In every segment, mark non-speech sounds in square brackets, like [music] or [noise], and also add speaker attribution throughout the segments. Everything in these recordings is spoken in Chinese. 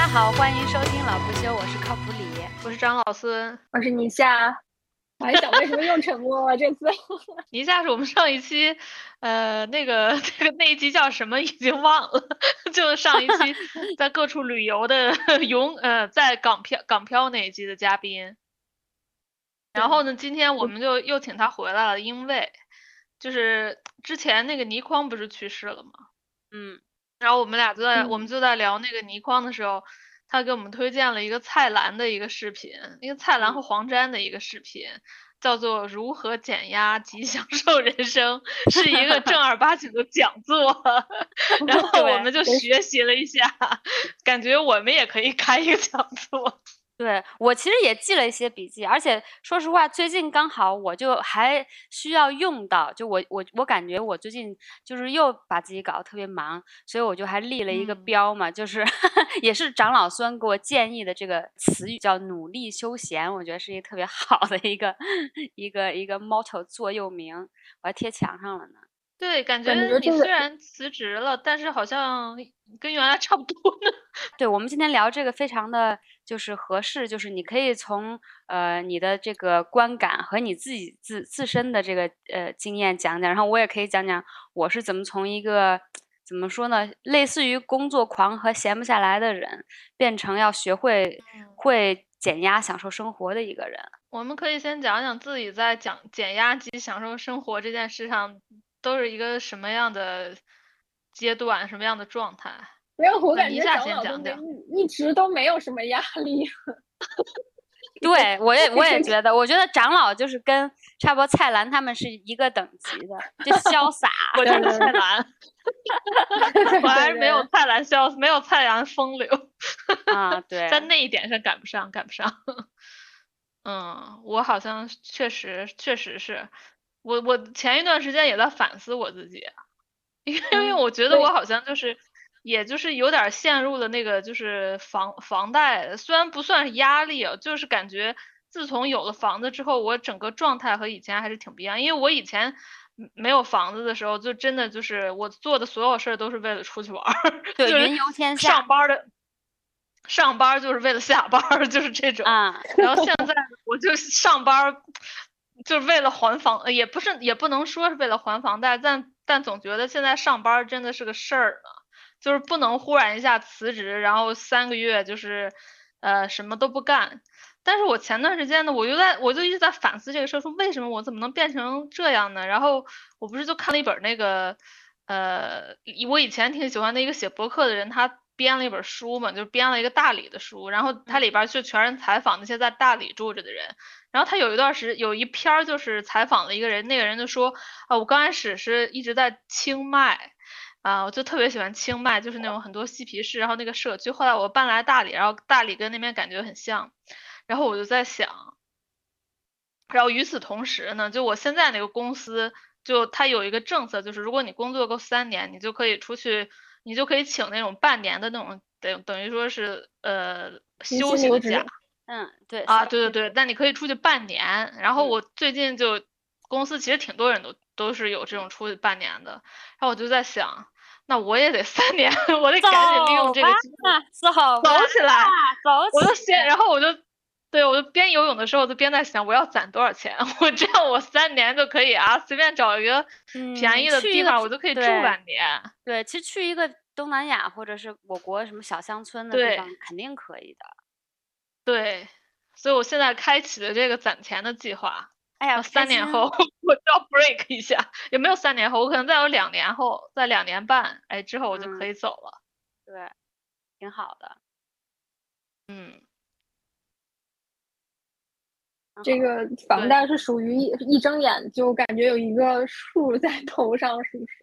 Speaker 1: 家好，欢迎收听老不休，我是靠谱李，
Speaker 2: 我是张老孙，
Speaker 3: 我是宁夏。我还想为什么又沉默了？[laughs] 这次
Speaker 2: 宁夏是我们上一期，呃，那个 [laughs] 那个那一集叫什么已经忘了，[laughs] 就是上一期在各处旅游的勇呃在港漂港漂那一集的嘉宾。然后呢，今天我们就又请他回来了，因为就是之前那个倪匡不是去世了吗？
Speaker 1: 嗯。
Speaker 2: 然后我们俩就在我们就在聊那个倪匡的时候，他给我们推荐了一个蔡澜的一个视频，一个蔡澜和黄沾的一个视频，叫做《如何减压及享受人生》，是一个正儿八经的讲座。[laughs] 然后我们就学习了一下，感觉我们也可以开一个讲座。
Speaker 1: 对我其实也记了一些笔记，而且说实话，最近刚好我就还需要用到，就我我我感觉我最近就是又把自己搞得特别忙，所以我就还立了一个标嘛，就是 [laughs] 也是长老孙给我建议的这个词语叫努力休闲，我觉得是一个特别好的一个 [laughs] 一个一个 motto 座右铭，我还贴墙上了呢。
Speaker 2: 对，感觉你虽然辞职了，但是好像跟原来差不多呢。[laughs]
Speaker 1: 对，我们今天聊这个非常的就是合适，就是你可以从呃你的这个观感和你自己自自身的这个呃经验讲讲，然后我也可以讲讲我是怎么从一个怎么说呢，类似于工作狂和闲不下来的人，变成要学会会减压、享受生活的一个人。
Speaker 2: 我们可以先讲讲自己在讲减压及享受生活这件事上。都是一个什么样的阶段，什么样的状态？
Speaker 3: 没有，我感觉讲讲一直都没有什么压力。[laughs]
Speaker 1: 对，我也我也 [laughs] 觉得，我觉得长老就是跟差不多蔡澜他们是一个等级的，就潇洒。[laughs]
Speaker 2: 我就是蔡澜，我还是没有蔡澜潇，没有蔡澜风流。
Speaker 1: 啊，对，
Speaker 2: 在那一点上赶不上，赶不上。嗯，我好像确实确实是。我我前一段时间也在反思我自己，因为因为我觉得我好像就是，也就是有点陷入了那个就是房房贷，虽然不算是压力啊，就是感觉自从有了房子之后，我整个状态和以前还是挺不一样。因为我以前没有房子的时候，就真的就是我做的所有事儿都是为了出去玩儿，[laughs]
Speaker 1: 对，云游天
Speaker 2: 下。上班的，上班就是为了下班，[laughs] 就是这种。啊。然后现在我就上班。就是为了还房，也不是，也不能说是为了还房贷，但但总觉得现在上班真的是个事儿呢，就是不能忽然一下辞职，然后三个月就是，呃，什么都不干。但是我前段时间呢，我就在我就一直在反思这个事儿，说为什么我怎么能变成这样呢？然后我不是就看了一本那个，呃，我以前挺喜欢的一个写博客的人，他编了一本书嘛，就编了一个大理的书，然后它里边就全是采访那些在大理住着的人。然后他有一段时有一篇儿就是采访了一个人，那个人就说，啊，我刚开始是一直在清迈，啊，我就特别喜欢清迈，就是那种很多嬉皮士，然后那个社区。后来我搬来大理，然后大理跟那边感觉很像，然后我就在想，然后与此同时呢，就我现在那个公司，就它有一个政策，就是如果你工作够三年，你就可以出去，你就可以请那种半年的那种，等等于说是呃休息的假。
Speaker 1: 嗯，对
Speaker 2: 啊，对对对，但你可以出去半年。然后我最近就公司其实挺多人都都是有这种出去半年的。然后我就在想，那我也得三年，[laughs] 我得赶紧利用这个机会，
Speaker 1: 四号
Speaker 2: 走起来，
Speaker 1: 走。
Speaker 2: 我就先，然后我就，对我就边游泳的时候我就边在想，我要攒多少钱？[laughs] 我这样我三年就可以啊，随便找一个便宜的地方，我就可以住半年。
Speaker 1: 对，其实去一个东南亚或者是我国什么小乡村的地方，肯定可以的。
Speaker 2: 对，所以我现在开启了这个攒钱的计划。
Speaker 1: 哎呀，
Speaker 2: 三年后我就要 break 一下，也没有三年后，我可能再有两年后，在两年半，哎，之后我就可以走了。
Speaker 1: 对，挺好的。
Speaker 2: 嗯，
Speaker 3: 这个房贷是属于一睁眼就感觉有一个数在头上，是不是？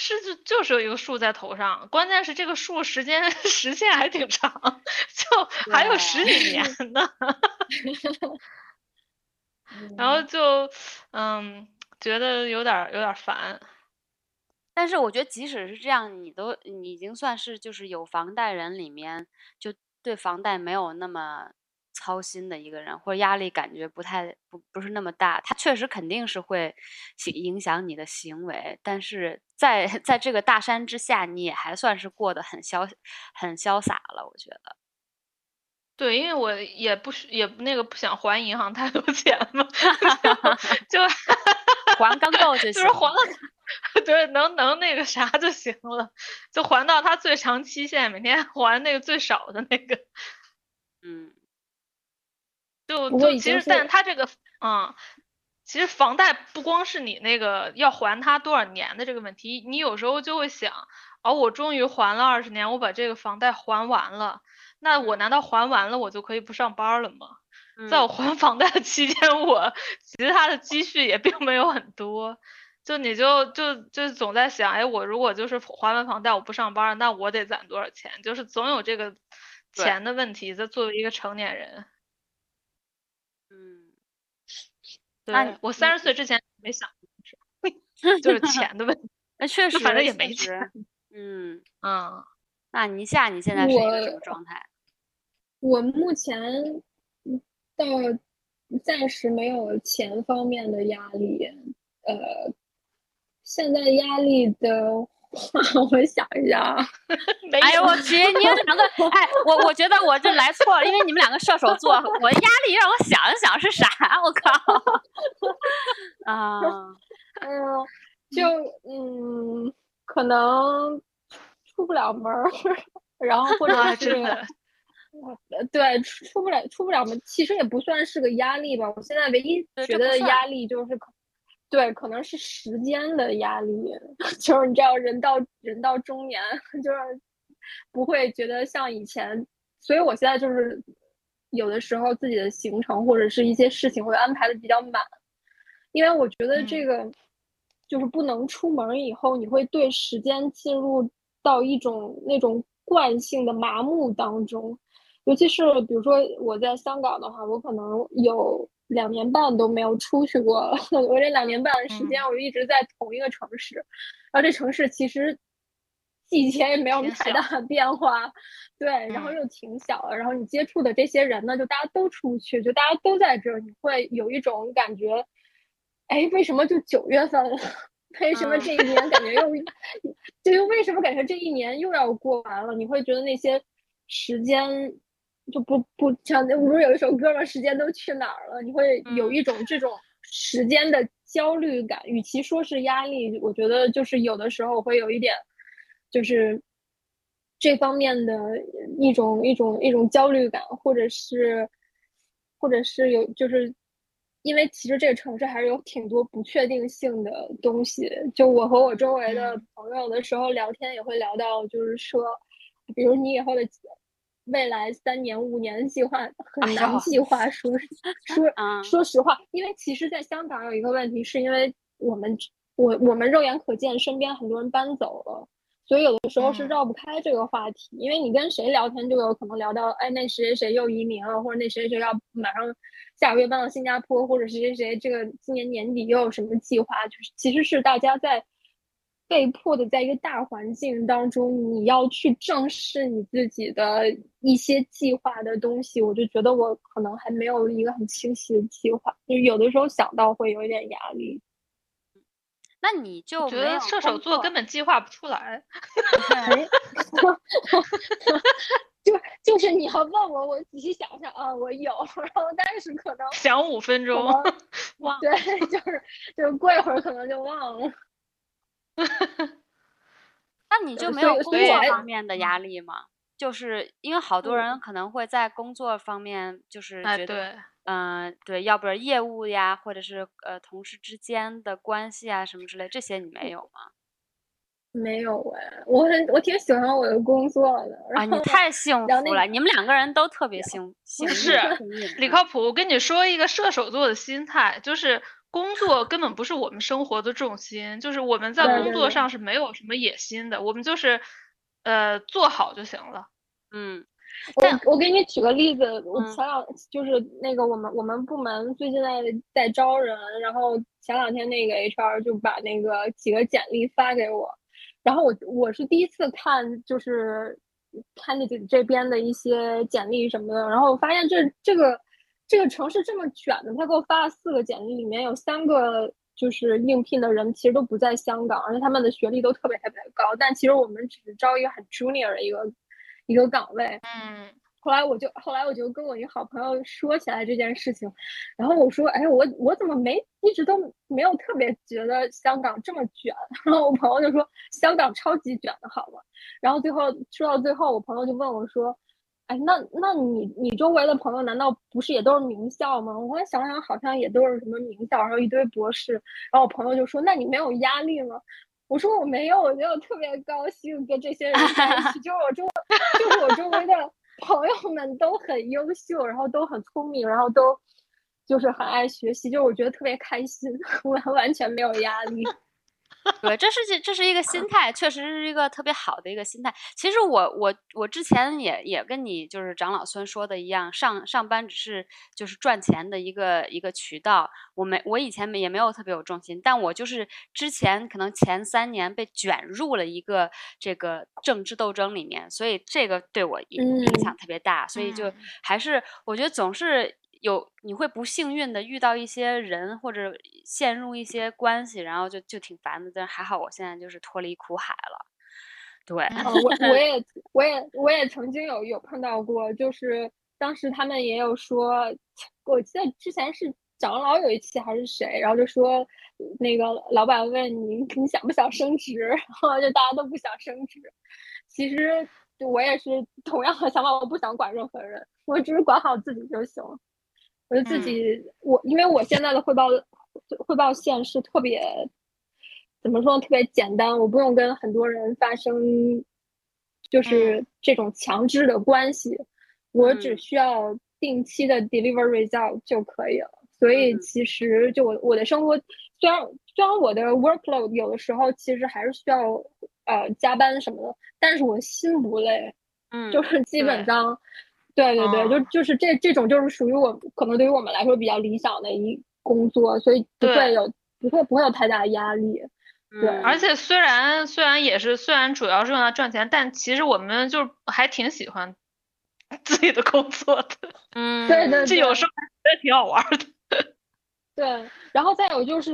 Speaker 2: 是就就是有一个数在头上，关键是这个数时间 [laughs] 时限还挺长，就还有十几年呢。[laughs] 然后就嗯，觉得有点有点烦。
Speaker 1: 但是我觉得即使是这样，你都你已经算是就是有房贷人里面就对房贷没有那么操心的一个人，或者压力感觉不太不不是那么大。他确实肯定是会影响你的行为，但是。在 [laughs] 在这个大山之下，你也还算是过得很潇很潇洒了，我觉得。
Speaker 2: 对，因为我也不是也那个不想还银行太多钱嘛，[laughs] 就 [laughs]
Speaker 1: 还刚够就行，
Speaker 2: 就是还了，对，能能那个啥就行了，就还到它最长期限，每天还那个最少的那个，
Speaker 1: 嗯，
Speaker 2: 就就其实，但他这个，嗯，其实房贷不光是你那个要还他多少年的这个问题，你有时候就会想，哦，我终于还了二十年，我把这个房贷还完了。那我难道还完了我就可以不上班了吗？在我还房贷的期间，我其他的积蓄也并没有很多，就你就就就总在想，哎，我如果就是还完房贷我不上班，那我得攒多少钱？就是总有这个钱的问题。在作为一个成年人，
Speaker 1: 嗯，
Speaker 2: 对我三十岁之前没想过，[laughs] 就是钱的问题。[laughs]
Speaker 1: 那确实，
Speaker 2: 反正也没钱。
Speaker 1: 嗯 [laughs]
Speaker 2: 嗯。
Speaker 1: 那你下，你现在是一个什么状态？
Speaker 3: 我目前到暂时没有钱方面的压力。呃，现在压力的话，[laughs] 我想一下。[laughs]
Speaker 1: 哎呦我去，你们两个，[laughs] 哎，我我觉得我这来错了，因为你们两个射手座，我压力让我想一想是啥？我靠！啊，
Speaker 3: 嗯，就嗯，可能。出不了门儿，然后或者是，对，出不了出不了门，其实也不算是个压力吧。我现在唯一觉得压力就是，对，可能是时间的压力，[laughs] 就是你知道，人到人到中年，[laughs] 就是不会觉得像以前，所以我现在就是有的时候自己的行程或者是一些事情会安排的比较满，因为我觉得这个就是不能出门以后，你会对时间进入。到一种那种惯性的麻木当中，尤其是比如说我在香港的话，我可能有两年半都没有出去过。[laughs] 我这两年半的时间，我就一直在同一个城市，然后这城市其实季节也没有太大的变化，对，然后又挺小的，然后你接触的这些人呢，就大家都出去，就大家都在这儿，你会有一种感觉，哎，为什么就九月份了？[laughs] 为什么这一年感觉又，[laughs] 就又为什么感觉这一年又要过完了？你会觉得那些时间就不不像，不是有一首歌吗？时间都去哪儿了？你会有一种这种时间的焦虑感。与其说是压力，我觉得就是有的时候会有一点，就是这方面的一种一种一种焦虑感，或者是或者是有就是。因为其实这个城市还是有挺多不确定性的东西。就我和我周围的朋友的时候聊天，也会聊到，就是说，比如你以后的未来三年、五年的计划很难计划。说 [laughs] 说说实话，因为其实，在香港有一个问题，是因为我们我我们肉眼可见身边很多人搬走了，所以有的时候是绕不开这个话题。因为你跟谁聊天，就有可能聊到，哎，那谁谁谁又移民了，或者那谁谁要马上。下个月搬到新加坡，或者谁谁谁，这个今年年底又有什么计划？就是其实是大家在被迫的，在一个大环境当中，你要去正视你自己的一些计划的东西。我就觉得我可能还没有一个很清晰的计划，就有的时候想到会有一点压力。
Speaker 1: 那你就
Speaker 2: 觉得射手座根本计划不出来。[laughs]
Speaker 3: 就就是你要问我，我仔细想想啊，我有，然后但是可能
Speaker 2: 想五分钟
Speaker 3: 忘，对，[laughs] 就是就是过一会儿可能就忘了。[laughs]
Speaker 1: 那你就没有工作方面的压力吗？就是因为好多人可能会在工作方面就是觉得，嗯，对，要不然业务呀，或者是呃同事之间的关系啊什么之类，这些你没有吗？
Speaker 3: 没有哎，我很我挺喜欢我的工作的。啊，
Speaker 1: 你太幸福了！你们两个人都特别幸幸
Speaker 2: 是李靠谱。我跟你说一个射手座的心态，就是工作根本不是我们生活的重心，就是我们在工作上是没有什么野心的，我们就是呃做好就行了。
Speaker 1: 嗯，
Speaker 3: 我我给你举个例子，我前两就是那个我们我们部门最近在在招人，然后前两天那个 HR 就把那个几个简历发给我。然后我我是第一次看，就是看那这这边的一些简历什么的，然后我发现这这个这个城市这么卷的，他给我发了四个简历，里面有三个就是应聘的人其实都不在香港，而且他们的学历都特别特别高，但其实我们只是招一个很 junior 的一个一个岗位。
Speaker 2: 嗯。
Speaker 3: 后来我就后来我就跟我一个好朋友说起来这件事情，然后我说，哎，我我怎么没一直都没有特别觉得香港这么卷？[laughs] 然后我朋友就说香港超级卷的好吗？然后最后说到最后，我朋友就问我说，哎，那那你你周围的朋友难道不是也都是名校吗？我想想好像也都是什么名校，然后一堆博士。然后我朋友就说，那你没有压力吗？我说我没有，我觉得我特别高兴跟这些人在一起，[laughs] 就是我周就是我周围的。朋友们都很优秀，然后都很聪明，然后都就是很爱学习，就是我觉得特别开心，[laughs] 我完全没有压力。
Speaker 1: 对，这是这是一个心 [laughs] 态，确实是一个特别好的一个心态。其实我我我之前也也跟你就是长老孙说的一样，上上班只是就是赚钱的一个一个渠道。我没我以前也没有特别有重心，但我就是之前可能前三年被卷入了一个这个政治斗争里面，所以这个对我影影响特别大。所以就还是我觉得总是。有你会不幸运的遇到一些人或者陷入一些关系，然后就就挺烦的。但还好我现在就是脱离苦海了。对，
Speaker 3: 我我也 [laughs] 我也我也曾经有有碰到过，就是当时他们也有说，我记得之前是长老有一期还是谁，然后就说那个老板问你你想不想升职，[laughs] 然后就大家都不想升职。其实我也是同样的想法，我不想管任何人，我只是管好自己就行了。我就自己，我因为我现在的汇报汇报线是特别怎么说呢？特别简单，我不用跟很多人发生就是这种强制的关系，我只需要定期的 deliver result 就可以了。所以其实就我我的生活，虽然虽然我的 workload 有的时候其实还是需要呃加班什么的，但是我心不累，
Speaker 1: 嗯，
Speaker 3: 就是基本上。对对对，就就是这这种就是属于我可能对于我们来说比较理想的一工作，所以不会有不会不会有太大的压力。对，
Speaker 2: 而且虽然虽然也是虽然主要是用来赚钱，但其实我们就还挺喜欢 [laughs] 自己的工作的。[laughs]
Speaker 1: 嗯，
Speaker 3: 对对，
Speaker 2: 这有时候觉得挺好玩的。[laughs]
Speaker 3: 对，然后再有就是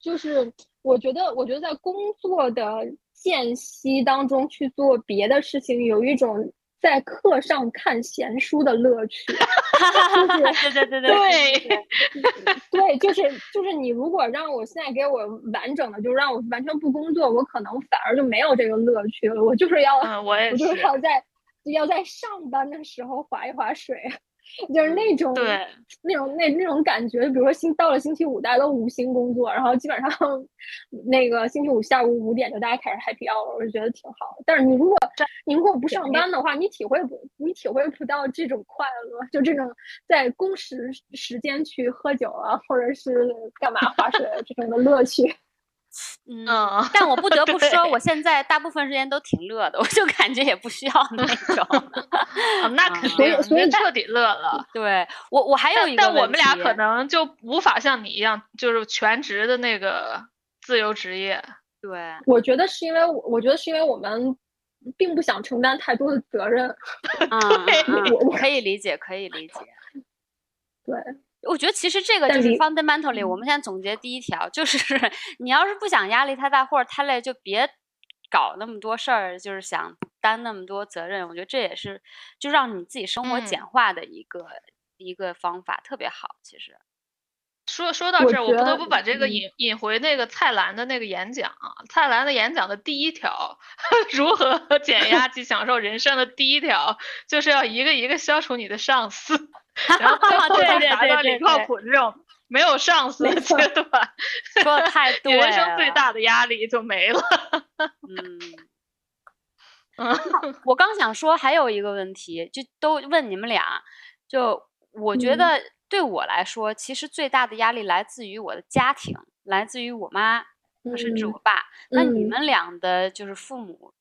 Speaker 3: 就是我觉得我觉得在工作的间隙当中去做别的事情，有一种。在课上看闲书的乐趣，[laughs]
Speaker 1: 对对对对
Speaker 2: 对，
Speaker 3: 对，就是就是你如果让我现在给我完整的，就让我完全不工作，我可能反而就没有这个乐趣了。我就是要，
Speaker 2: 我
Speaker 3: 就是要在要在上班的时候划一划水。就是那种
Speaker 2: 对
Speaker 3: 那种那那种感觉，比如说星到了星期五，大家都无心工作，然后基本上那个星期五下午五点就大家开始 happy hour，我就觉得挺好。但是你如果你如果不上班的话，你体会不你体会不到这种快乐，就这种在工时时间去喝酒啊，或者是干嘛划水这种的乐趣。[laughs]
Speaker 1: 嗯，但我不得不说，我现在大部分时间都挺乐的，我就感觉也不需要 [laughs] 那种。
Speaker 2: 那肯定，
Speaker 3: 所以
Speaker 2: 彻底乐了。
Speaker 1: 对我，我还有一个，
Speaker 2: 但我们俩可能就无法像你一样，就是全职的那个自由职业。
Speaker 1: 对，
Speaker 3: 我觉得是因为，我觉得是因为我们并不想承担太多的责任。
Speaker 1: 嗯，我可以理解，可以理解。
Speaker 3: 对。
Speaker 1: 我觉得其实这个就是 fundamentally，我们现在总结第一条就是，[laughs] 你要是不想压力太大或者太累，就别搞那么多事儿，就是想担那么多责任。我觉得这也是就让你自己生活简化的一个一个方法，特别好。其实
Speaker 2: 说说到这儿，我不得不把这个引引回那个蔡澜的那个演讲。啊蔡澜的演讲的第一条，[laughs] 如何减压及享受人生的第一条，就是要一个一个消除你的上司。[laughs] 然后最后达到李靠谱这种没有上司的阶段，
Speaker 1: 说的太 [laughs] 对，
Speaker 2: 人生最大的压力就没了。
Speaker 1: 嗯嗯，我刚想说还有一个问题，就都问你们俩。就我觉得对我来说，其实最大的压力来自于我的家庭，来自于我妈，甚至我爸。那你们俩的就是父母。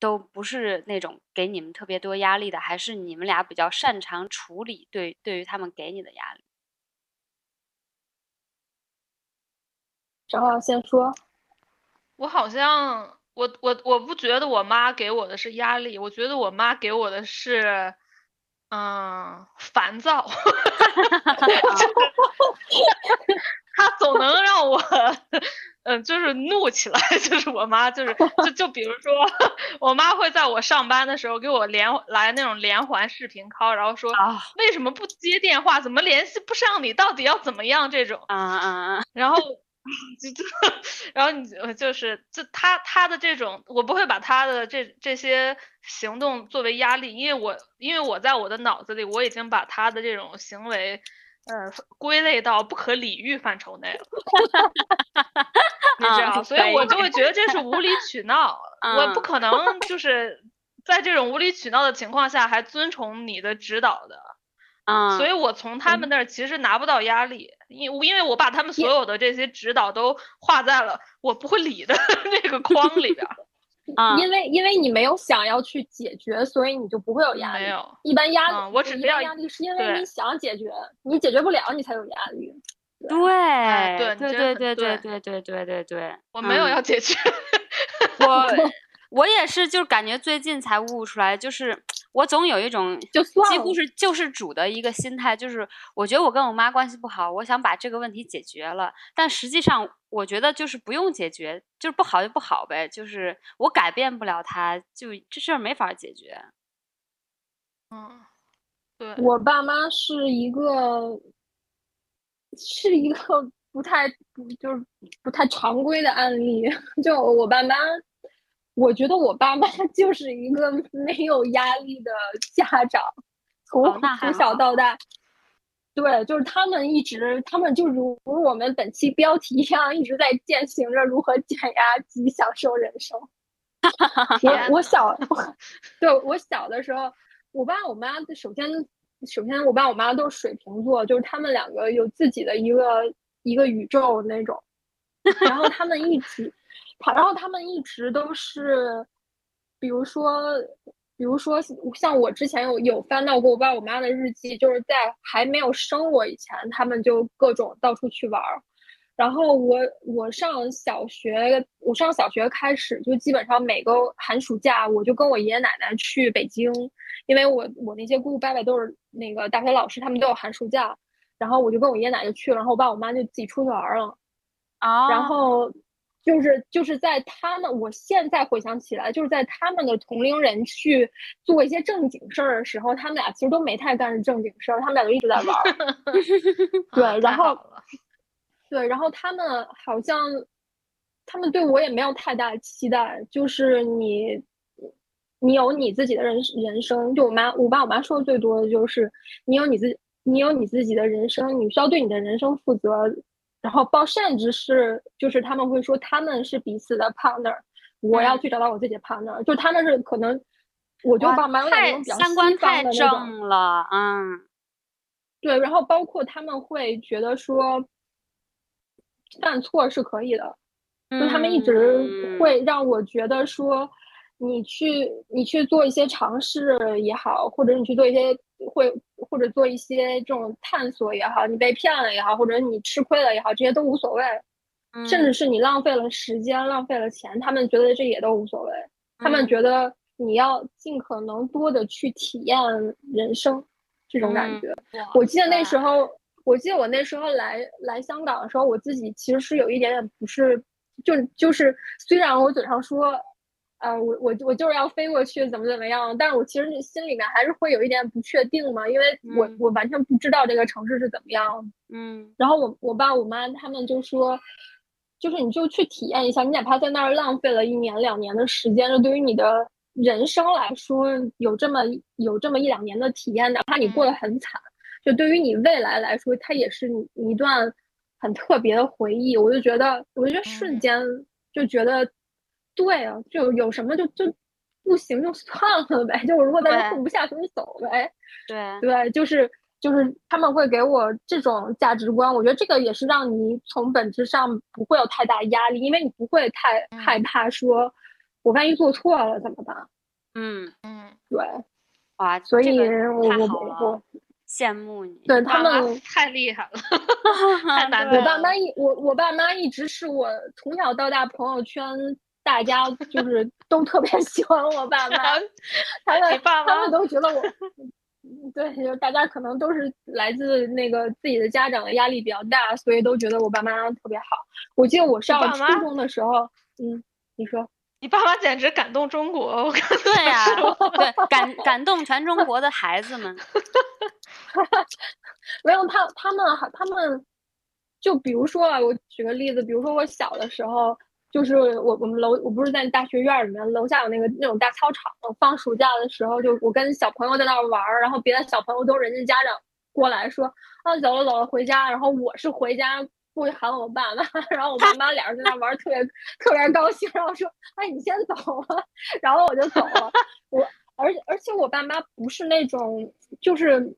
Speaker 1: 都不是那种给你们特别多压力的，还是你们俩比较擅长处理对对于他们给你的压力？
Speaker 3: 正好先说，
Speaker 2: 我好像我我我不觉得我妈给我的是压力，我觉得我妈给我的是嗯烦躁。[laughs] 他总能让我，嗯，就是怒起来。就是我妈，就是 [laughs] 就就比如说，我妈会在我上班的时候给我连来那种连环视频 call，然后说啊，为什么不接电话？怎么联系不上你？到底要怎么样？这种
Speaker 1: 啊啊啊！
Speaker 2: 然后就就，[laughs] 然后你就是就他他的这种，我不会把他的这这些行动作为压力，因为我因为我在我的脑子里，我已经把他的这种行为。呃，归类到不可理喻范畴内了，你知道，所以我就会觉得这是无理取闹。[laughs] 我不可能就是在这种无理取闹的情况下还遵从你的指导的，
Speaker 1: 啊，
Speaker 2: 所以我从他们那儿其实拿不到压力，因因为我把他们所有的这些指导都画在了我不会理的 [laughs] 那个框里边。
Speaker 1: 啊，[laughs]
Speaker 3: 因为因为你没有想要去解决，所以你就不会有压力。
Speaker 2: 没有，
Speaker 3: 一般压力，
Speaker 2: 我只要
Speaker 3: 压力是因为你想解决，你解决不了，你才有压力。
Speaker 1: 对，
Speaker 2: 对，
Speaker 1: 对，对，对，对，对，对，对，对，对，
Speaker 2: 我没有要解决，[laughs]
Speaker 1: 我。我也是，就是感觉最近才悟出来，就是我总有一种
Speaker 3: 就
Speaker 1: 几乎是救世主的一个心态，就是我觉得我跟我妈关系不好，我想把这个问题解决了，但实际上我觉得就是不用解决，就是不好就不好呗，就是我改变不了他，就这事儿没法解决。
Speaker 2: 嗯，对
Speaker 3: 我爸妈是一个是一个 [laughs] 不太不就是不太常规的案例，[laughs] 就我爸妈。我觉得我爸妈 [laughs] 就是一个没有压力的家长，从从小到大，对，就是他们一直，他们就如我们本期标题一样，一直在践行着如何减压及享受人生。[laughs] 我我小，对我小的时候，我爸我妈首先首先我爸我妈都是水瓶座，就是他们两个有自己的一个一个宇宙那种，然后他们一直。然后他们一直都是，比如说，比如说像我之前有有翻到过我爸我妈的日记，就是在还没有生我以前，他们就各种到处去玩儿。然后我我上小学，我上小学开始就基本上每个寒暑假，我就跟我爷爷奶奶去北京，因为我我那些姑姑伯伯都是那个大学老师，他们都有寒暑假，然后我就跟我爷爷奶奶去了，然后我爸我妈就自己出去玩了。
Speaker 1: 啊，
Speaker 3: 然后。就是就是在他们，我现在回想起来，就是在他们的同龄人去做一些正经事儿的时候，他们俩其实都没太干正经事儿，他们俩就一直在玩儿。[laughs] 对，然后，对，然后他们好像，他们对我也没有太大的期待，就是你，你有你自己的人人生。就我妈，我爸我妈说的最多的就是，你有你自，你有你自己的人生，你需要对你的人生负责。然后包甚至是就是他们会说他们是彼此的 partner，我要去找到我自己的 partner，就他们是可能，我就爸妈那种比较
Speaker 1: 三观太正了，嗯，
Speaker 3: 对，然后包括他们会觉得说，犯错是可以的，就他们一直会让我觉得说。你去，你去做一些尝试也好，或者你去做一些会，或者做一些这种探索也好，你被骗了也好，或者你吃亏了也好，这些都无所谓。甚至是你浪费了时间、浪费了钱，他们觉得这也都无所谓。他们觉得你要尽可能多的去体验人生，这种感觉。我记得那时候，我记得我那时候来来香港的时候，我自己其实是有一点点不是，就就是虽然我嘴上说。啊，我我我就是要飞过去，怎么怎么样？但是我其实心里面还是会有一点不确定嘛，因为我我完全不知道这个城市是怎么样。
Speaker 1: 嗯，
Speaker 3: 然后我我爸我妈他们就说，就是你就去体验一下，你哪怕在那儿浪费了一年两年的时间，就对于你的人生来说，有这么有这么一两年的体验，哪怕你过得很惨，就对于你未来来说，它也是一段很特别的回忆。我就觉得，我觉得瞬间就觉得。对啊，就有什么就就不行就算了呗，就如果大家混不下去，你走呗。
Speaker 1: 对
Speaker 3: 对，就是就是他们会给我这种价值观，我觉得这个也是让你从本质上不会有太大压力，因为你不会太害怕说，我万一做错了怎么办？
Speaker 1: 嗯嗯，
Speaker 3: 对，
Speaker 1: 哇，
Speaker 3: 所以我我我
Speaker 1: 羡慕你，
Speaker 3: 对他们
Speaker 2: 太厉害了，[laughs] 太难。
Speaker 3: 我爸妈一我我爸妈一直是我从小到大朋友圈。大家就是都特别喜欢我爸妈，他们他们都觉得我，[laughs] 对，就大家可能都是来自那个自己的家长的压力比较大，所以都觉得我爸妈特别好。我记得我上初中的时候，嗯，你说，
Speaker 2: 你爸妈简直感动中国，我看
Speaker 1: 对呀，对，[laughs] 感感动全中国的孩子们。[laughs]
Speaker 3: 没有他，他们他们，就比如说啊，我举个例子，比如说我小的时候。就是我我们楼我不是在大学院里面，楼下有那个那种大操场。放暑假的时候，就我跟小朋友在那儿玩儿，然后别的小朋友都是人家家长过来说啊走了走了回家，然后我是回家过去喊我爸妈，然后我爸妈俩人在那玩儿特别特别高兴，然后说哎你先走了，然后我就走了。我而且而且我爸妈不是那种就是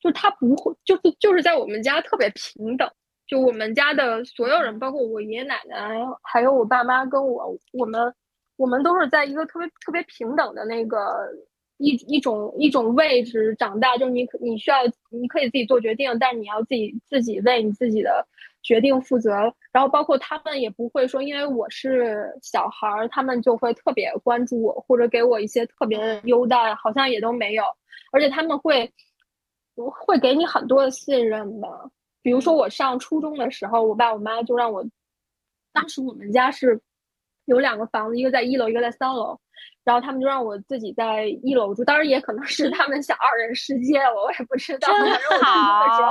Speaker 3: 就他不会就是就是在我们家特别平等。就我们家的所有人，包括我爷爷奶奶，还有我爸妈跟我，我们我们都是在一个特别特别平等的那个一一种一种位置长大。就是你你需要你可以自己做决定，但是你要自己自己为你自己的决定负责。然后包括他们也不会说，因为我是小孩儿，他们就会特别关注我或者给我一些特别优待，好像也都没有。而且他们会会给你很多的信任的。比如说我上初中的时候，我爸我妈就让我，当时我们家是有两个房子，一个在一楼，一个在三楼，然后他们就让我自己在一楼住。当然也可能是他们想二人世界，我我也不知道。反正我初中的时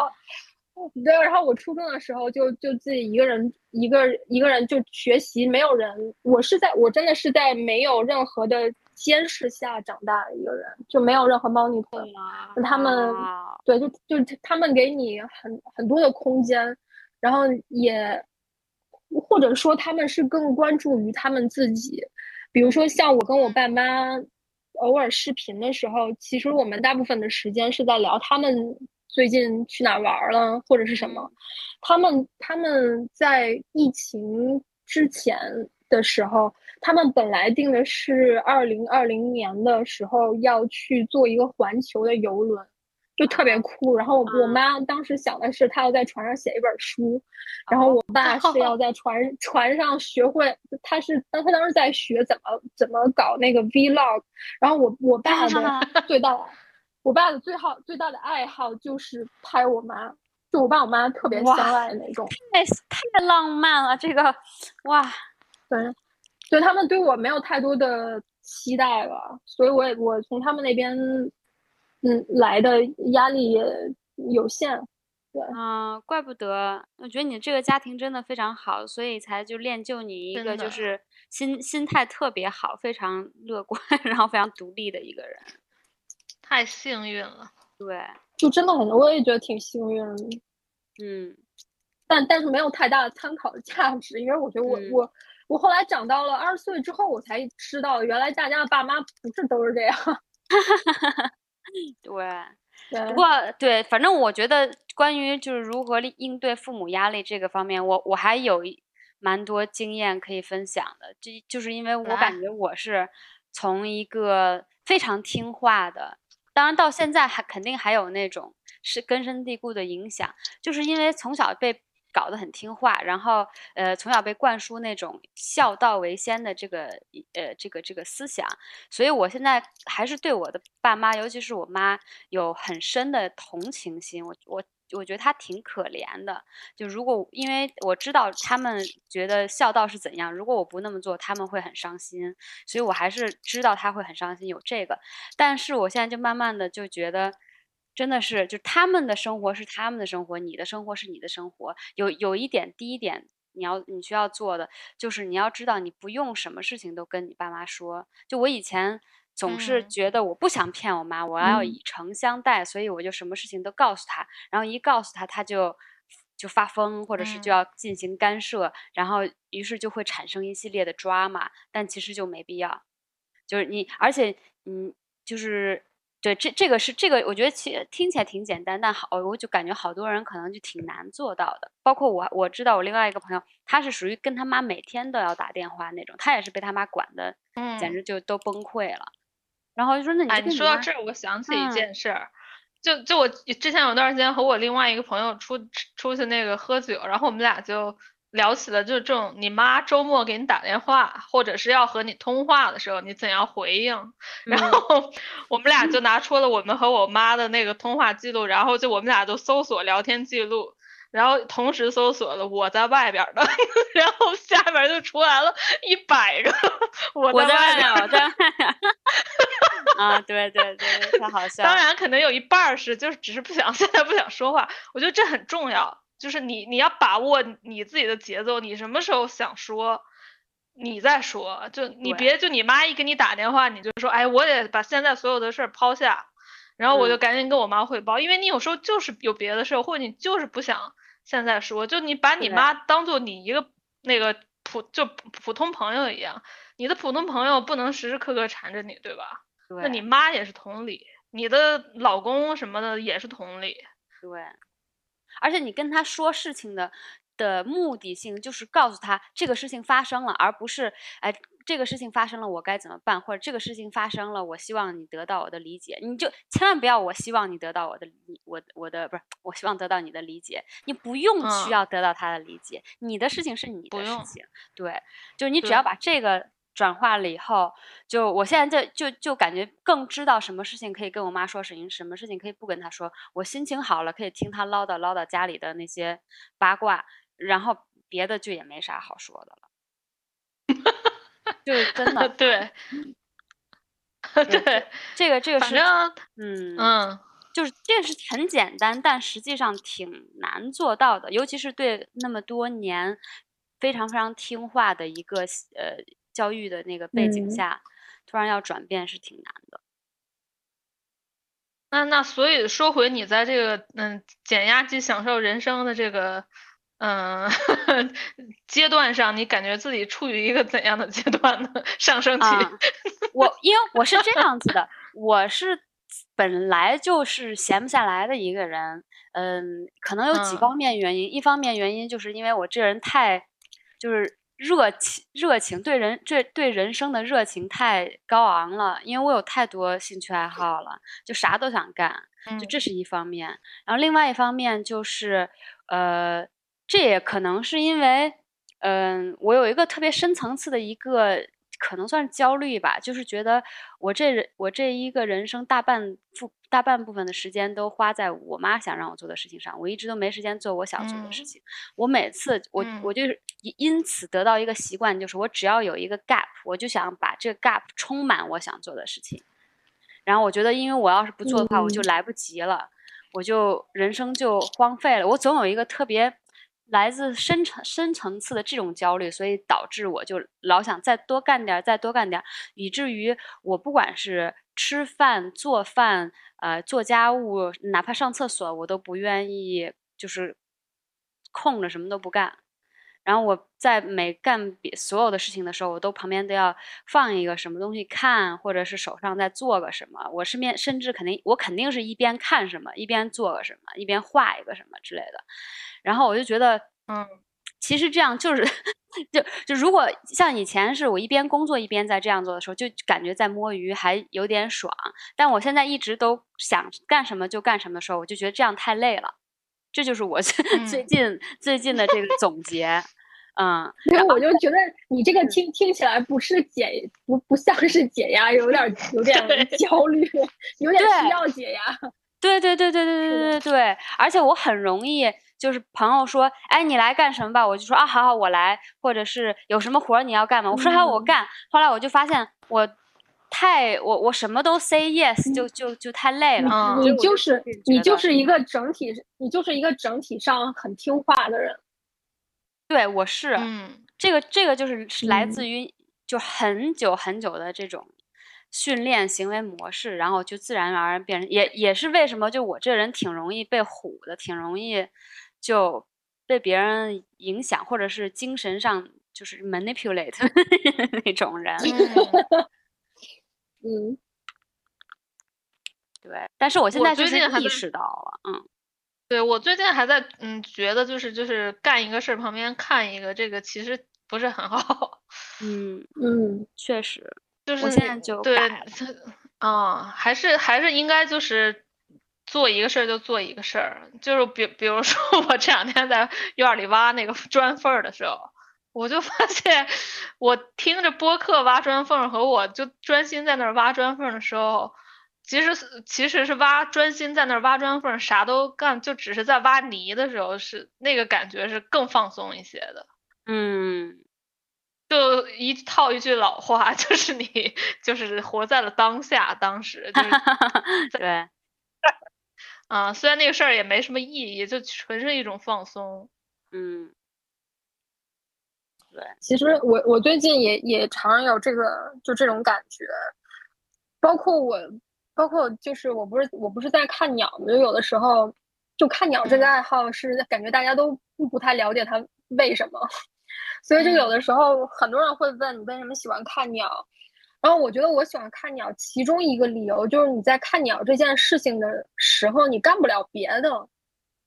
Speaker 3: 候，对，然后我初中的时候就就自己一个人，一个一个人就学习，没有人。我是在我真的是在没有任何的。监视下长大的一个人，就没有任何 monitor。他们对，就就他们给你很很多的空间，然后也或者说他们是更关注于他们自己。比如说像我跟我爸妈偶尔视频的时候，其实我们大部分的时间是在聊他们最近去哪玩了或者是什么。他们他们在疫情之前。的时候，他们本来定的是二零二零年的时候要去做一个环球的游轮，就特别酷。然后我我妈当时想的是，她要在船上写一本书，然后我爸是要在船 [laughs] 船上学会，他是他当时在学怎么怎么搞那个 vlog。然后我我爸的最大，我爸的最好最大的爱好就是拍我妈，就我爸我妈特别相爱的那种，
Speaker 1: 太太浪漫了，这个哇。
Speaker 3: 对，对他们对我没有太多的期待了，所以我也我从他们那边，嗯，来的压力也有限。对
Speaker 1: 啊，怪不得，我觉得你这个家庭真的非常好，所以才就练就你一个就是心心态特别好、非常乐观，[laughs] 然后非常独立的一个人。
Speaker 2: 太幸运了，
Speaker 1: 对，
Speaker 3: 就真的很，我也觉得挺幸运的。
Speaker 1: 嗯，
Speaker 3: 但但是没有太大的参考的价值，因为我觉得我我。我后来长到了二十岁之后，我才知道原来大家的爸妈不是都是这样。[laughs]
Speaker 1: 对，不过对，反正我觉得关于就是如何应对父母压力这个方面，我我还有蛮多经验可以分享的。这就是因为我感觉我是从一个非常听话的，当然到现在还肯定还有那种是根深蒂固的影响，就是因为从小被。搞得很听话，然后呃，从小被灌输那种孝道为先的这个呃这个这个思想，所以我现在还是对我的爸妈，尤其是我妈，有很深的同情心。我我我觉得她挺可怜的。就如果因为我知道他们觉得孝道是怎样，如果我不那么做，他们会很伤心，所以我还是知道他会很伤心。有这个，但是我现在就慢慢的就觉得。真的是，就他们的生活是他们的生活，你的生活是你的生活。有有一点，第一点，你要你需要做的就是你要知道，你不用什么事情都跟你爸妈说。就我以前总是觉得我不想骗我妈，我要以诚相待，所以我就什么事情都告诉他，然后一告诉他，他就就发疯，或者是就要进行干涉，然后于是就会产生一系列的抓嘛。但其实就没必要，就是你，而且嗯，就是。对，这这个是这个，我觉得其实听起来挺简单，但好，我就感觉好多人可能就挺难做到的。包括我，我知道我另外一个朋友，他是属于跟他妈每天都要打电话那种，他也是被他妈管的，简直就都崩溃了。然后就说：“那
Speaker 2: 你说到这儿，我想起一件事儿，就就我之前有段时间和我另外一个朋友出出去那个喝酒，然后我们俩就聊起了，就是这种你妈周末给你打电话，或者是要和你通话的时候，你怎样回应？然后我们俩就拿出了我们和我妈的那个通话记录，然后就我们俩就搜索聊天记录。然后同时搜索了我在外边的，[laughs] 然后下边就出来了一百个我
Speaker 1: 在
Speaker 2: 外边，
Speaker 1: 我在外边。啊，对对对，太好笑。
Speaker 2: 当然，可能有一半是就是只是不想现在不想说话。我觉得这很重要，就是你你要把握你自己的节奏，你什么时候想说，你再说。就你别就你妈一给你打电话，你就说哎，我得把现在所有的事儿抛下，然后我就赶紧跟我妈汇报，因为你有时候就是有别的事儿，或者你就是不想。现在说，就你把你妈当做你一个那个普就普通朋友一样，你的普通朋友不能时时刻刻缠着你，对吧？那你妈也是同理，你的老公什么的也是同理。
Speaker 1: 对，而且你跟他说事情的的目的性就是告诉他这个事情发生了，而不是哎。这个事情发生了，我该怎么办？或者这个事情发生了，我希望你得到我的理解。你就千万不要，我希望你得到我的理，我我的不是，我希望得到你的理解。你不用需要得到他的理解，你的事情是你的事情。对，就你只要把这个转化了以后，就我现在就就就感觉更知道什么事情可以跟我妈说，事情什么事情可以不跟她说。我心情好了，可以听她唠叨唠叨家里的那些八卦，然后别的就也没啥好说的了。就是真的，[laughs]
Speaker 2: 对，对，
Speaker 1: 这个这个是，
Speaker 2: 嗯嗯，
Speaker 1: 就是这个是很简单，但实际上挺难做到的，尤其是对那么多年非常非常听话的一个呃教育的那个背景下，突然要转变是挺难的。
Speaker 2: 那那所以说回你在这个嗯减压及享受人生的这个。嗯，[laughs] 阶段上你感觉自己处于一个怎样的阶段呢？上升期。
Speaker 1: 我因为我是这样子的，我是本来就是闲不下来的一个人。嗯，可能有几方面原因。一方面原因就是因为我这人太就是热情，热情对人这对人生的热情太高昂了。因为我有太多兴趣爱好了，就啥都想干。就这是一方面。然后另外一方面就是呃。这也可能是因为，嗯，我有一个特别深层次的一个，可能算是焦虑吧，就是觉得我这人，我这一个人生大半部大半部分的时间都花在我妈想让我做的事情上，我一直都没时间做我想做的事情。我每次，我我就是因此得到一个习惯，就是我只要有一个 gap，我就想把这个 gap 充满我想做的事情。然后我觉得，因为我要是不做的话，我就来不及了，我就人生就荒废了。我总有一个特别。来自深层深层次的这种焦虑，所以导致我就老想再多干点，再多干点，以至于我不管是吃饭、做饭、呃做家务，哪怕上厕所，我都不愿意就是空着什么都不干。然后我在每干所有的事情的时候，我都旁边都要放一个什么东西看，或者是手上在做个什么。我身边甚至肯定我肯定是一边看什么，一边做个什么，一边画一个什么之类的。然后我就觉得，嗯，其实这样就是，[laughs] 就就如果像以前是我一边工作一边在这样做的时候，就感觉在摸鱼，还有点爽。但我现在一直都想干什么就干什么的时候，我就觉得这样太累了。这就是我最 [laughs] 近最近的这个总结，嗯。
Speaker 3: 因为我就觉得你这个听听起来不是解，不不像是解压，有点有点焦虑，有点需要解压。
Speaker 1: 对对对对对对对对对，而且我很容易。就是朋友说，哎，你来干什么吧？我就说啊，好好，我来。或者是有什么活你要干吗？我说好，我干。后来我就发现我太我我什么都 say yes，就就就太累了。
Speaker 3: 你就是你就是一个整体，你就是一个整体上很听话的人。
Speaker 1: 对，我是。嗯，这个这个就是来自于就很久很久的这种训练行为模式，然后就自然而然变成，也也是为什么就我这人挺容易被唬的，挺容易。就被别人影响，或者是精神上就是 manipulate [laughs] 那种人。[laughs]
Speaker 3: 嗯，
Speaker 1: 对。但是我现在就是意识到了，嗯，
Speaker 2: 对我最近还在嗯觉得就是就是干一个事儿旁边看一个，这个其实不是很好。
Speaker 1: 嗯嗯，确实，
Speaker 2: 就是
Speaker 1: 我现在就
Speaker 2: 对，啊，[laughs] 还是还是应该就是。做一个事儿就做一个事儿，就是比比如说我这两天在院里挖那个 [laughs] 砖缝儿的时候，我就发现我听着播客挖砖缝儿和我就专心在那儿挖砖缝儿的时候，其实其实是挖专心在那儿挖砖缝儿，啥都干，就只是在挖泥的时候是那个感觉是更放松一些的。
Speaker 1: 嗯，
Speaker 2: 就一套一句老话，[laughs] 就是你就是活在了当下，当时就是 [laughs]
Speaker 1: 对。[laughs]
Speaker 2: 啊，虽然那个事儿也没什么意义，就纯是一种放松。
Speaker 1: 嗯，对。
Speaker 3: 其实我我最近也也常有这个就这种感觉，包括我，包括就是我不是我不是在看鸟吗？就有的时候就看鸟这个爱好是感觉大家都不太了解它为什么，[laughs] 所以就有的时候很多人会问你为什么喜欢看鸟。然后我觉得我喜欢看鸟，其中一个理由就是你在看鸟这件事情的时候，你干不了别的，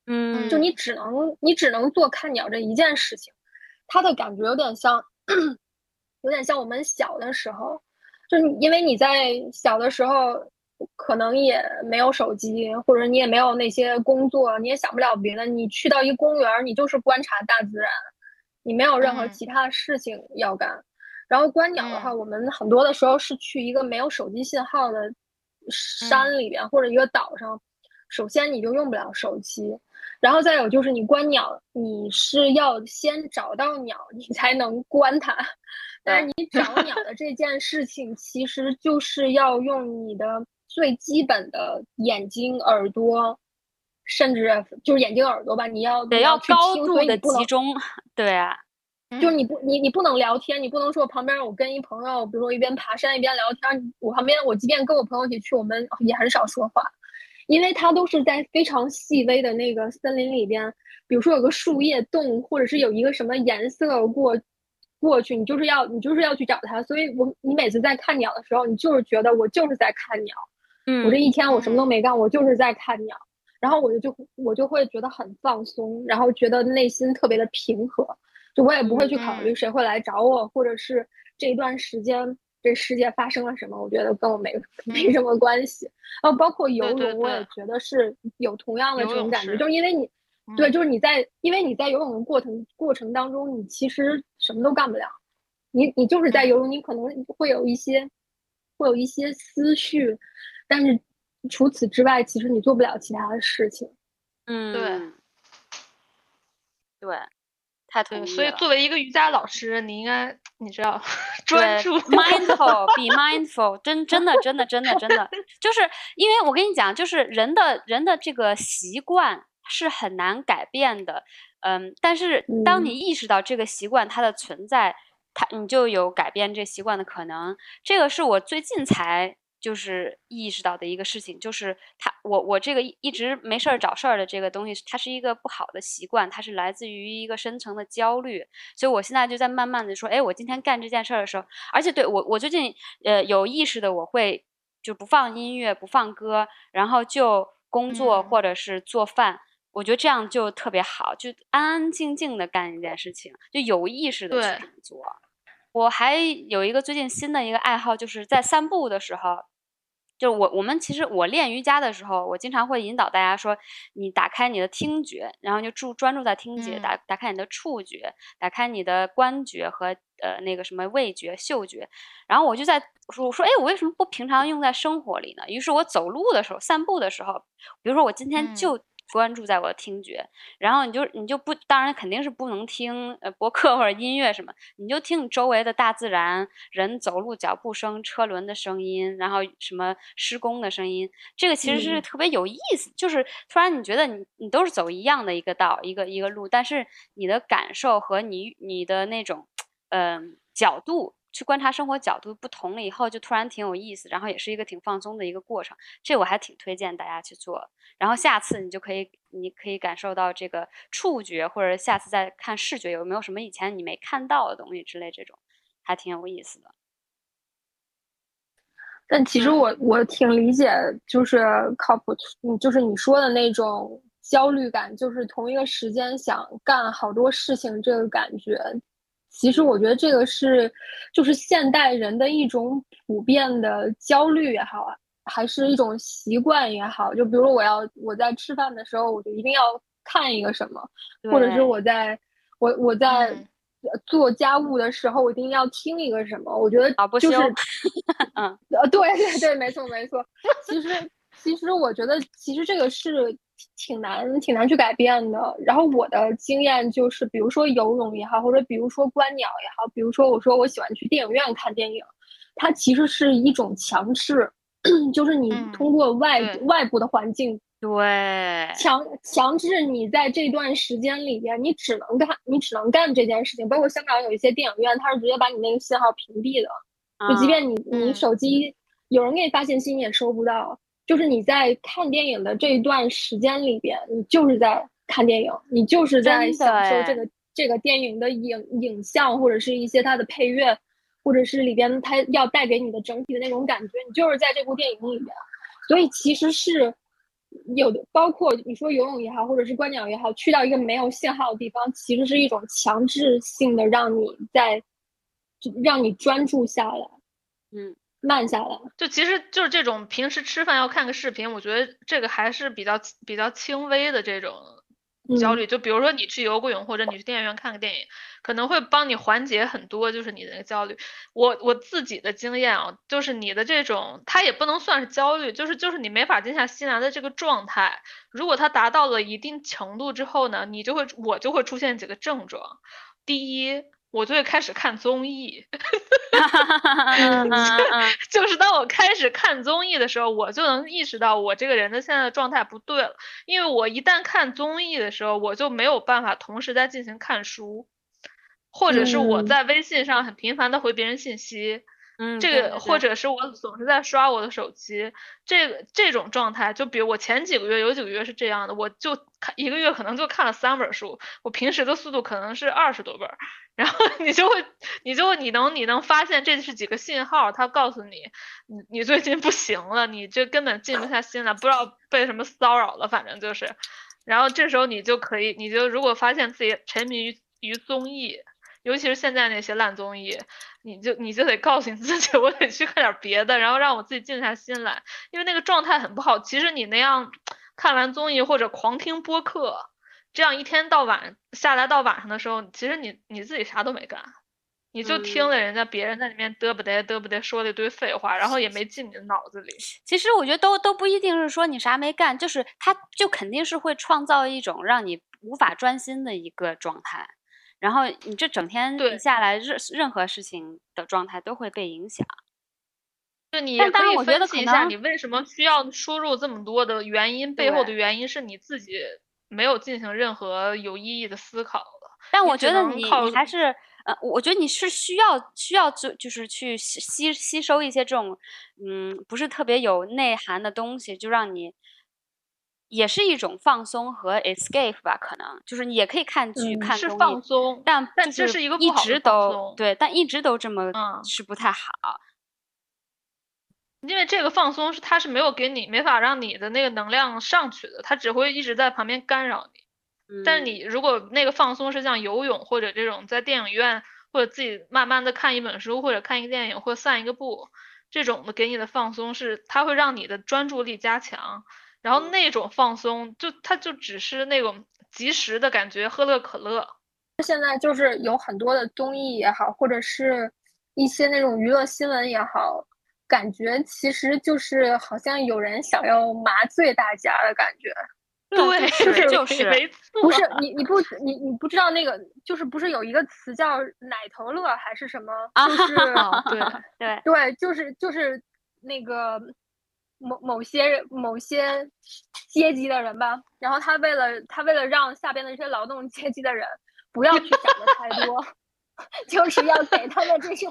Speaker 1: 嗯，
Speaker 3: 就你只能你只能做看鸟这一件事情。它的感觉有点像，[clears throat] 有点像我们小的时候，就是因为你在小的时候可能也没有手机，或者你也没有那些工作，你也想不了别的。你去到一公园，你就是观察大自然，你没有任何其他事情要干。然后观鸟的话，我们很多的时候是去一个没有手机信号的山里边或者一个岛上。首先你就用不了手机，然后再有就是你观鸟，你是要先找到鸟，你才能观它。但是你 [laughs] 找鸟的这件事情，其实就是要用你的最基本的眼睛、耳朵，甚至就是眼睛、耳朵吧，你要
Speaker 1: 得要高度的集中，对啊。
Speaker 3: 就是你不你你不能聊天，你不能说旁边我跟一朋友，比如说一边爬山一边聊天。我旁边我即便跟我朋友一起去，我们也很少说话，因为它都是在非常细微的那个森林里边，比如说有个树叶动，或者是有一个什么颜色过过去，你就是要你就是要去找它。所以我你每次在看鸟的时候，你就是觉得我就是在看鸟。
Speaker 1: 嗯，
Speaker 3: 我这一天我什么都没干，我就是在看鸟，然后我就就我就会觉得很放松，然后觉得内心特别的平和。就我也不会去考虑谁会来找我，或者是这一段时间这世界发生了什么，我觉得跟我没 [laughs] 没什么关系。然后包括游泳，我也觉得是有同样的这种感觉，就是因为你，对，就是你在，因为你在游泳的过程过程当中，你其实什么都干不了，你你就是在游泳，你可能会有一些会有一些思绪，但是除此之外，其实你做不了其他的事情。
Speaker 1: 嗯，
Speaker 2: 对，
Speaker 1: 对。太
Speaker 2: 对，所以作为一个瑜伽老师，你应该你知道 [laughs] 专注
Speaker 1: ，mindful，be [laughs] mindful，真真的真的真的真的，就是因为我跟你讲，就是人的人的这个习惯是很难改变的，嗯，但是当你意识到这个习惯它的存在，它你就有改变这习惯的可能。这个是我最近才。就是意识到的一个事情，就是他我我这个一直没事儿找事儿的这个东西，它是一个不好的习惯，它是来自于一个深层的焦虑，所以我现在就在慢慢的说，哎，我今天干这件事儿的时候，而且对我我最近呃有意识的我会就不放音乐不放歌，然后就工作或者是做饭，我觉得这样就特别好，就安安静静的干一件事情，就有意识的去做。我还有一个最近新的一个爱好，就是在散步的时候。就是我，我们其实我练瑜伽的时候，我经常会引导大家说，你打开你的听觉，然后就注专注在听觉，打打开你的触觉，打开你的观觉和呃那个什么味觉、嗅觉，然后我就在说，我说，哎，我为什么不平常用在生活里呢？于是我走路的时候、散步的时候，比如说我今天就。关注在我的听觉，然后你就你就不，当然肯定是不能听呃播客或者音乐什么，你就听你周围的大自然，人走路脚步声、车轮的声音，然后什么施工的声音，这个其实是特别有意思。就是突然你觉得你你都是走一样的一个道，一个一个路，但是你的感受和你你的那种嗯角度。去观察生活角度不同了以后，就突然挺有意思，然后也是一个挺放松的一个过程。这我还挺推荐大家去做。然后下次你就可以，你可以感受到这个触觉，或者下次再看视觉有没有什么以前你没看到的东西之类，这种还挺有意思的。
Speaker 3: 但其实我我挺理解，就是靠谱，就是你说的那种焦虑感，就是同一个时间想干好多事情这个感觉。其实我觉得这个是，就是现代人的一种普遍的焦虑也好啊，还是一种习惯也好，就比如我要我在吃饭的时候，我就一定要看一个什么，或者是我在我我在做家务的时候，我一定要听一个什么。我觉得就是，
Speaker 1: 嗯，
Speaker 3: 呃，对对对，没错没错。其实其实我觉得其实这个是挺难挺难去改变的。然后我的经验就是，比如说游泳也好，或者比如说观鸟也好，比如说我说我喜欢去电影院看电影。它其实是一种强制，[clears throat] 就是你通过外外部的环境，
Speaker 1: 对，
Speaker 3: 强强制你在这段时间里边，你只能干，你只能干这件事情。包括香港有一些电影院，它是直接把你那个信号屏蔽的，就即便你你手机有人给你发信息，你也收不到。就是你在看电影的这一段时间里边，你就是在看电影，你就是在享受这个这个电影的影影像或者是一些它的配乐。或者是里边它要带给你的整体的那种感觉，你就是在这部电影里边，所以其实是有的。包括你说游泳也好，或者是观鸟也好，去到一个没有信号的地方，其实是一种强制性的让你在，让你专注下来，
Speaker 1: 嗯，
Speaker 3: 慢下来。
Speaker 2: 就其实就是这种平时吃饭要看个视频，我觉得这个还是比较比较轻微的这种。焦虑，就比如说你去游个泳，或者你去电影院看个电影，可能会帮你缓解很多，就是你的那个焦虑。我我自己的经验啊，就是你的这种，它也不能算是焦虑，就是就是你没法静下心来的这个状态。如果它达到了一定程度之后呢，你就会我就会出现几个症状。第一。我就会开始看综艺，[laughs] 就是当我开始看综艺的时候，我就能意识到我这个人的现在的状态不对了。因为我一旦看综艺的时候，我就没有办法同时在进行看书，或者是我在微信上很频繁的回别人信息。
Speaker 1: 嗯，
Speaker 2: 这个或者是我总是在刷我的手机，这个这种状态，就比如我前几个月有几个月是这样的，我就看一个月可能就看了三本书，我平时的速度可能是二十多本，[laughs] 然后你就会，你就你能你能发现这是几个信号，它告诉你，你你最近不行了，你这根本静不下心来，不知道被什么骚扰了，反正就是，然后这时候你就可以，你就如果发现自己沉迷于于综艺。尤其是现在那些烂综艺，你就你就得告诉你自己，我得去看点别的，然后让我自己静下心来，因为那个状态很不好。其实你那样看完综艺或者狂听播客，这样一天到晚下来到晚上的时候，其实你你自己啥都没干，你就听了人家别人在里面嘚不嘚嘚不嘚说了一堆废话，然后也没进你的脑子里。
Speaker 1: 其实我觉得都都不一定是说你啥没干，就是他就肯定是会创造一种让你无法专心的一个状态。然后你这整天下来，任任何事情的状态都会被影响。
Speaker 2: 就你也可以分析一下，你为什么需要输入这么多的原因？背后的原因是你自己没有进行任何有意义的思考
Speaker 1: 但我觉得你你还是呃，我觉得你是需要需要就就是去吸吸收一些这种嗯不是特别有内涵的东西，就让你。也是一种放松和 escape 吧，可能就是你也可以看剧、看
Speaker 2: 综艺，放松，
Speaker 1: 但
Speaker 2: 但这是一个
Speaker 1: 一直都对，但一直都这么是不太好。
Speaker 2: 因为这个放松是它是没有给你没法让你的那个能量上去的，它只会一直在旁边干扰你。但是你如果那个放松是像游泳或者这种在电影院或者自己慢慢的看一本书或者看一个电影或散一个步，这种的给你的放松是它会让你的专注力加强。然后那种放松，就它就只是那种及时的感觉，喝乐可乐。
Speaker 3: 现在就是有很多的综艺也好，或者是一些那种娱乐新闻也好，感觉其实就是好像有人想要麻醉大家的感觉。
Speaker 2: 对，[laughs]
Speaker 1: 就是就
Speaker 2: 是
Speaker 3: 不是你你不你你不知道那个就是不是有一个词叫奶头乐还是什么？就是
Speaker 2: 对 [laughs]
Speaker 1: 对
Speaker 3: 对，就是就是那个。某某些某些阶级的人吧，然后他为了他为了让下边的这些劳动阶级的人不要去想的太多，[laughs] 就是要给他们这些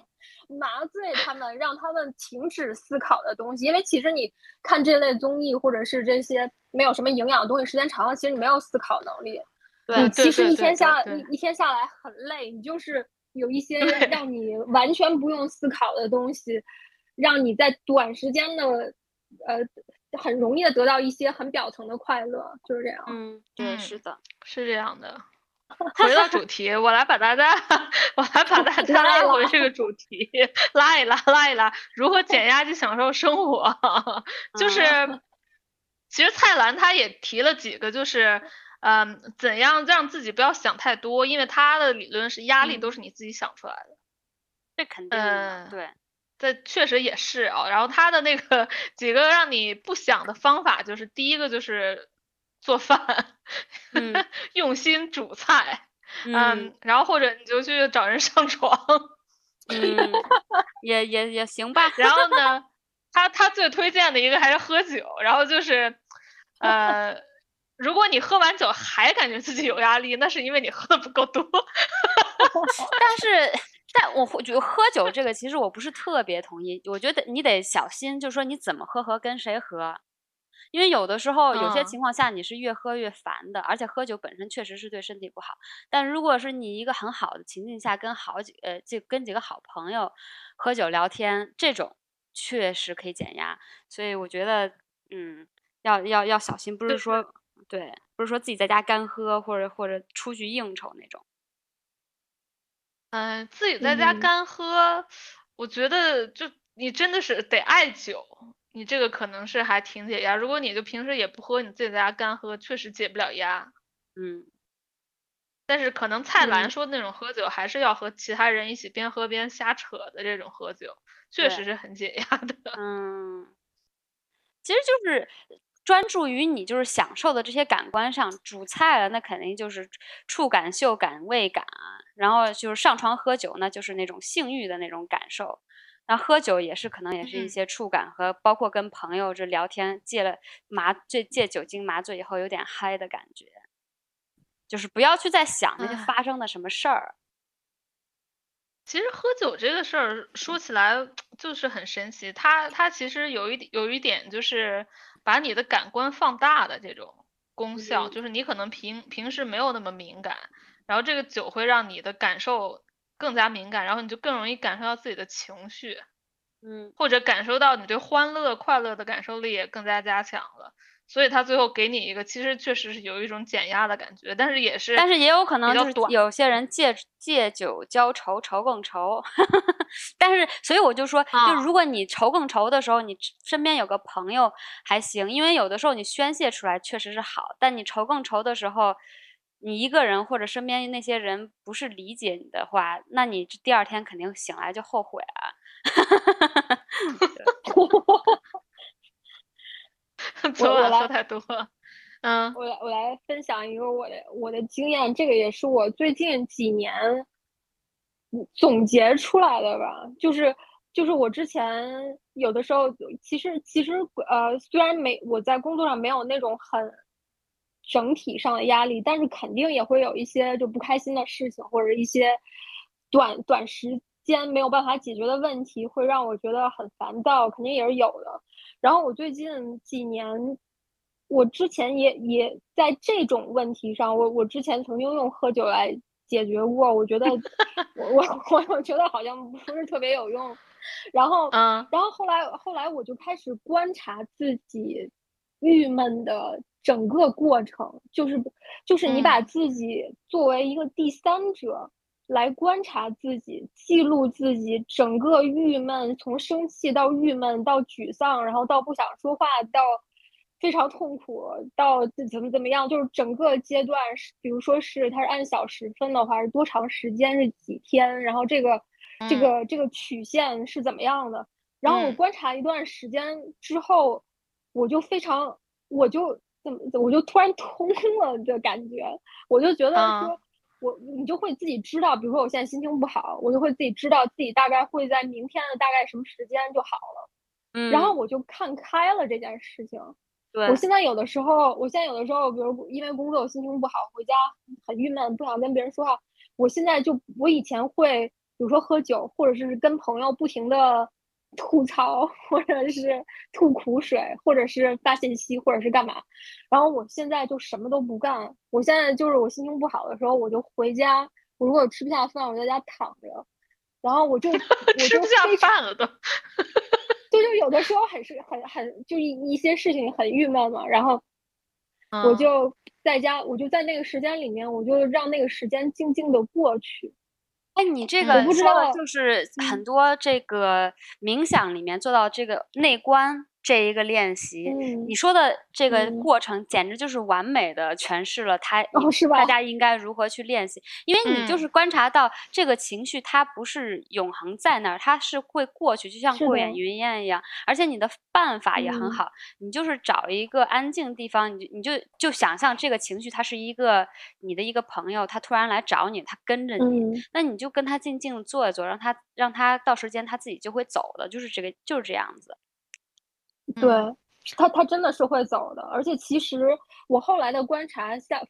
Speaker 3: 麻醉他们，让他们停止思考的东西。因为其实你看这类综艺或者是这些没有什么营养的东西，时间长了，其实你没有思考能力。
Speaker 2: 对，
Speaker 3: 其实一天下一一天下来很累，你就是有一些让你完全不用思考的东西，让你在短时间的。呃，很容易的得到一些很表层的快乐，就是这样。
Speaker 1: 嗯，对，是的，
Speaker 2: 是这样的。[laughs] 回到主题，我来把大家，我来把大 [laughs] 家拉回这个主题，拉一拉，拉一拉，如何减压去享受生活？[laughs] 就是，其实蔡澜他也提了几个，就是，嗯，怎样让自己不要想太多，因为他的理论是压力都是你自己想出来的。
Speaker 1: 这肯定，对，
Speaker 2: 这确实也是啊。然后他的那个几个让你不想的方法，就是第一个就是。做饭，[laughs] 用心煮菜，嗯，然后或者你就去找人上床，
Speaker 1: 嗯，也也也行吧。
Speaker 2: 然后呢，他他最推荐的一个还是喝酒，然后就是，呃，[laughs] 如果你喝完酒还感觉自己有压力，那是因为你喝的不够多。[laughs]
Speaker 1: 但是，但我会觉得喝酒这个其实我不是特别同意，我觉得你得小心，就是说你怎么喝和跟谁喝。因为有的时候，有些情况下你是越喝越烦的，而且喝酒本身确实是对身体不好。但如果是你一个很好的情境下，跟好几呃，就跟几个好朋友喝酒聊天，这种确实可以减压。所以我觉得，嗯，要要要小心，不是说对，不是说自己在家干喝，或者或者出去应酬那种。
Speaker 2: 嗯，自己在家干喝，我觉得就你真的是得爱酒。你这个可能是还挺解压，如果你就平时也不喝，你自己在家干喝，确实解不了压。
Speaker 1: 嗯，
Speaker 2: 但是可能蔡澜说的那种喝酒，还是要和其他人一起边喝边瞎扯的这种喝酒，确实是很解压的。
Speaker 1: 嗯，其实就是专注于你就是享受的这些感官上，煮菜了那肯定就是触感、嗅感、味感，然后就是上床喝酒，那就是那种性欲的那种感受。那喝酒也是可能也是一些触感和包括跟朋友这聊天，戒了麻醉戒酒精麻醉以后有点嗨的感觉，就是不要去再想那些发生的什么事儿。
Speaker 2: 其实喝酒这个事儿说起来就是很神奇，它它其实有一有一点就是把你的感官放大的这种功效，就是你可能平平时没有那么敏感，然后这个酒会让你的感受。更加敏感，然后你就更容易感受到自己的情绪，
Speaker 1: 嗯，
Speaker 2: 或者感受到你对欢乐、快乐的感受力也更加加强了。所以他最后给你一个，其实确实是有一种减压的感觉，但是也是，
Speaker 1: 但是也有可能就是有些人借借酒浇愁，愁更愁。[laughs] 但是，所以我就说，就如果你愁更愁的时候，你身边有个朋友还行，因为有的时候你宣泄出来确实是好，但你愁更愁的时候。你一个人或者身边那些人不是理解你的话，那你第二天肯定醒来就后悔了。[laughs] [laughs]
Speaker 2: 昨晚说太多。嗯，
Speaker 3: 我来我来分享一个我的我的经验，这个也是我最近几年总结出来的吧。就是就是我之前有的时候，其实其实呃，虽然没我在工作上没有那种很。整体上的压力，但是肯定也会有一些就不开心的事情，或者一些短短时间没有办法解决的问题，会让我觉得很烦躁，肯定也是有的。然后我最近几年，我之前也也在这种问题上，我我之前曾经用喝酒来解决过，我觉得 [laughs] 我我我觉得好像不是特别有用。然后
Speaker 2: 嗯，
Speaker 3: 然后后来后来我就开始观察自己郁闷的。整个过程就是，就是你把自己作为一个第三者来观察自己，记录自己整个郁闷，从生气到郁闷到沮丧，然后到不想说话，到非常痛苦，到怎么怎么样，就是整个阶段是，比如说是它是按小时分的话，是多长时间，是几天，然后这个这个这个曲线是怎么样的？然后我观察一段时间之后，我就非常，我就。怎么？我就突然 [laughs] 通了的感觉，我就觉得说，我你就会自己知道，比如说我现在心情不好，我就会自己知道自己大概会在明天的大概什么时间就好了，
Speaker 1: 嗯，
Speaker 3: 然后我就看开了这件事情。
Speaker 1: 对，
Speaker 3: 我现在有的时候，我现在有的时候，比如因为工作我心情不好，回家很郁闷，不想跟别人说话，我现在就我以前会，比如说喝酒，或者是跟朋友不停的。吐槽，或者是吐苦水，或者是发信息，或者是干嘛。然后我现在就什么都不干。我现在就是我心情不好的时候，我就回家。我如果吃不下饭，我在家躺着。然后我就 [laughs]
Speaker 2: 吃不下饭了都。
Speaker 3: 就就有的时候很是很很就一一些事情很郁闷嘛。然后我就在家，我就在那个时间里面，我就让那个时间静静的过去。
Speaker 1: 哎，你这个说的就是很多这个冥想里面做到这个内观。这一个练习，你说的这个过程简直就是完美的诠释了他，大家应该如何去练习。因为你就是观察到这个情绪，它不是永恒在那儿，它是会过去，就像过眼云烟一样。而且你的办法也很好，你就是找一个安静地方，你就你就就想象这个情绪，它是一个你的一个朋友，他突然来找你，他跟着你，那你就跟他静静的坐一坐，让他让他到时间他自己就会走的，就是这个就是这样子。
Speaker 3: 对他，他真的是会走的。而且，其实我后来的观察下，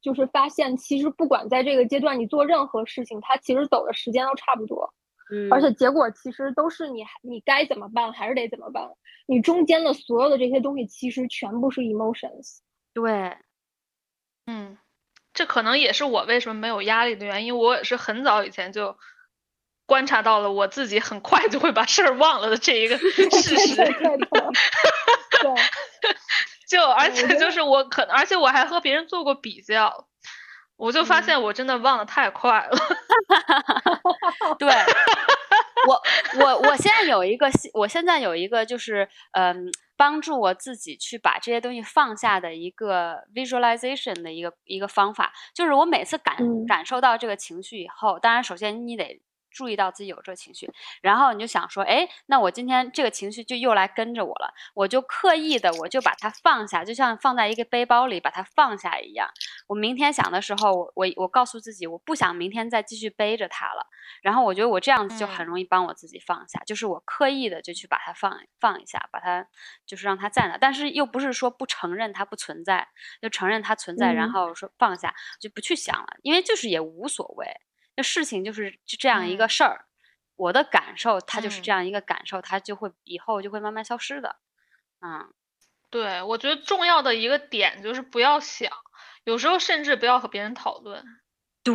Speaker 3: 就是发现，其实不管在这个阶段你做任何事情，他其实走的时间都差不多。
Speaker 1: 嗯，
Speaker 3: 而且结果其实都是你，你该怎么办还是得怎么办。你中间的所有的这些东西，其实全部是 emotions。
Speaker 1: 对，
Speaker 2: 嗯，这可能也是我为什么没有压力的原因。我也是很早以前就。观察到了我自己很快就会把事儿忘了的这一个 [laughs] 事实，[laughs] 就而且就是我可能，而且我还和别人做过比较，我就发现我真的忘得太快了。[laughs]
Speaker 1: 对，我我我现在有一个，我现在有一个就是嗯，帮助我自己去把这些东西放下的一个 visualization 的一个一个方法，就是我每次感感受到这个情绪以后，当然首先你得。注意到自己有这情绪，然后你就想说，哎，那我今天这个情绪就又来跟着我了，我就刻意的，我就把它放下，就像放在一个背包里把它放下一样。我明天想的时候，我我我告诉自己，我不想明天再继续背着它了。然后我觉得我这样子就很容易帮我自己放下，就是我刻意的就去把它放放一下，把它就是让它在那，但是又不是说不承认它不存在，就承认它存在，然后说放下就不去想了，因为就是也无所谓。那事情就是就这样一个事儿，我的感受它就是这样一个感受，它就会以后就会慢慢消失的。嗯，
Speaker 2: 对，我觉得重要的一个点就是不要想，有时候甚至不要和别人讨论。
Speaker 1: 对，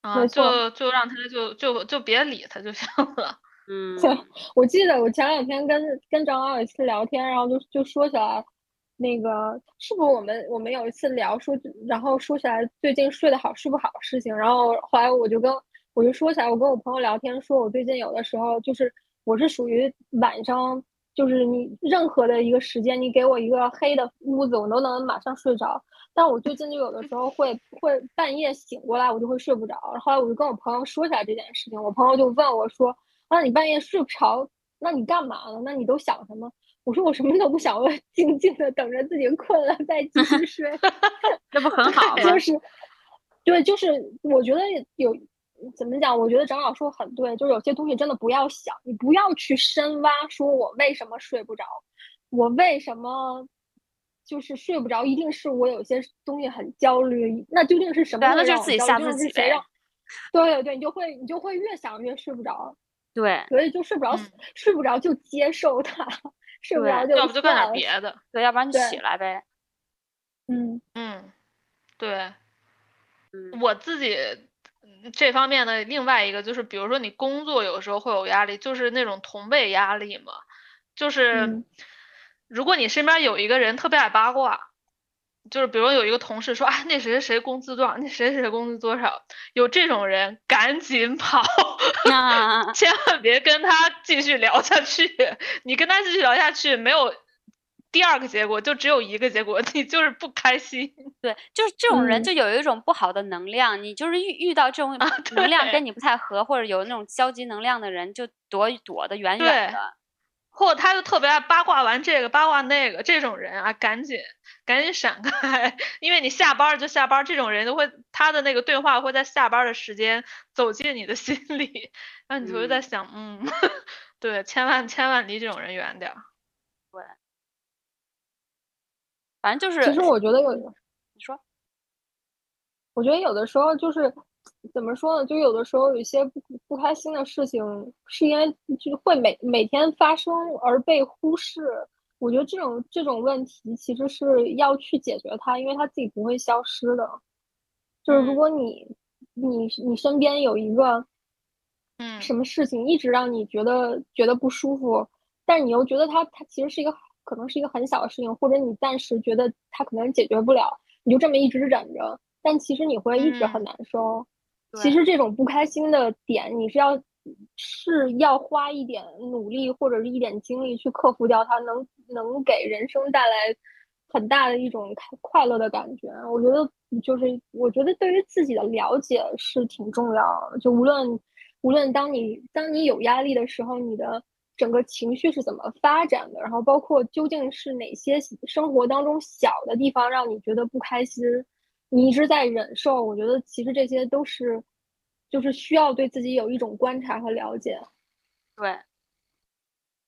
Speaker 2: 啊，就就让他就就就别理他就行了。
Speaker 1: 嗯，[laughs]
Speaker 3: 我记得我前两天跟跟张老师聊天，然后就就说起来。那个是不是我们我们有一次聊说，然后说起来最近睡得好睡不好的事情，然后后来我就跟我就说起来，我跟我朋友聊天，说我最近有的时候就是我是属于晚上就是你任何的一个时间，你给我一个黑的屋子，我都能马上睡着。但我最近就有的时候会会半夜醒过来，我就会睡不着。后来我就跟我朋友说起来这件事情，我朋友就问我说：“那你半夜睡不着，那你干嘛呢？那你都想什么？”我说我什么都不想，我静静的等着自己困了再继续睡，[laughs]
Speaker 1: 那不很好吗？
Speaker 3: 就是，对，就是我觉得有怎么讲？我觉得张老说很对，就是有些东西真的不要想，你不要去深挖，说我为什么睡不着，我为什么就是睡不着，一定是我有些东西很焦虑，那究竟是什么？
Speaker 1: 那就是自己吓自己
Speaker 3: 呗。对对，你就会你就会越想越睡不着。
Speaker 1: 对，
Speaker 3: 所以就睡不着，睡不着就接受它。睡不着就
Speaker 2: 要不就干点别的，
Speaker 1: 对，要不然你起来呗。
Speaker 3: 嗯
Speaker 2: 嗯，对，
Speaker 1: 嗯，
Speaker 2: 我自己这方面的另外一个就是，比如说你工作有时候会有压力，就是那种同辈压力嘛，就是如果你身边有一个人特别爱八卦。就是比如有一个同事说啊，那谁谁谁工资多少，那谁谁谁工资多少，有这种人赶紧跑，[laughs] 千万别跟他继续聊下去。你跟他继续聊下去，没有第二个结果，就只有一个结果，你就是不开心。
Speaker 1: 对，就是这种人就有一种不好的能量，你就是遇遇到这种能量跟你不太合，或者有那种消极能量的人，就躲躲得远远的。
Speaker 2: 或者他就特别爱八卦，完这个八卦那个，这种人啊，赶紧赶紧闪开，[laughs] 因为你下班就下班，这种人都会他的那个对话会在下班的时间走进你的心里，[laughs] 那你就会在想，嗯，[laughs] 对，千万千万离这种人远点儿。
Speaker 1: 对，反正就是，
Speaker 3: 其实我觉得有，
Speaker 1: 你说，
Speaker 3: 我觉得有的时候就是。怎么说呢？就有的时候有一些不不开心的事情，是因为就会每每天发生而被忽视。我觉得这种这种问题其实是要去解决它，因为它自己不会消失的。就是如果你你你身边有一个
Speaker 2: 嗯
Speaker 3: 什么事情一直让你觉得觉得不舒服，但你又觉得它它其实是一个可能是一个很小的事情，或者你暂时觉得它可能解决不了，你就这么一直忍着，但其实你会一直很难受。其实这种不开心的点，你是要是要花一点努力或者是一点精力去克服掉它，能能给人生带来很大的一种快乐的感觉。我觉得就是我觉得对于自己的了解是挺重要的，就无论。无论当你当你有压力的时候，你的整个情绪是怎么发展的，然后包括究竟是哪些生活当中小的地方让你觉得不开心，你一直在忍受，我觉得其实这些都是，就是需要对自己有一种观察和了解。
Speaker 1: 对，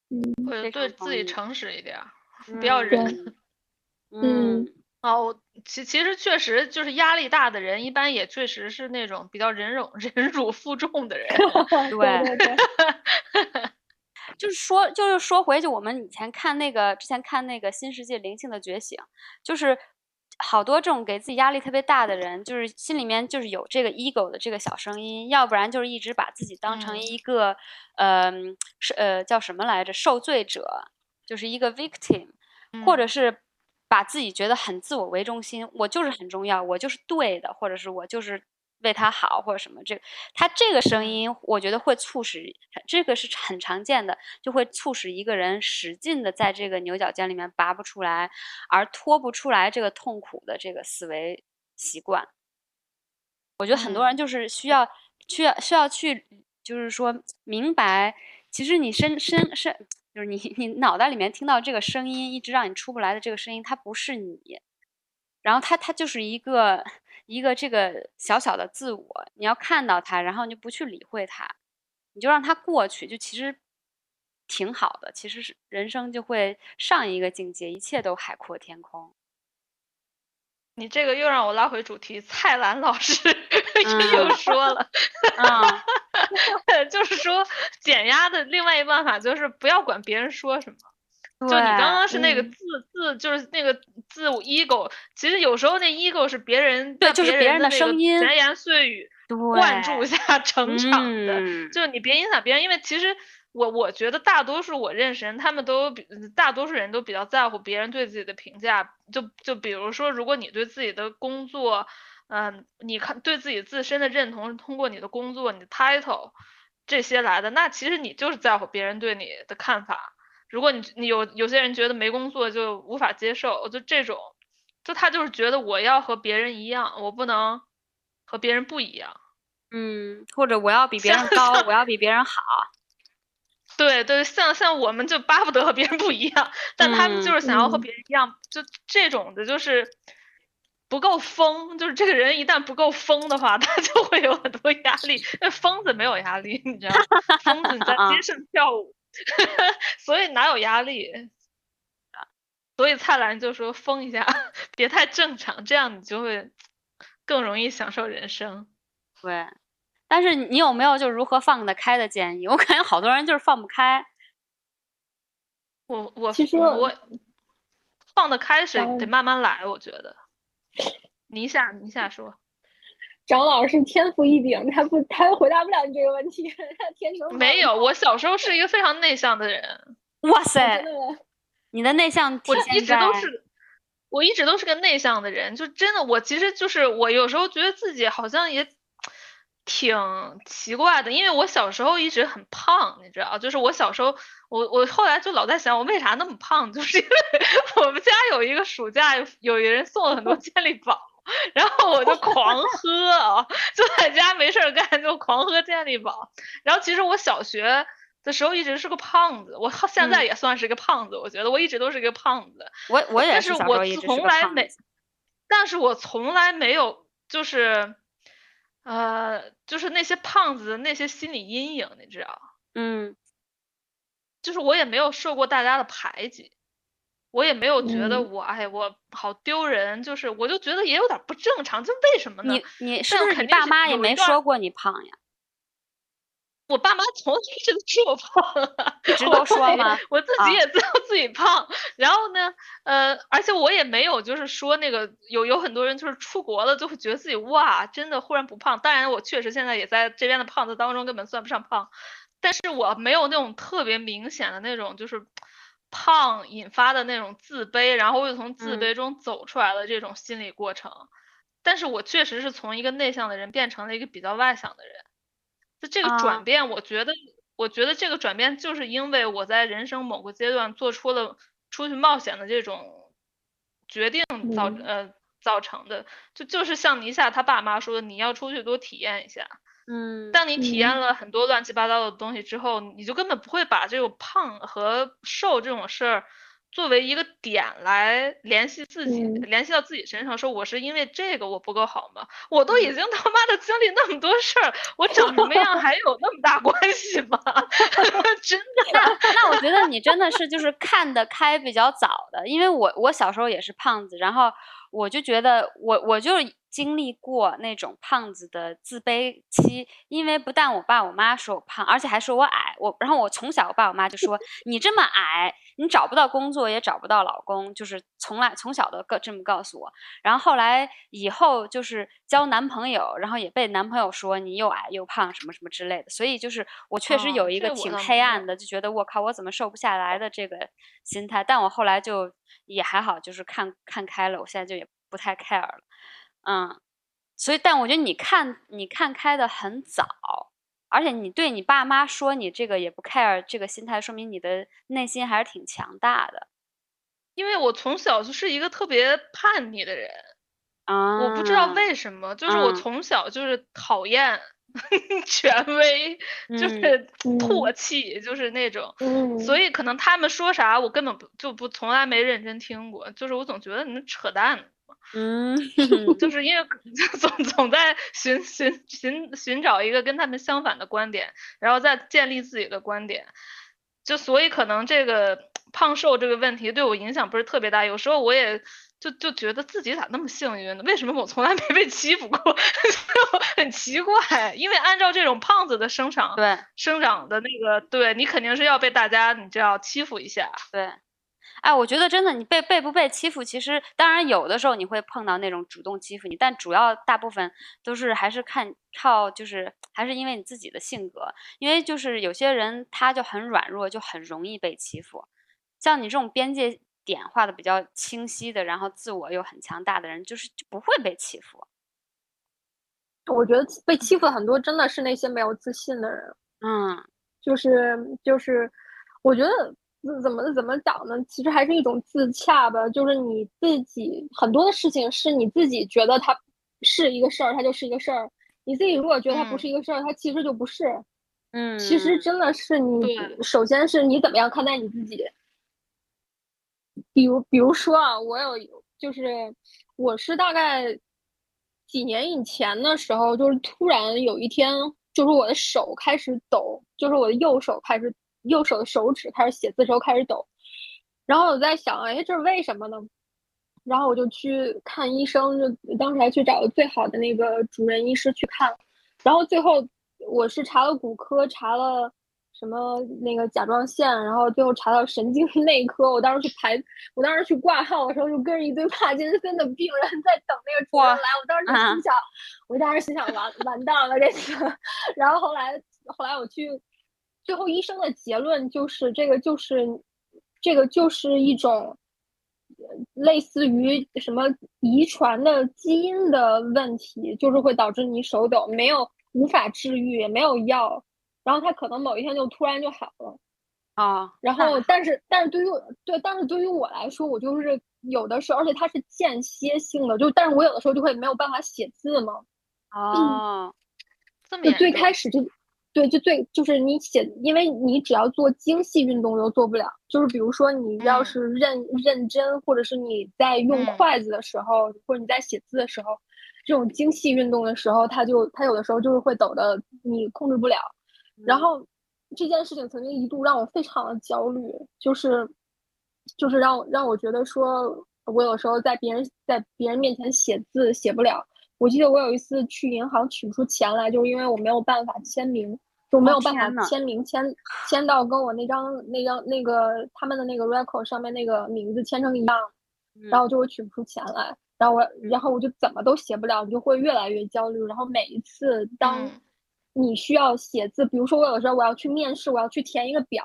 Speaker 3: 嗯，
Speaker 2: 会对自己诚实一点，不要忍。[laughs]
Speaker 3: 嗯。
Speaker 2: 哦，其其实确实就是压力大的人，一般也确实是那种比较忍辱 [laughs] 忍辱负重的人。[laughs]
Speaker 3: 对，
Speaker 1: 就是说，就是说回去，我们以前看那个，之前看那个《新世界灵性的觉醒》，就是好多这种给自己压力特别大的人，就是心里面就是有这个 ego 的这个小声音，要不然就是一直把自己当成一个，呃，是呃叫什么来着，受罪者，就是一个 victim，或者是。把自己觉得很自我为中心，我就是很重要，我就是对的，或者是我就是为他好，或者什么。这个他这个声音，我觉得会促使这个是很常见的，就会促使一个人使劲的在这个牛角尖里面拔不出来，而脱不出来这个痛苦的这个思维习惯。我觉得很多人就是需要需要需要去，就是说明白，其实你身身身。就是你，你脑袋里面听到这个声音，一直让你出不来的这个声音，它不是你，然后它它就是一个一个这个小小的自我，你要看到它，然后你就不去理会它，你就让它过去，就其实挺好的，其实是人生就会上一个境界，一切都海阔天空。
Speaker 2: 你这个又让我拉回主题，蔡澜老师 [laughs] 又说了，
Speaker 1: 啊，[laughs]
Speaker 2: 就是说减压的另外一个办法就是不要管别人说什么。就你刚刚是那个自自，就是那个自我 ego，其实有时候那 ego 是别人
Speaker 1: 对，就是别人的声音，
Speaker 2: 闲言碎语灌注下 [laughs] 成长的，就是你别影响别人，因为其实。我我觉得大多数我认识人，他们都比大多数人都比较在乎别人对自己的评价。就就比如说，如果你对自己的工作，嗯，你看对自己自身的认同是通过你的工作、你的 title 这些来的，那其实你就是在乎别人对你的看法。如果你你有有些人觉得没工作就无法接受，就这种，就他就是觉得我要和别人一样，我不能和别人不一样。
Speaker 1: 嗯，或者我要比别人高，我要比别人好。[laughs]
Speaker 2: 对对，像像我们就巴不得和别人不一样，但他们就是想要和别人一样，就这种的，就是不够疯。就是这个人一旦不够疯的话，[laughs] 他就会有很多压力。那疯子没有压力，你知道吗？疯子你在 [laughs] 街上跳舞，[laughs] 所以哪有压力？所以蔡澜就说疯一下，[laughs] 别太正常，这样你就会更容易享受人生。
Speaker 1: 对。但是你有没有就如何放得开的建议？[laughs] 我感觉好多人就是放不开。
Speaker 2: 我我
Speaker 3: 其实
Speaker 2: 我放得开是得慢慢来，我觉得。宁夏宁夏说，
Speaker 3: 张老师天赋异禀，他不他回答不了你这个问题，[laughs] 他天生
Speaker 2: 没有。我小时候是一个非常内向的人。[laughs]
Speaker 1: 哇塞，你的内向
Speaker 2: 我一直都是，我一直都是个内向的人，就真的我其实就是我有时候觉得自己好像也。挺奇怪的，因为我小时候一直很胖，你知道，就是我小时候，我我后来就老在想，我为啥那么胖，就是因为 [laughs] 我们家有一个暑假，有人送了很多健力宝，然后我就狂喝啊，就在家没事干就狂喝健力宝，然后其实我小学的时候一直是个胖子，我现在也算是个胖子，我觉得我一直都是个胖子，
Speaker 1: 我我也
Speaker 2: 是，但是我从来没，但是我从来没有就是。呃，就是那些胖子的那些心理阴影，你知道？
Speaker 1: 嗯，
Speaker 2: 就是我也没有受过大家的排挤，我也没有觉得我哎我好丢人，就是我就觉得也有点不正常，就为什么呢？
Speaker 1: 你你是不是你爸妈也没说过你胖呀？
Speaker 2: 我爸妈从来一直都说我胖，[laughs]
Speaker 1: 一直都说吗？
Speaker 2: 我自己也知道自己胖。然后呢，呃，而且我也没有就是说那个有有很多人就是出国了就会觉得自己哇，真的忽然不胖。当然，我确实现在也在这边的胖子当中根本算不上胖，但是我没有那种特别明显的那种就是胖引发的那种自卑，然后又从自卑中走出来的这种心理过程。但是我确实是从一个内向的人变成了一个比较外向的人。就这个转变，我觉得，我觉得这个转变就是因为我在人生某个阶段做出了出去冒险的这种决定造呃造成的。就就是像尼夏他爸妈说的，你要出去多体验一下。
Speaker 1: 嗯，
Speaker 2: 当你体验了很多乱七八糟的东西之后，你就根本不会把这种胖和瘦这种事儿作为一个点来联系自己，联系到自己身上，说我是因为这个我不够好吗？我都已经他妈的经历那么多事儿，我长什么样还有那么大关系吗？[laughs] 真的？
Speaker 1: 那那我觉得你真的是就是看得开比较早的，因为我我小时候也是胖子，然后我就觉得我我就。经历过那种胖子的自卑期，因为不但我爸我妈说我胖，而且还说我矮。我然后我从小我爸我妈就说你这么矮，你找不到工作也找不到老公，就是从来从小都告这么告诉我。然后后来以后就是交男朋友，然后也被男朋友说你又矮又胖什么什么之类的。所以就是我确实有一个挺黑暗的，就觉得我靠我怎么瘦不下来的这个心态。但我后来就也还好，就是看看开了，我现在就也不太 care 了。嗯，所以，但我觉得你看，你看开的很早，而且你对你爸妈说你这个也不 care，这个心态说明你的内心还是挺强大的。
Speaker 2: 因为我从小就是一个特别叛逆的人，
Speaker 1: 啊，
Speaker 2: 我不知道为什么，就是我从小就是讨厌 [laughs] 权威，就是唾。弃，就是那种，所以可能他们说啥，我根本不就不从来没认真听过，就是我总觉得你们扯淡。
Speaker 1: 嗯，
Speaker 2: 就是因为 [laughs] 总总在寻寻寻寻找一个跟他们相反的观点，然后再建立自己的观点，就所以可能这个胖瘦这个问题对我影响不是特别大。有时候我也就就觉得自己咋那么幸运呢？为什么我从来没被欺负过？[laughs] 很奇怪，因为按照这种胖子的生长，
Speaker 1: 对
Speaker 2: 生长的那个，对你肯定是要被大家你就要欺负一下，
Speaker 1: 对。哎，我觉得真的，你被被不被欺负，其实当然有的时候你会碰到那种主动欺负你，但主要大部分都是还是看靠，就是还是因为你自己的性格，因为就是有些人他就很软弱，就很容易被欺负。像你这种边界点画的比较清晰的，然后自我又很强大的人，就是就不会被欺负。
Speaker 3: 我觉得被欺负的很多真的是那些没有自信的人。
Speaker 1: 嗯，
Speaker 3: 就是就是，我觉得。怎么怎么讲呢？其实还是一种自洽吧，就是你自己很多的事情是你自己觉得它是一个事儿，它就是一个事儿。你自己如果觉得它不是一个事儿，它其实就不是。
Speaker 1: 嗯，
Speaker 3: 其实真的是你，首先是你怎么样看待你自己。比如，比如说啊，我有就是我是大概几年以前的时候，就是突然有一天，就是我的手开始抖，就是我的右手开始。右手的手指开始写字的时候开始抖，然后我在想，哎，这是为什么呢？然后我就去看医生，就当时还去找了最好的那个主任医师去看，然后最后我是查了骨科，查了什么那个甲状腺，然后最后查到神经内科。我当时去排，我当时去挂号的时候，就跟着一堆帕金森的病人在等那个主任来。我当时就心想，我当时心想完完蛋了这次。[laughs] 然后后来后来我去。最后医生的结论就是，这个就是，这个就是一种类似于什么遗传的基因的问题，就是会导致你手抖，没有无法治愈，也没有药，然后他可能某一天就突然就好了
Speaker 1: 啊。
Speaker 3: 然后，但是但是对于对，但是对于我来说，我就是有的时候，而且它是间歇性的，就但是我有的时候就会没有办法写字嘛。
Speaker 2: 啊，这么
Speaker 3: 就最开始就。对，就最就是你写，因为你只要做精细运动都做不了。就是比如说，你要是认认真，或者是你在用筷子的时候，或者你在写字的时候，这种精细运动的时候，它就它有的时候就是会抖的，你控制不了。然后这件事情曾经一度让我非常的焦虑，就是就是让让我觉得说，我有时候在别人在别人面前写字写不了。我记得我有一次去银行取不出钱来，就是因为我没有办法签名，就没有办法签名签签到跟我那张那张那个他们的那个 record 上面那个名字签成一样，然后就我取不出钱来，然后我然后我就怎么都写不了，你就会越来越焦虑。然后每一次当你需要写字，比如说我有时候我要去面试，我要去填一个表，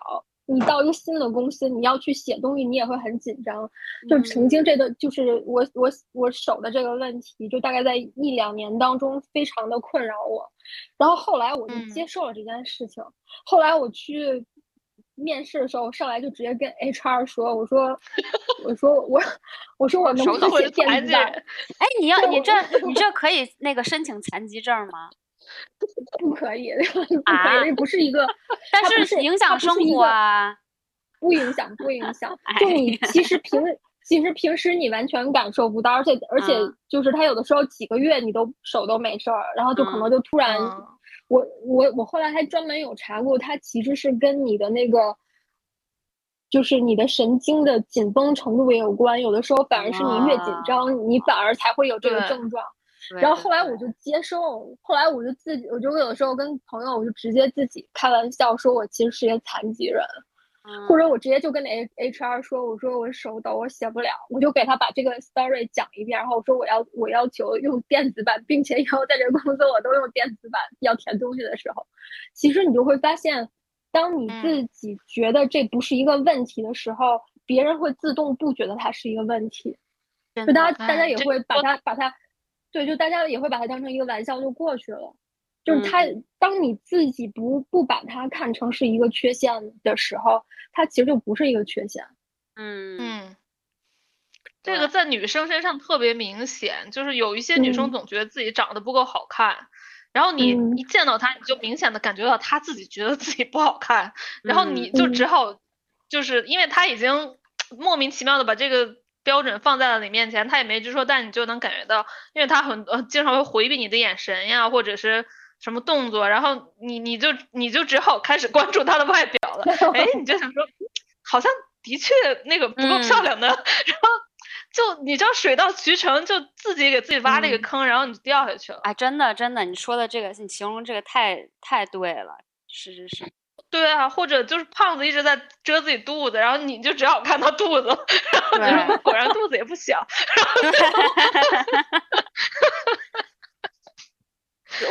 Speaker 3: 你到一个新的公司，你要去写东西，你也会很紧张。就曾经这个，就是我我我手的这个问题，就大概在一两年当中，非常的困扰我。然后后来我就接受了这件事情。后来我去面试的时候，上来就直接跟 HR 说：“我说，我说我，我说我能不能写电子版？
Speaker 1: 哎，你要你这你这可以那个申请残疾证吗？” [laughs]
Speaker 3: 不可以，[laughs] 不可以，不是一个，[laughs]
Speaker 1: 但是影响生活啊，
Speaker 3: 不影响，不影响。就你其实平，其实平时你完全感受不到，而且而且就是他有的时候几个月你都手都没事儿，然后就可能就突然，我我我后来还专门有查过，它其实是跟你的那个，就是你的神经的紧绷程度也有关，有的时候反而是你越紧张，你反而才会有这个症状。然后后来我就接受，后来我就自己，我就有的时候跟朋友，我就直接自己开玩笑说，我其实是一个残疾人，或者我直接就跟那 H R 说，我说我手抖，我写不了，我就给他把这个 story 讲一遍，然后我说我要我要求用电子版，并且以后在这个公司我都用电子版要填东西的时候，其实你就会发现，当你自己觉得这不是一个问题的时候，别人会自动不觉得它是一个问题，就大家大家也会把它把它。对，就大家也会把它当成一个玩笑就过去了。就是他，当你自己不不把它看成是一个缺陷的时候，它其实就不是一个缺陷。
Speaker 1: 嗯
Speaker 2: 嗯，这个在女生身上特别明显，就是有一些女生总觉得自己长得不够好看，然后你一见到她，你就明显的感觉到她自己觉得自己不好看，然后你就只好，就是因为她已经莫名其妙的把这个。标准放在了你面前，他也没直说，但你就能感觉到，因为他很呃经常会回避你的眼神呀，或者是什么动作，然后你你就你就只好开始关注他的外表了。哎，你就想说，好像的确那个不够漂亮的，[laughs] 然后就你知道水到渠成，就自己给自己挖了一个坑，然后你就掉下去了。
Speaker 1: 哎，真的真的，你说的这个，你形容这个太太对了，是是是。
Speaker 2: 对啊，或者就是胖子一直在遮自己肚子，然后你就只好看他肚子，[laughs] 然后你说果然肚子也不小。[laughs]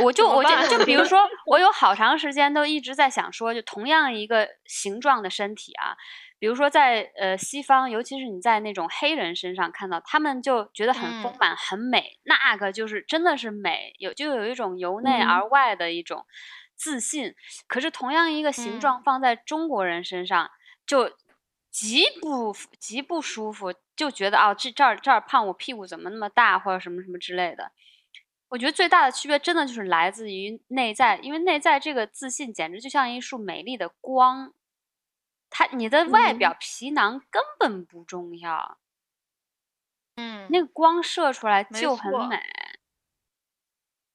Speaker 1: 我就我就就比如 [laughs] 说，我有好长时间都一直在想说，就同样一个形状的身体啊，比如说在呃西方，尤其是你在那种黑人身上看到，他们就觉得很丰满、很美，那个就是真的是美，有就有一种由内而外的一种。自信，可是同样一个形状放在中国人身上，就极不极不舒服，就觉得啊，这这儿这儿胖，我屁股怎么那么大，或者什么什么之类的。我觉得最大的区别真的就是来自于内在，因为内在这个自信简直就像一束美丽的光，它你的外表皮囊根本不重要，
Speaker 2: 嗯，
Speaker 1: 那个光射出来就很美，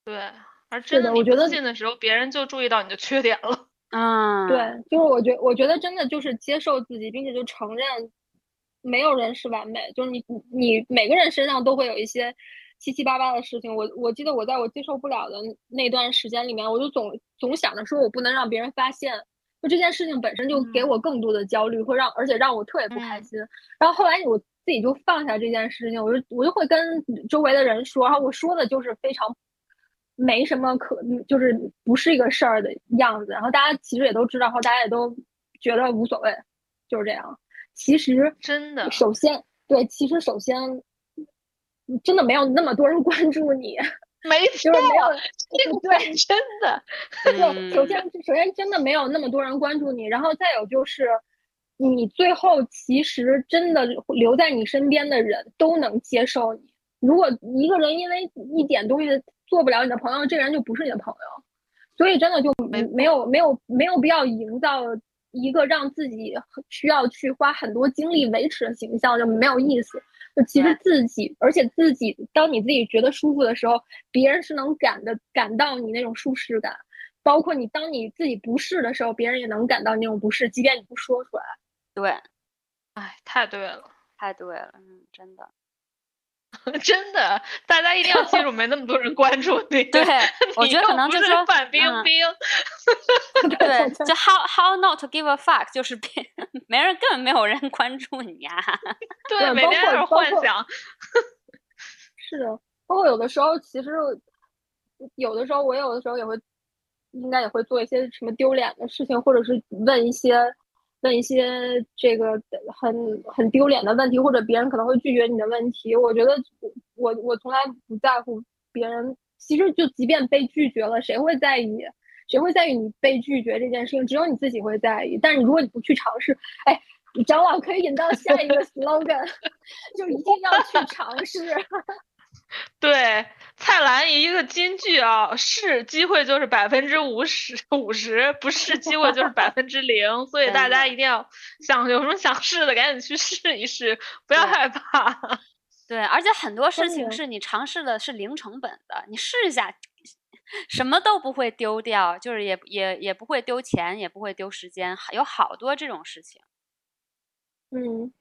Speaker 2: 对。而真的，
Speaker 3: 我觉得
Speaker 2: 自信的时候，别人就注意到你的缺点了。
Speaker 1: 嗯，[laughs]
Speaker 3: 对，就是我觉，我觉得真的就是接受自己，并且就承认，没有人是完美。就是你，你每个人身上都会有一些七七八八的事情。我我记得我在我接受不了的那段时间里面，我就总总想着说我不能让别人发现，就这件事情本身就给我更多的焦虑，会让而且让我特别不开心。然后后来我自己就放下这件事情，我就我就会跟周围的人说，然后我说的就是非常。没什么可，就是不是一个事儿的样子。然后大家其实也都知道，然后大家也都觉得无所谓，就是这样。其实
Speaker 2: 真的，
Speaker 3: 首先对，其实首先真的没有那么多人 [laughs] 关注你，[laughs]
Speaker 2: 没
Speaker 3: 错，没有，对，
Speaker 2: 真的。
Speaker 3: 对，首先首先真的没有那么多人关注你，然后再有就是你最后其实真的留在你身边的人都能接受你。如果一个人因为一点东西。做不了你的朋友，这个人就不是你的朋友，所以真的就没没有没有没有必要营造一个让自己需要去花很多精力维持的形象，就没有意思。就其实自己，而且自己，当你自己觉得舒服的时候，别人是能感的感到你那种舒适感。包括你当你自己不适的时候，别人也能感到那种不适，即便你不说出来。
Speaker 1: 对，
Speaker 2: 哎，太对了，
Speaker 1: 太对了，嗯，真的。
Speaker 2: 真的，大家一定要记住，没那么多人关注你。
Speaker 1: 对，我觉得可能就是
Speaker 2: 范冰冰。[laughs]
Speaker 1: 对，就 how how not to give a fuck，就是别没人，根本没有人关注你 [laughs] 呀。
Speaker 2: 对，每天都是幻想。
Speaker 3: 是的，包括有的时候，其实有的时候，我有的时候也会，应该也会做一些什么丢脸的事情，或者是问一些问一些这个很很丢脸的问题，或者别人可能会拒绝你的问题。我觉得我我从来不在乎别人。其实就即便被拒绝了，谁会在意？谁会在意你被拒绝这件事情？只有你自己会在意。但是如果你不去尝试，哎，张老可以引到下一个 slogan，[laughs] 就一定要去尝试。
Speaker 2: 对，蔡澜一个金句啊，是机会就是百分之五十五十，不是机会就是百分之零。所 [laughs] 以大家一定要想有什么想试的，赶紧去试一试，不要害怕。[laughs]
Speaker 1: 对，而且很多事情是你尝试的是零成本的，你试一下，什么都不会丢掉，就是也也也不会丢钱，也不会丢时间，有好多这种事情。
Speaker 3: 嗯，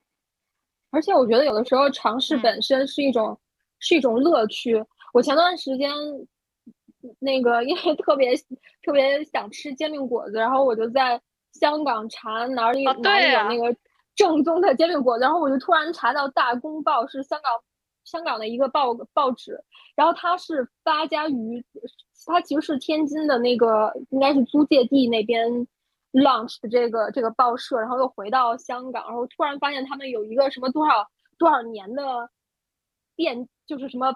Speaker 3: 而且我觉得有的时候尝试本身是一种是一种乐趣。我前段时间那个因为特别特别想吃煎饼果子，然后我就在香港查哪里哪里有那个。正宗的煎饼果子，然后我就突然查到《大公报》是香港香港的一个报报纸，然后它是发家于它其实是天津的那个应该是租界地那边 launch 的这个这个报社，然后又回到香港，然后突然发现他们有一个什么多少多少年的变，就是什么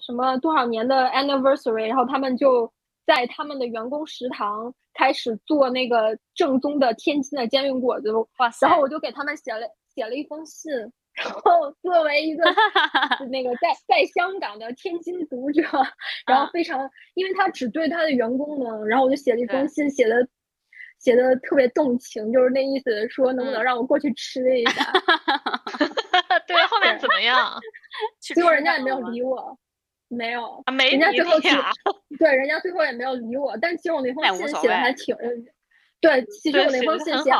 Speaker 3: 什么多少年的 anniversary，然后他们就在他们的员工食堂。开始做那个正宗的天津的煎饼果子，哇然后我就给他们写了写了一封信，然后作为一个 [laughs] 那个在在香港的天津读者，然后非常，因为他只对他的员工呢，然后我就写了一封信，写的写的特别动情，就是那意思，说能不能让我过去吃一下？[laughs] [laughs]
Speaker 2: 对，后面怎么样？[laughs]
Speaker 3: 结果人家也没有理我。没有，
Speaker 2: 没
Speaker 3: 人家最后 [laughs] 对，人家最后也没有理我。但其实我那封信写的还挺认，对，其实我那封信写，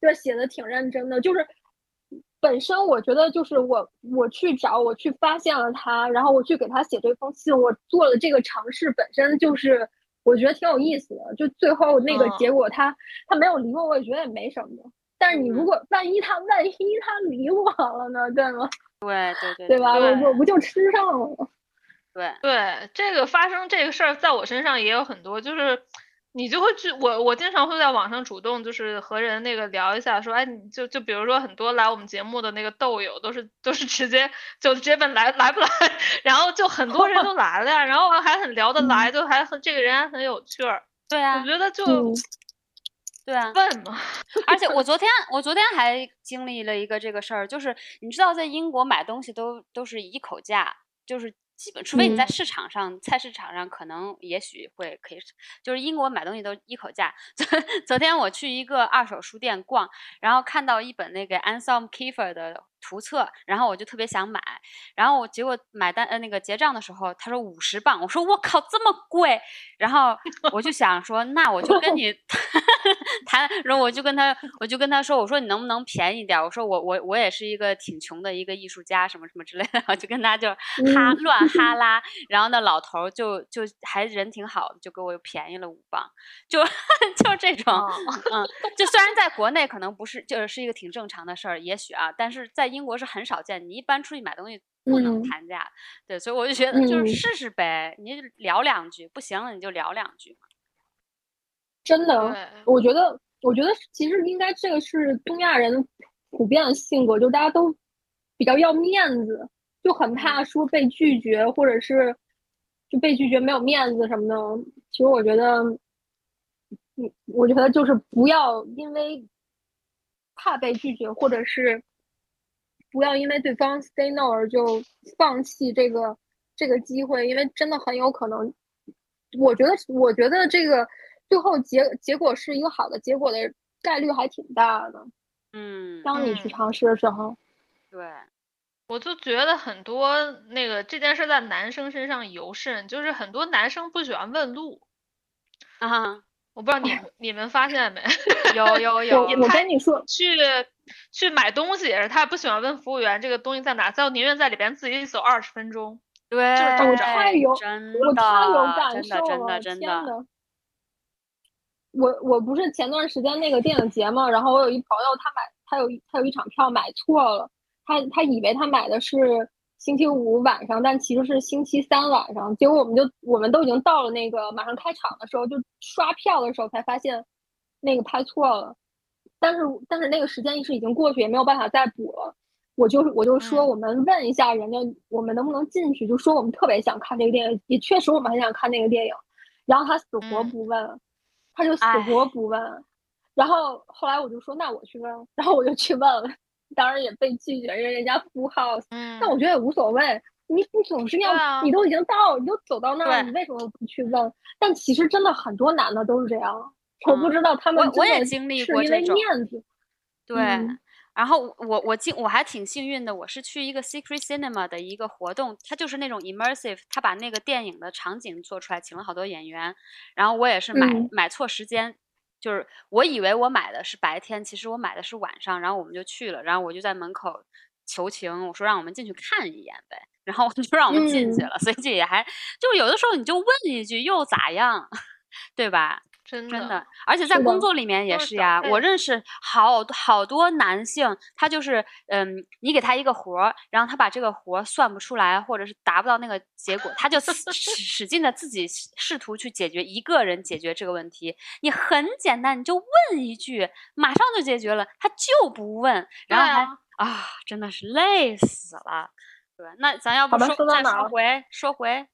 Speaker 3: 对，写的挺认真的。就是本身我觉得，就是我我去找，我去发现了他，然后我去给他写这封信，我做了这个尝试，本身就是我觉得挺有意思的。就最后那个结果，他他没有理我，我也觉得也没什么。但是你如果万一他万一他理我了呢？对吗？
Speaker 1: 对对
Speaker 3: 对，对吧？我我不就吃上了吗？
Speaker 1: 对
Speaker 2: 对，这个发生这个事儿，在我身上也有很多，就是你就会去我我经常会在网上主动就是和人那个聊一下，说哎，你就就比如说很多来我们节目的那个豆友，都是都是直接就直接问来来不来，[laughs] 然后就很多人都来了呀，然后还很聊得来，就还很这个人还很有趣儿。
Speaker 1: 对啊，
Speaker 2: 我觉得就
Speaker 1: 对啊，
Speaker 2: 笨嘛。
Speaker 1: 而且我昨天我昨天还经历了一个这个事儿，就是你知道在英国买东西都都是一口价，就是。基本，除非你在市场上，菜市场上可能也许会可以，就是英国买东西都一口价。[laughs] 昨昨天我去一个二手书店逛，然后看到一本那个 Anselm Kiefer 的。图册，然后我就特别想买，然后我结果买单呃那个结账的时候，他说五十磅，我说我靠这么贵，然后我就想说那我就跟你 [laughs] 谈，然后我就跟他我就跟他说，我说你能不能便宜点？我说我我我也是一个挺穷的一个艺术家什么什么之类的，我就跟他就哈乱哈 [laughs] 拉，然后那老头就就还人挺好的，就给我又便宜了五磅，就 [laughs] 就这种，嗯，就虽然在国内可能不是就是是一个挺正常的事儿，也许啊，但是在。英国是很少见，你一般出去买东西不能谈价，对，所以我就觉得就是试试呗，你聊两句，不行了你就聊两句嘛。
Speaker 3: 真的，我觉得，我觉得其实应该这个是东亚人普遍的性格，就大家都比较要面子，就很怕说被拒绝，或者是就被拒绝没有面子什么的。其实我觉得，嗯，我觉得就是不要因为怕被拒绝，或者是。不要因为对方 say no 而就放弃这个这个机会，因为真的很有可能。我觉得，我觉得这个最后结结果是一个好的结果的概率还挺大的。
Speaker 1: 嗯，
Speaker 3: 当你去尝试的时候，
Speaker 1: 对，
Speaker 2: 我就觉得很多那个这件事在男生身上尤甚，就是很多男生不喜欢问路
Speaker 1: 啊。
Speaker 2: 我不知道你 [laughs] 你们发现没？[laughs] [laughs]
Speaker 1: 有有有，
Speaker 3: 我跟你说
Speaker 2: 去。去买东西也是，他也不喜欢问服务员这个东西在哪，他宁愿在里边自己走二十分钟。
Speaker 1: 对，
Speaker 2: 就是
Speaker 3: 我太有，我太有
Speaker 1: 感
Speaker 3: 受
Speaker 1: 了，真的，真的。
Speaker 3: 我我不是前段时间那个电影节嘛，然后我有一朋友，他买他有他有一场票买错了，他他以为他买的是星期五晚上，但其实是星期三晚上。结果我们就我们都已经到了那个马上开场的时候，就刷票的时候才发现那个拍错了。但是但是那个时间是已经过去，也没有办法再补了。我就我就说，我们问一下人家，我们能不能进去？就说我们特别想看这个电影，也确实我们很想看那个电影。然后他死活不问，他就死活不问。然后后来我就说，那我去问。然后我就去问了，当然也被拒绝，因为人家 full house。嗯。但我觉得也无所谓，你你总是要，你都已经到，你都走到那儿，你为什么不去问？但其实真的很多男的都是这样，我不知道他们
Speaker 1: 我也经历过这
Speaker 3: 种面子。
Speaker 1: 对。然后我我进我还挺幸运的，我是去一个 Secret Cinema 的一个活动，它就是那种 immersive，他把那个电影的场景做出来，请了好多演员。然后我也是买买错时间，就是我以为我买的是白天，其实我买的是晚上。然后我们就去了，然后我就在门口求情，我说让我们进去看一眼呗。然后就让我们进去了，所以这也还就有的时候你就问一句又咋样，[laughs] 对吧？
Speaker 2: 真
Speaker 1: 的，而且在工作里面也是呀。我认识好好多男性，他就是，嗯，你给他一个活儿，然后他把这个活儿算不出来，或者是达不到那个结果，他就 [laughs] 使使劲的自己试图去解决一个人解决这个问题。你很简单，你就问一句，马上就解决了。他就不问，然后还啊，真的是累死了。对，那咱要不说再说回说回。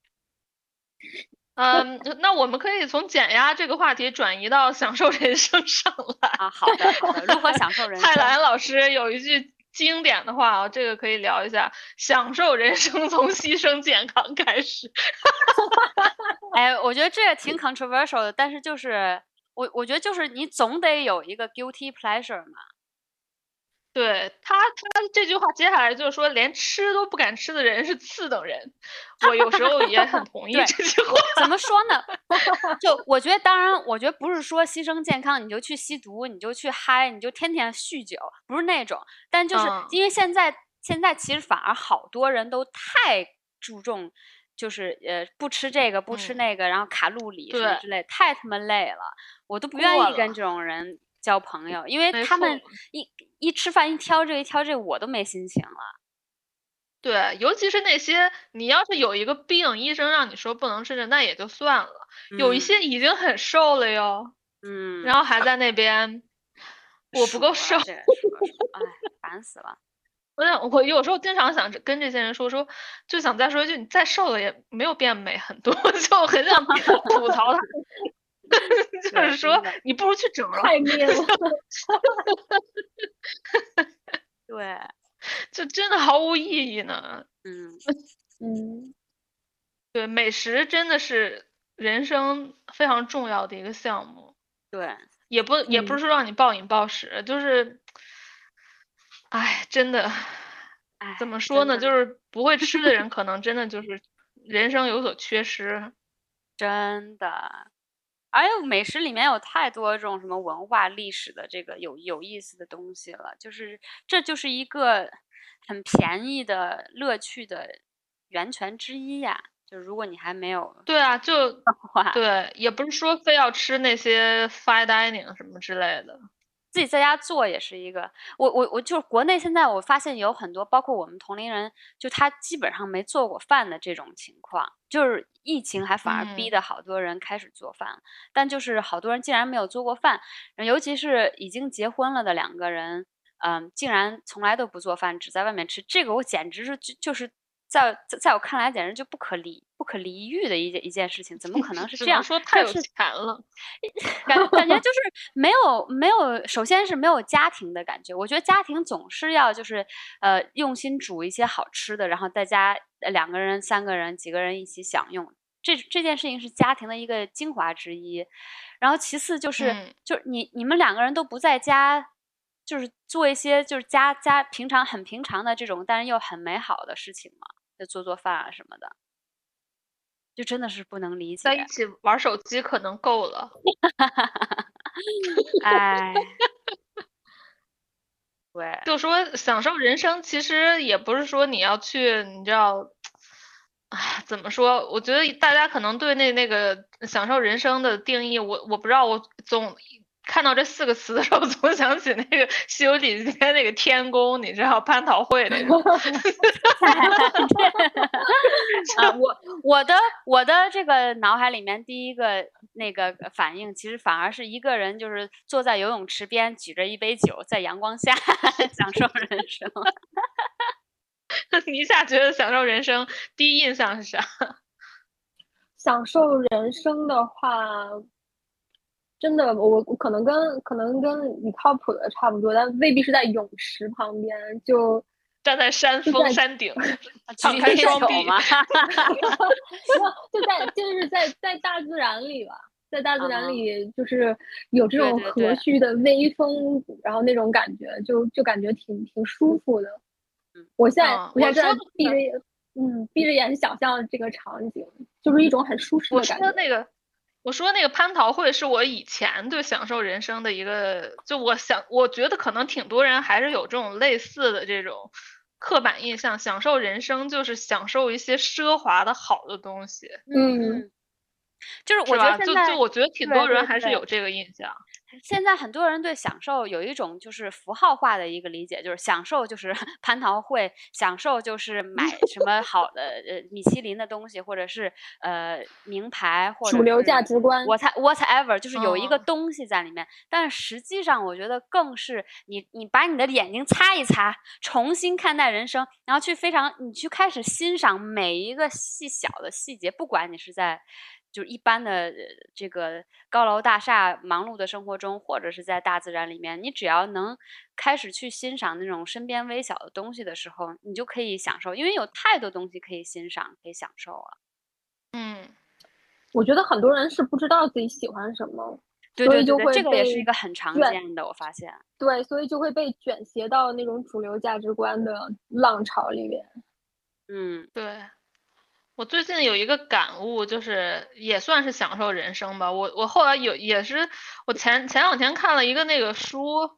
Speaker 2: 嗯，那我们可以从减压这个话题转移到享受人生上来
Speaker 1: 啊。好的，好的，如何享受人 [laughs] 生？
Speaker 2: 蔡澜老师有一句经典的话啊，这个可以聊一下：享受人生从牺牲健康开始。[laughs]
Speaker 1: 哎，我觉得这也挺 controversial 的，但是就是我，我觉得就是你总得有一个 guilty pleasure 嘛。
Speaker 2: 对他，他这句话接下来就是说，连吃都不敢吃的人是次等人。我有时候也很同意这句话。
Speaker 1: 怎么说呢？[laughs] 就我觉得，当然，我觉得不是说牺牲健康你就去吸毒，你就去嗨，你就天天酗酒，不是那种。但就是因为现在，现在其实反而好多人都太注重，就是呃不吃这个不吃那个，然后卡路里什么之类，太他妈累了，我都不愿意跟这种人。交朋友，因为他们一一吃饭一挑这一挑这，我都没心情了。
Speaker 2: 对，尤其是那些你要是有一个病，医生让你说不能吃的，那也就算了。有一些已经很瘦了哟，
Speaker 1: 嗯，
Speaker 2: 然后还在那边，[laughs] 我不够瘦，哎，
Speaker 1: 烦死了。[laughs]
Speaker 2: 我想，我有时候经常想跟这些人说说，就想再说一句，你再瘦了也没有变美很多，[laughs] 就很想吐槽他。[laughs] 就是说，你不如去整容。
Speaker 3: 太灭了。[laughs]
Speaker 1: 对，[laughs]
Speaker 2: 就真的毫无意义
Speaker 1: 呢。嗯
Speaker 3: 嗯，
Speaker 2: 对，美食真的是人生非常重要的一个项目。
Speaker 1: 对，
Speaker 2: 也不也不是说让你暴饮暴食，就是，哎，真的，
Speaker 1: 哎，
Speaker 2: 怎么说呢？就是不会吃的人，可能真的就是人生有所缺失。
Speaker 1: 真的。而且美食里面有太多这种什么文化历史的这个有有意思的东西了，就是这就是一个很便宜的乐趣的源泉之一呀。就如果你还没有
Speaker 2: 对啊，就对，也不是说非要吃那些 fine dining 什么之类的。
Speaker 1: 自己在家做也是一个，我我我就是国内现在我发现有很多，包括我们同龄人，就他基本上没做过饭的这种情况，就是疫情还反而逼得好多人开始做饭，但就是好多人竟然没有做过饭，尤其是已经结婚了的两个人，嗯，竟然从来都不做饭，只在外面吃，这个我简直是就就是。在在我看来，简直就不可理不可理喻的一件一件事情，怎么可能是这样？
Speaker 2: 说太有钱了，
Speaker 1: 感感觉就是没有没有，首先是没有家庭的感觉。我觉得家庭总是要就是呃用心煮一些好吃的，然后在家两个人、三个人、几个人一起享用，这这件事情是家庭的一个精华之一。然后其次就是就是你你们两个人都不在家。就是做一些就是家家平常很平常的这种，但是又很美好的事情嘛，就做做饭啊什么的，就真的是不能理解。
Speaker 2: 在一起玩手机可能够了。[laughs]
Speaker 1: 哎，[laughs] 对，
Speaker 2: 就说享受人生，其实也不是说你要去，你知道，哎，怎么说？我觉得大家可能对那那个享受人生的定义，我我不知道，我总。看到这四个词的时候，[laughs] 总想起那个《西游记》里面那个天宫，你知道蟠桃会那个。[laughs] [laughs]
Speaker 1: 啊，我我的我的这个脑海里面第一个那个反应，其实反而是一个人就是坐在游泳池边，举着一杯酒，在阳光下享受人生。
Speaker 2: 你一下觉得享受人生，第一印象是啥？
Speaker 3: 享受人生的话。真的，我我可能跟可能跟你靠谱的差不多，但未必是在泳池旁边，就
Speaker 2: 站在山峰山顶，[laughs] 敞开双臂
Speaker 1: 吗？[laughs]
Speaker 3: 就在就是在在大自然里吧，在大自然里就是有这种和煦的微风，然后那种感觉就就感觉挺挺舒服的。我现在我现在闭着眼嗯闭着眼想象这个场景，就是一种很舒适的感觉。
Speaker 2: 那个。我说那个蟠桃会是我以前对享受人生的一个，就我想，我觉得可能挺多人还是有这种类似的这种刻板印象，享受人生就是享受一些奢华的好的东西。
Speaker 3: 嗯，
Speaker 1: 就是我觉得
Speaker 2: 就就我觉得挺多人还是有这个印象。
Speaker 1: 现在很多人对享受有一种就是符号化的一个理解，就是享受就是 [laughs] 蟠桃会，享受就是买 [laughs] 什么好的呃米其林的东西，或者是呃名牌或者
Speaker 3: 主流价值观。
Speaker 1: 我才 whatever，就是有一个东西在里面。但实际上，我觉得更是你你把你的眼睛擦一擦，重新看待人生，然后去非常你去开始欣赏每一个细小的细节，不管你是在。就是一般的这个高楼大厦忙碌的生活中，或者是在大自然里面，你只要能开始去欣赏那种身边微小的东西的时候，你就可以享受，因为有太多东西可以欣赏、可以享受了。
Speaker 2: 嗯，
Speaker 3: 我觉得很多人是不知道自己喜欢什么，
Speaker 1: 对对对，这个也是一个很常见的，我发现。
Speaker 3: 对，所以就会被卷挟到那种主流价值观的浪潮里面。
Speaker 1: 嗯，
Speaker 2: 对。我最近有一个感悟，就是也算是享受人生吧。我我后来有也是，我前前两天看了一个那个书，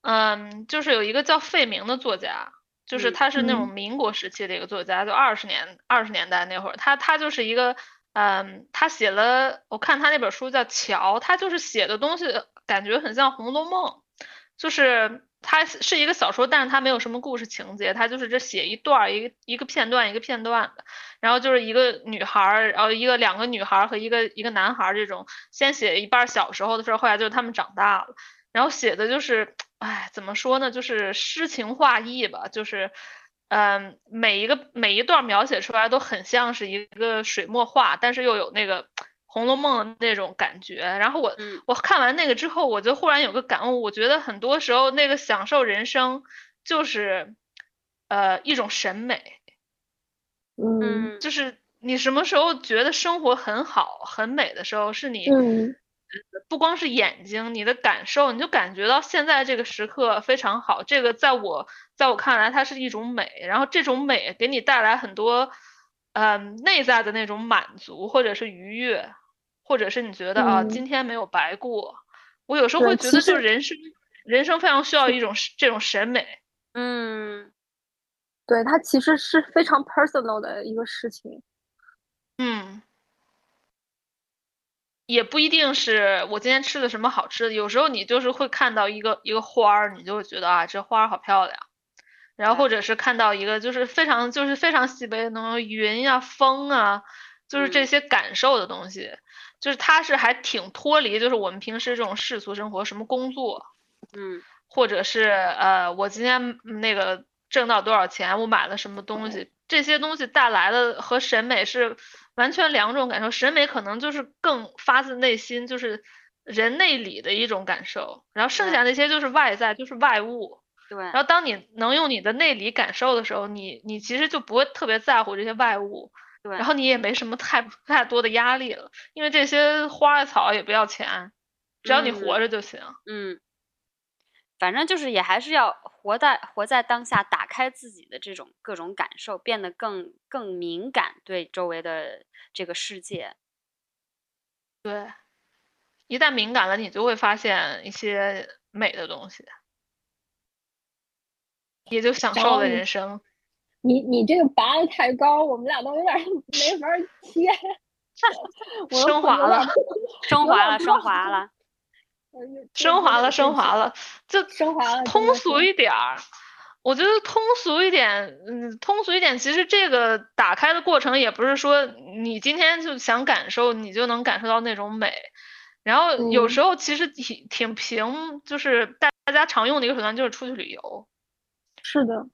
Speaker 2: 嗯，就是有一个叫费明的作家，就是他是那种民国时期的一个作家，就二十年二十年代那会儿，他他就是一个，嗯，他写了，我看他那本书叫《桥》，他就是写的东西感觉很像《红楼梦》，就是。它是一个小说，但是它没有什么故事情节，它就是这写一段一个一个片段一个片段的，然后就是一个女孩儿，然后一个两个女孩儿和一个一个男孩儿这种，先写一半小时候的事儿，后来就是他们长大了，然后写的就是，哎，怎么说呢，就是诗情画意吧，就是，嗯，每一个每一段描写出来都很像是一个水墨画，但是又有那个。《红楼梦》的那种感觉，然后我我看完那个之后，我就忽然有个感悟，我觉得很多时候那个享受人生就是，呃，一种审美，
Speaker 3: 嗯，
Speaker 2: 就是你什么时候觉得生活很好很美的时候，是你，不光是眼睛，你的感受，你就感觉到现在这个时刻非常好，这个在我在我看来，它是一种美，然后这种美给你带来很多，嗯，内在的那种满足或者是愉悦。或者是你觉得啊，今天没有白过，我有时候会觉得，就是人生，人生非常需要一种这种审美。
Speaker 1: 嗯，
Speaker 3: 对，它其实是非常 personal 的一个事情。
Speaker 2: 嗯，也不一定是我今天吃的什么好吃的，有时候你就是会看到一个一个花儿，你就会觉得啊，这花儿好漂亮。然后或者是看到一个就是非常就是非常细微的那种云呀、风啊，就是这些感受的东西。就是他是还挺脱离，就是我们平时这种世俗生活，什么工作，
Speaker 1: 嗯，
Speaker 2: 或者是呃，我今天那个挣到多少钱，我买了什么东西，这些东西带来的和审美是完全两种感受。审美可能就是更发自内心，就是人内里的一种感受，然后剩下那些就是外在，就是外物。
Speaker 1: 对。然
Speaker 2: 后当你能用你的内里感受的时候，你你其实就不会特别在乎这些外物。
Speaker 1: 对，
Speaker 2: 然后你也没什么太 [laughs] 太多的压力了，因为这些花草也不要钱，只要你活着就行。
Speaker 1: 嗯，反正就是也还是要活在活在当下，打开自己的这种各种感受，变得更更敏感对周围的这个世界。
Speaker 2: 对，一旦敏感了，你就会发现一些美的东西，也就享受了人生。
Speaker 3: 你你这个拔的太高，我们俩都有点 [laughs] 没法贴。[laughs] [laughs]
Speaker 2: 升华了，
Speaker 1: 升华了，升华了。
Speaker 2: 升华了，升华了，就
Speaker 3: 升华了。
Speaker 2: 通俗一点儿，我觉得通俗一点，嗯，通俗一点。其实这个打开的过程也不是说你今天就想感受，你就能感受到那种美。然后有时候其实挺挺平，就是大大家常用的一个手段就是出去旅游。
Speaker 3: 是的。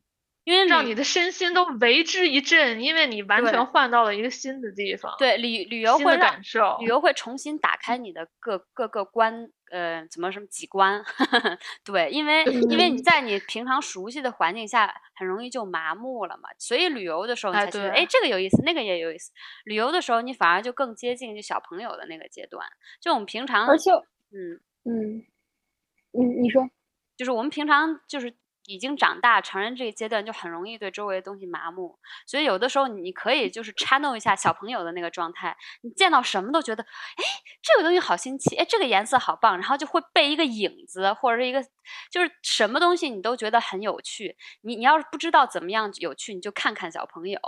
Speaker 1: 因为
Speaker 2: 让你的身心都为之一振，因为你完全换到了一个新的地方。
Speaker 1: 对旅旅游会
Speaker 2: 感受，
Speaker 1: 旅游会重新打开你的各各个关，呃，怎么什么几关？[laughs] 对，因为因为你在你平常熟悉的环境下，很容易就麻木了嘛。所以旅游的时候你才觉得，哎，这个有意思，那个也有意思。旅游的时候你反而就更接近就小朋友的那个阶段。就我们平常，
Speaker 3: 而且，
Speaker 1: 嗯
Speaker 3: 嗯，你你说，
Speaker 1: 就是我们平常就是。已经长大成人这个阶段，就很容易对周围的东西麻木，所以有的时候你可以就是 channel 一下小朋友的那个状态，你见到什么都觉得，哎，这个东西好新奇，哎，这个颜色好棒，然后就会被一个影子或者是一个，就是什么东西你都觉得很有趣。你你要是不知道怎么样有趣，你就看看小朋友，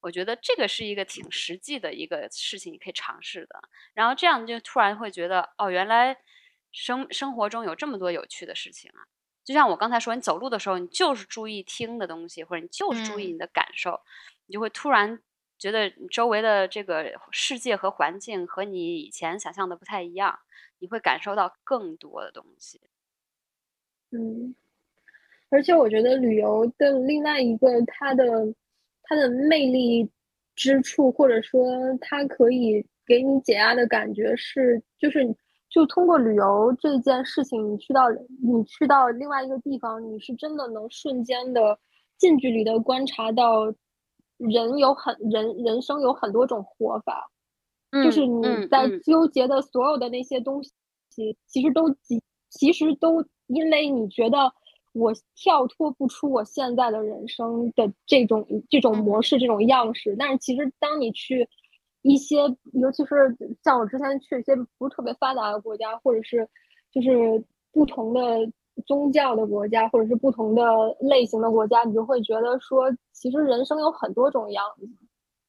Speaker 1: 我觉得这个是一个挺实际的一个事情，你可以尝试的。然后这样就突然会觉得，哦，原来生生活中有这么多有趣的事情啊。就像我刚才说，你走路的时候，你就是注意听的东西，或者你就是注意你的感受，你就会突然觉得你周围的这个世界和环境和你以前想象的不太一样，你会感受到更多的东西。
Speaker 3: 嗯，而且我觉得旅游的另外一个它的它的魅力之处，或者说它可以给你解压的感觉是，就是。就通过旅游这件事情，你去到你去到另外一个地方，你是真的能瞬间的近距离的观察到人有很人人生有很多种活法，就是你在纠结的所有的那些东西，其实都其其实都因为你觉得我跳脱不出我现在的人生的这种这种模式这种样式，但是其实当你去。一些，尤其是像我之前去一些不是特别发达的国家，或者是就是不同的宗教的国家，或者是不同的类型的国家，你就会觉得说，其实人生有很多种样子。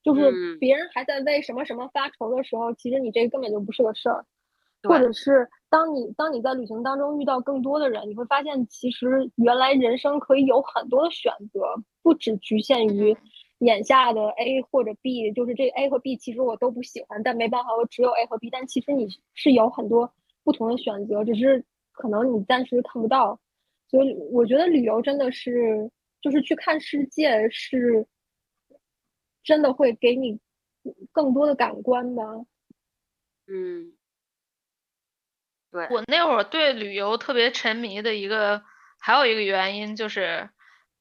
Speaker 3: 就是别人还在为什么什么发愁的时候，其实你这根本就不是个事儿。或者是当你当你在旅行当中遇到更多的人，你会发现，其实原来人生可以有很多的选择，不只局限于。眼下的 A 或者 B，就是这 A 和 B，其实我都不喜欢，但没办法，我只有 A 和 B。但其实你是有很多不同的选择，只是可能你暂时看不到。所以我觉得旅游真的是，就是去看世界，是真的会给你更多的感官吧。
Speaker 1: 嗯，对
Speaker 2: 我那会儿对旅游特别沉迷的一个，还有一个原因就是，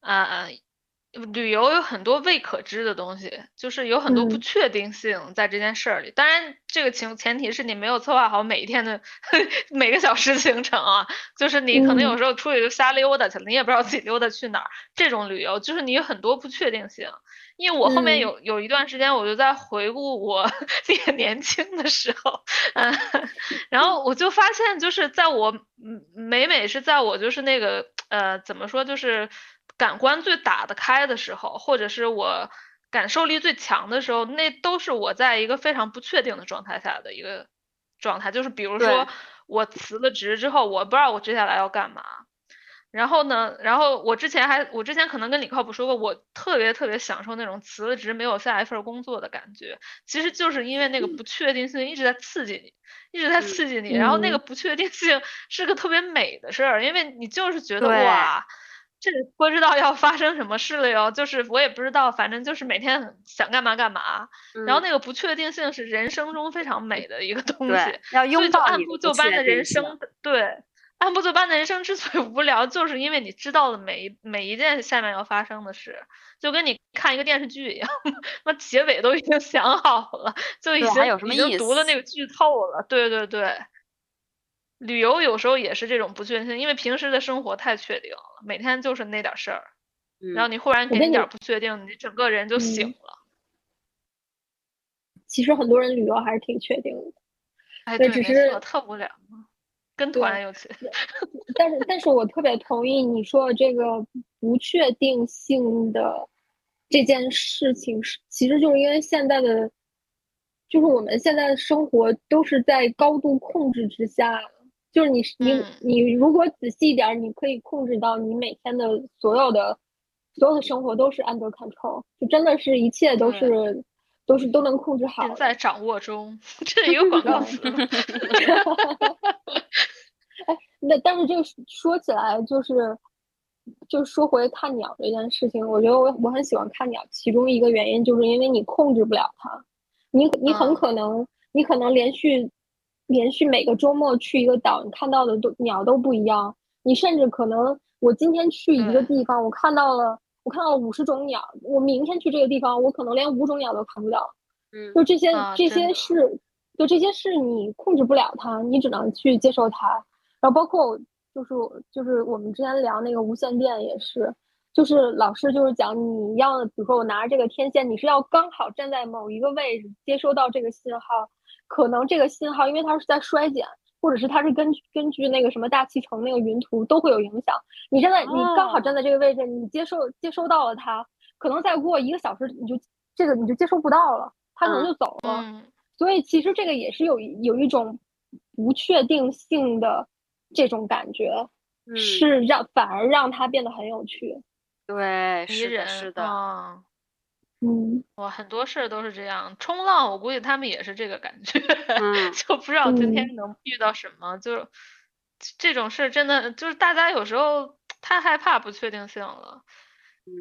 Speaker 2: 啊。旅游有很多未可知的东西，就是有很多不确定性在这件事儿里。当然，这个情前提是你没有策划好每一天的 [laughs] 每个小时行程啊。就是你可能有时候出去就瞎溜达去了，你也不知道自己溜达去哪儿。这种旅游就是你有很多不确定性。因为我后面有有一段时间，我就在回顾我 [laughs] 也年轻的时候，嗯，然后我就发现，就是在我每每是在我就是那个呃怎么说就是。感官最打得开的时候，或者是我感受力最强的时候，那都是我在一个非常不确定的状态下的一个状态。就是比如说，我辞了职之后，我不知道我接下来要干嘛。然后呢，然后我之前还，我之前可能跟李靠谱说过，我特别特别享受那种辞了职没有下一份工作的感觉。其实就是因为那个不确定性一直在刺激你，一直在刺激你。然后那个不确定性是个特别美的事儿，因为你就是觉得哇。这不知道要发生什么事了哟，就是我也不知道，反正就是每天想干嘛干嘛。然后那个不确定性是人生中非常美的一个东西，
Speaker 1: 要拥抱
Speaker 2: 按部就班的人生，对，按部就班的人生之所以无聊，就是因为你知道了每一每一件下面要发生的事，就跟你看一个电视剧一样，[laughs] 那结尾都已经想好了，就已经已经读了那个剧透了，对对对。旅游有时候也是这种不确定性，因为平时的生活太确定了，每天就是那点事儿，然后你忽然给你点不确定，你整个人就醒了。
Speaker 3: 其实很多人旅游还是挺确定的，
Speaker 2: 哎，
Speaker 3: 对，只是
Speaker 2: 特无聊，跟团尤其。
Speaker 3: 但是，但是我特别同意你说的这个不确定性的这件事情，是其实就是因为现在的，就是我们现在的生活都是在高度控制之下。就是你你你如果仔细一点，你可以控制到你每天的所有的所有的生活都是 under control，就真的是一切都是都是都能控制好，
Speaker 2: 在掌握中，[laughs] 这是一个广告词。[laughs]
Speaker 3: 哎，那但是这个说起来就是。就说回看鸟这件事情，我觉得我我很喜欢看鸟，其中一个原因就是因为你控制不了它，你你很可能你可能连续连续每个周末去一个岛，你看到的都鸟都不一样，你甚至可能我今天去一个地方，我看到了我看到了五十种鸟，我明天去这个地方，我可能连五种鸟都看不到，
Speaker 1: 嗯，
Speaker 3: 就这些这些事，就这些事你控制不了它，你只能去接受它，然后包括。就是就是我们之前聊那个无线电也是，就是老师就是讲你要，比如说我拿着这个天线，你是要刚好站在某一个位置接收到这个信号，可能这个信号因为它是在衰减，或者是它是根据根据那个什么大气层那个云图都会有影响。你站在你刚好站在这个位置，你接收接收到了它，可能再过一个小时你就这个你就接收不到了，它可能就走了。所以其实这个也是有有一种不确定性的。这种感觉是让反而让它变得很有趣，
Speaker 1: 对，是的，是的，
Speaker 3: 嗯，
Speaker 2: 我，很多事儿都是这样。冲浪，我估计他们也是这个感觉，[laughs] 就不知道今天能遇到什么。就这种事儿，真的就是大家有时候太害怕不确定性了。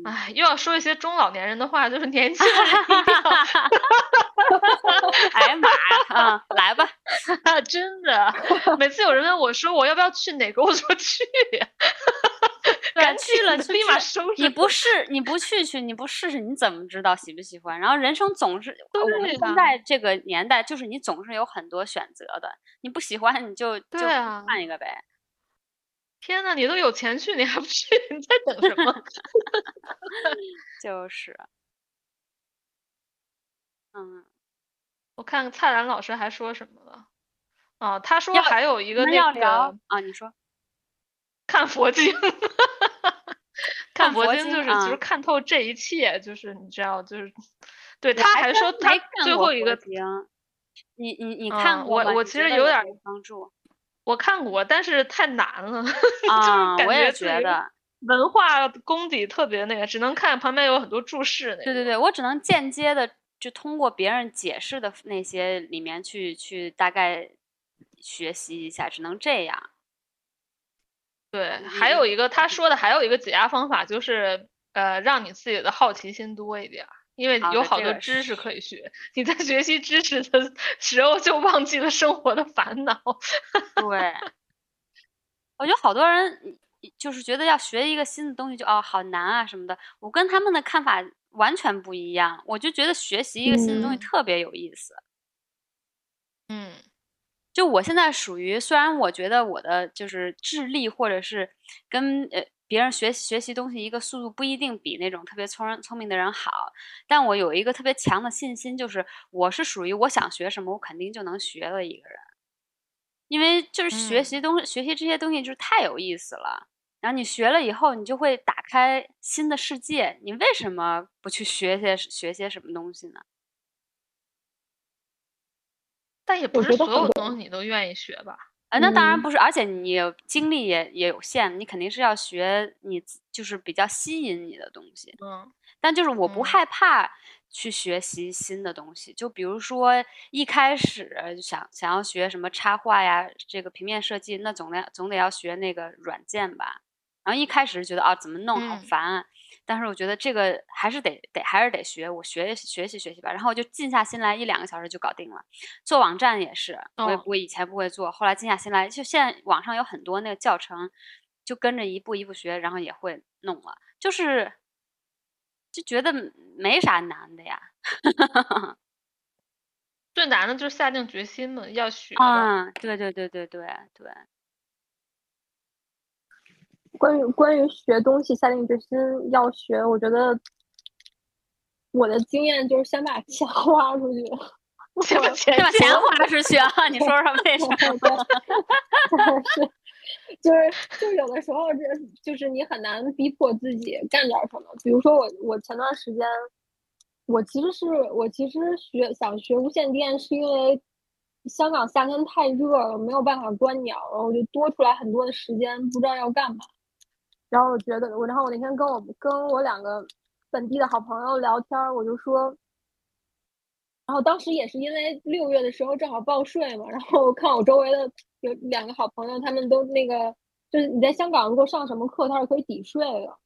Speaker 2: 哎，又要说一些中老年人的话，就是年轻人。[laughs]
Speaker 1: 哎呀妈呀！啊，来吧，[laughs]
Speaker 2: 真的，每次有人问我说我要不要去哪个，我说去，
Speaker 1: 赶去了
Speaker 2: 立马收拾。
Speaker 1: 你不试，你不去去，你不试试，你怎么知道喜不喜欢？然后人生总是我们现在这个年代，就是你总是有很多选择的，你不喜欢你就就换一个呗。
Speaker 2: 天呐，你都有钱去，你还不去？你在等什么？[laughs]
Speaker 1: 就是，嗯，
Speaker 2: 我看看蔡澜老师还说什么了。啊，他说还有一个那个
Speaker 1: 啊，你说
Speaker 2: 看佛经，[laughs] [laughs] 看佛经就是就是看透这一切，就是你知道，就是对他还说他最后一个，
Speaker 1: 你你你看
Speaker 2: 过我我其实有点
Speaker 1: 帮助。[laughs]
Speaker 2: 我看过，但是太难了，就是感
Speaker 1: 觉觉得
Speaker 2: 文化功底特别那个，只能看旁边有很多注释。
Speaker 1: 对对对，我只能间接的就通过别人解释的那些里面去去大概学习一下，只能这样。
Speaker 2: 对，还有一个他说的还有一个解压方法，就是呃，让你自己的好奇心多一点。因为有好多知识可以学，你在学习知识的时候就忘记了生活的烦恼。[laughs]
Speaker 1: 对，我觉得好多人就是觉得要学一个新的东西就哦好难啊什么的，我跟他们的看法完全不一样。我就觉得学习一个新的东西特别有意思。
Speaker 2: 嗯，
Speaker 1: 就我现在属于，虽然我觉得我的就是智力或者是跟呃。别人学学习东西一个速度不一定比那种特别聪聪明的人好，但我有一个特别强的信心，就是我是属于我想学什么我肯定就能学的一个人，因为就是学习东学习这些东西就是太有意思了，然后你学了以后你就会打开新的世界，你为什么不去学些学些什么东西呢？
Speaker 2: 但也不是所有东西你都愿意学吧。
Speaker 1: 啊，那当然不是，而且你精力也也有限，你肯定是要学你就是比较吸引你的东西。
Speaker 2: 嗯，
Speaker 1: 但就是我不害怕去学习新的东西，就比如说一开始就想想要学什么插画呀，这个平面设计，那总得总得要学那个软件吧。然后一开始觉得啊，怎么弄好烦。但是我觉得这个还是得得还是得学，我学学习学习吧。然后我就静下心来，一两个小时就搞定了。做网站也是，我我以前不会做，后来静下心来，就现在网上有很多那个教程，就跟着一步一步学，然后也会弄了。就是就觉得没啥难的呀。[laughs]
Speaker 2: 最难的就是下定决心嘛，要学。
Speaker 1: 啊，对对对对对对。
Speaker 3: 关于关于学东西下定决心要学，我觉得我的经验就是先把钱 [laughs] 花出去，
Speaker 2: 先把钱
Speaker 1: 先把钱花出去啊！你说说为什么？[laughs] [laughs]
Speaker 3: 是，就是就有的时候，这就是你很难逼迫自己干点什么。比如说我我前段时间，我其实是我其实学想学无线电，是因为香港夏天太热了，没有办法观鸟，然后我就多出来很多的时间，不知道要干嘛。然后我觉得我，然后我那天跟我跟我两个本地的好朋友聊天，我就说，然后当时也是因为六月的时候正好报税嘛，然后我看我周围的有两个好朋友，他们都那个就是你在香港如果上什么课，他是可以抵税的，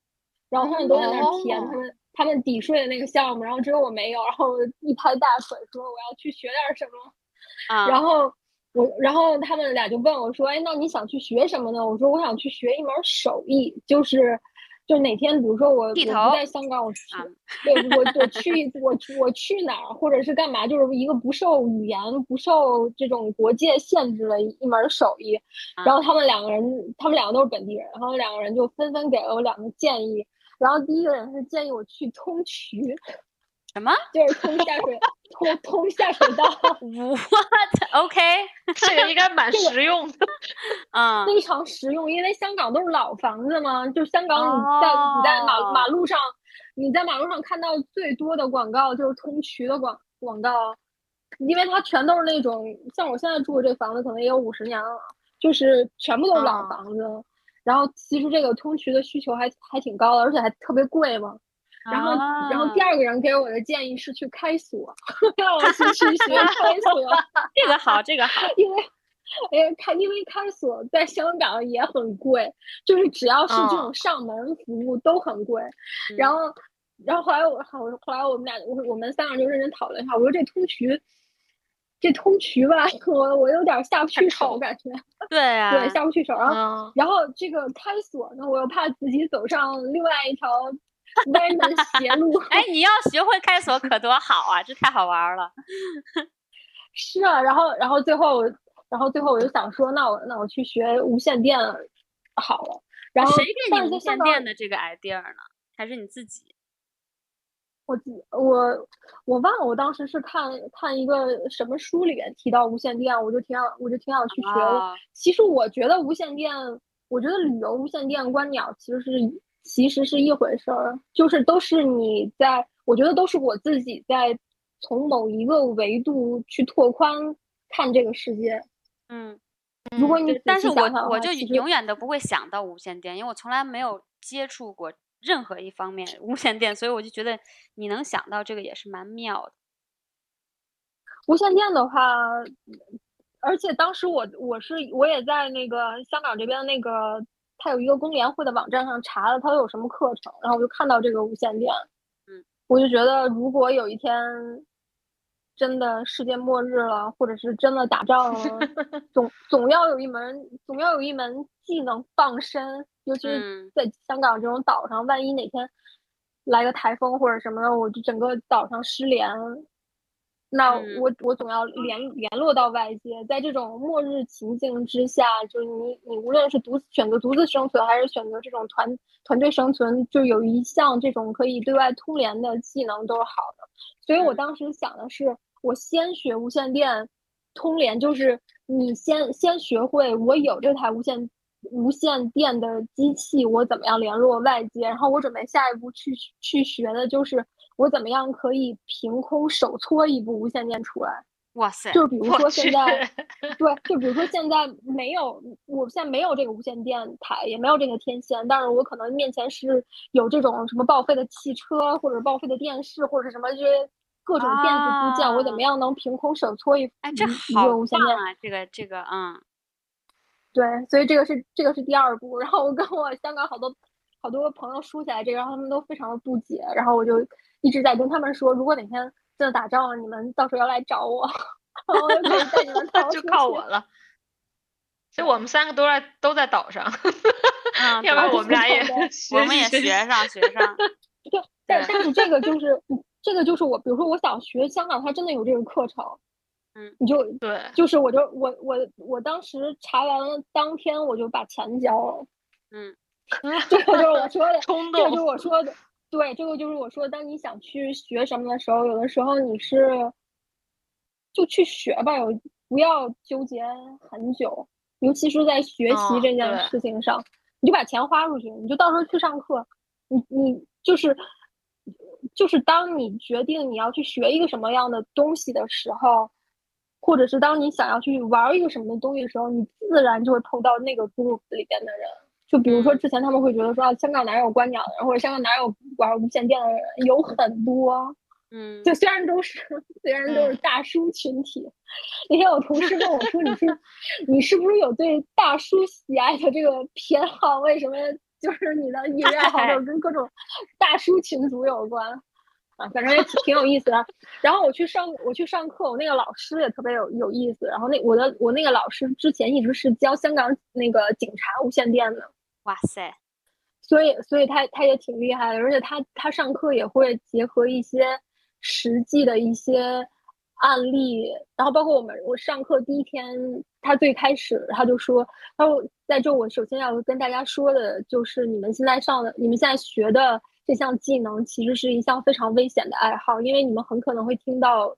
Speaker 3: 然后他们都在那儿填他们他们抵税的那个项目，然后只有我没有，然后一拍大腿说我要去学点什么，
Speaker 1: 啊，
Speaker 3: 然后。我然后他们俩就问我说：“哎，那你想去学什么呢？”我说：“我想去学一门手艺，就是，就哪天比如说我我不在香港，我去，对我我去我我去哪儿，或者是干嘛，就是一个不受语言、不受这种国界限制的一门手艺。”然后他们两个人，他们两个都是本地人，然后两个人就纷纷给了我两个建议。然后第一个人是建议我去通渠。
Speaker 1: 什么？
Speaker 3: 就是通下水，通通下水道。[laughs]
Speaker 1: What？OK，
Speaker 2: 这个应该蛮实用的。[laughs]
Speaker 1: 嗯，
Speaker 3: 非常实用，因为香港都是老房子嘛。就香港，你在你在马马路上，你在马路上看到最多的广告就是通渠的广广告，因为它全都是那种像我现在住的这房子，可能也有五十年了，就是全部都是老房子。然后其实这个通渠的需求还还挺高的，而且还特别贵嘛。然后，然后第二个人给我的建议是去开锁，[laughs] 让我去去学开锁。[laughs]
Speaker 1: 这个好，这个好，
Speaker 3: 因为，因为开因为开锁在香港也很贵，就是只要是这种上门服务都很贵。然后，然后后来我我后来我们俩我我们三个人就认真讨论一下，我说这通渠，这通渠吧，[laughs] 我我有点下不去手，感觉。
Speaker 1: 对啊。
Speaker 3: 对，下不去手。然后，然后这个开锁呢，我又怕自己走上另外一条。歪门邪路，
Speaker 1: 哎，你要学会开锁可多好啊！这太好玩了。[laughs]
Speaker 3: 是啊，然后，然后最后，然后最后我就想说，那我那我去学无线电好了。然后
Speaker 1: 谁给你无线电的这个 idea 呢？还是你自己？
Speaker 3: 我我我忘了，我当时是看看一个什么书里面提到无线电，我就挺想我就挺想去学的。其实我觉得无线电，我觉得旅游无线电观鸟其实是。其实是一回事儿，就是都是你在，我觉得都是我自己在从某一个维度去拓宽看这个世界。
Speaker 1: 嗯，
Speaker 3: 如果你
Speaker 1: 但是我我就永远都不会想到无线电，因为我从来没有接触过任何一方面无线电，所以我就觉得你能想到这个也是蛮妙的。
Speaker 3: 无线电的话，而且当时我我是我也在那个香港这边那个。他有一个工联会的网站上查了他都有什么课程，然后我就看到这个无线电，
Speaker 1: 嗯，
Speaker 3: 我就觉得如果有一天真的世界末日了，或者是真的打仗了，[laughs] 总总要有一门总要有一门技能傍身，尤其是在香港这种岛上，万一哪天来个台风或者什么的，我就整个岛上失联。那我我总要联联络到外界，在这种末日情境之下，就是你你无论是独选择独自生存，还是选择这种团团队生存，就有一项这种可以对外通联的技能都是好的。所以我当时想的是，我先学无线电通联，就是你先先学会我有这台无线无线电的机器，我怎么样联络外界，然后我准备下一步去去学的就是。我怎么样可以凭空手搓一部无线电出来？
Speaker 1: 哇塞！
Speaker 3: 就比如说现在，[laughs] 对，就比如说现在没有，我现在没有这个无线电台，也没有这个天线，但是我可能面前是有这种什么报废的汽车，或者报废的电视，或者什么这些各种电子部件，我怎么样能凭空手搓一
Speaker 1: 哎，这好无线电啊！这个这个，嗯，
Speaker 3: 对，所以这个是这个是第二步。然后我跟我香港好多好多朋友说起来这个，然后他们都非常的不解，然后我就。一直在跟他们说，如果哪天真的打仗了，你们到时候要来找我，我就可以带你们 [laughs] 逃
Speaker 2: 就靠我了。其实我们三个都在都在岛上，[laughs] 要不然我们俩也
Speaker 1: 我们也学上学上。[laughs]
Speaker 3: 对，但但是这个就是这个就是我，比如说我想学香港，它真的有这个课程。
Speaker 1: 嗯，
Speaker 3: 你就
Speaker 2: 对，
Speaker 3: 就是我就我我我当时查完了当天我就把钱交了。
Speaker 1: 嗯，
Speaker 3: 这个就是我说的，
Speaker 2: 冲
Speaker 3: 动，这就是我说的。对，这个就是我说，当你想去学什么的时候，有的时候你是就去学吧，有不要纠结很久，尤其是在学习这件事情上，你就把钱花出去，你就到时候去上课，你你就是就是当你决定你要去学一个什么样的东西的时候，或者是当你想要去玩一个什么东西的时候，你自然就会碰到那个 group 里边的人。就比如说之前他们会觉得说啊，香港哪有观鸟的人，或者香港哪有玩无线电的人，有很多。
Speaker 1: 嗯，
Speaker 3: 就虽然都是虽然都是大叔群体，那天我同事问我说：“你是 [laughs] 你是不是有对大叔喜爱的这个偏好？为什么就是你的业余爱好都跟各种大叔群组有关？”啊，反正也挺挺有意思的。然后我去上我去上课，我那个老师也特别有有意思。然后那我的我那个老师之前一直是教香港那个警察无线电的。
Speaker 1: 哇塞！
Speaker 3: 所以所以他他也挺厉害的，而且他他上课也会结合一些。实际的一些案例，然后包括我们我上课第一天，他最开始他就说，他说在这我首先要跟大家说的就是，你们现在上的你们现在学的这项技能，其实是一项非常危险的爱好，因为你们很可能会听到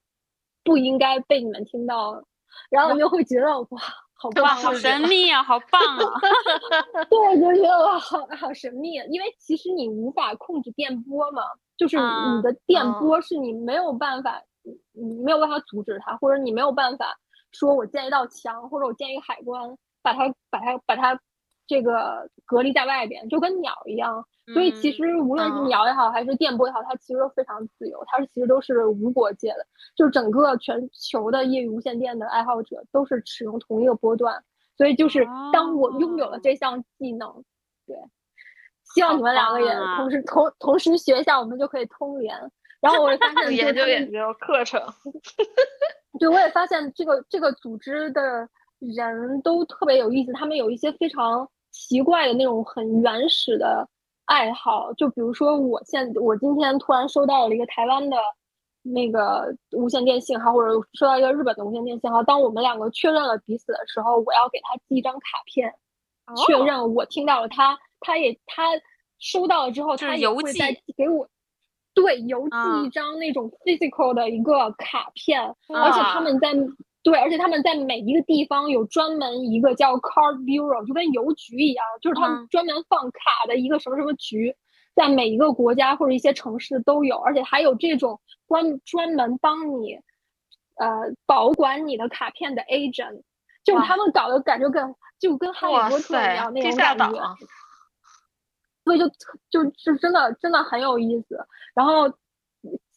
Speaker 3: 不应该被你们听到，然后你就会觉得哇，好棒，
Speaker 1: 好神！[laughs] 秘啊，好棒啊，[laughs]
Speaker 3: 对，就觉得哇，好好神秘，因为其实你无法控制电波嘛。就是你的电波是你没有办法，你没有办法阻止它，或者你没有办法说我建一道墙，或者我建一个海关，把它把它把它这个隔离在外边，就跟鸟一样。所以其实无论是鸟也好，还是电波也好，它其实都非常自由，它是其实都是无国界的。就是整个全球的业余无线电的爱好者都是使用同一个波段。所以就是当我拥有了这项技能，对。希望你们两个也同时同同时学一下，我们就可以通联。然后我也发现
Speaker 2: 研究研究课程，
Speaker 3: 对，我也发现这个这个组织的人都特别有意思，他们有一些非常奇怪的那种很原始的爱好。就比如说，我现我今天突然收到了一个台湾的那个无线电信号，或者收到一个日本的无线电信号。当我们两个确认了彼此的时候，我要给他寄一张卡片，确认我听到了他。他也他收到了之后，他也会再给我对邮寄一张那种 physical 的一个卡片，而且他们在对，而且他们在每一个地方有专门一个叫 card bureau，就跟邮局一样，就是他们专门放卡的一个什么什么局，在每一个国家或者一些城市都有，而且还有这种专专门帮你呃保管你的卡片的 agent，就是他们搞的感觉跟就跟哈利波特一样那种感觉。所以就就就真的真的很有意思。然后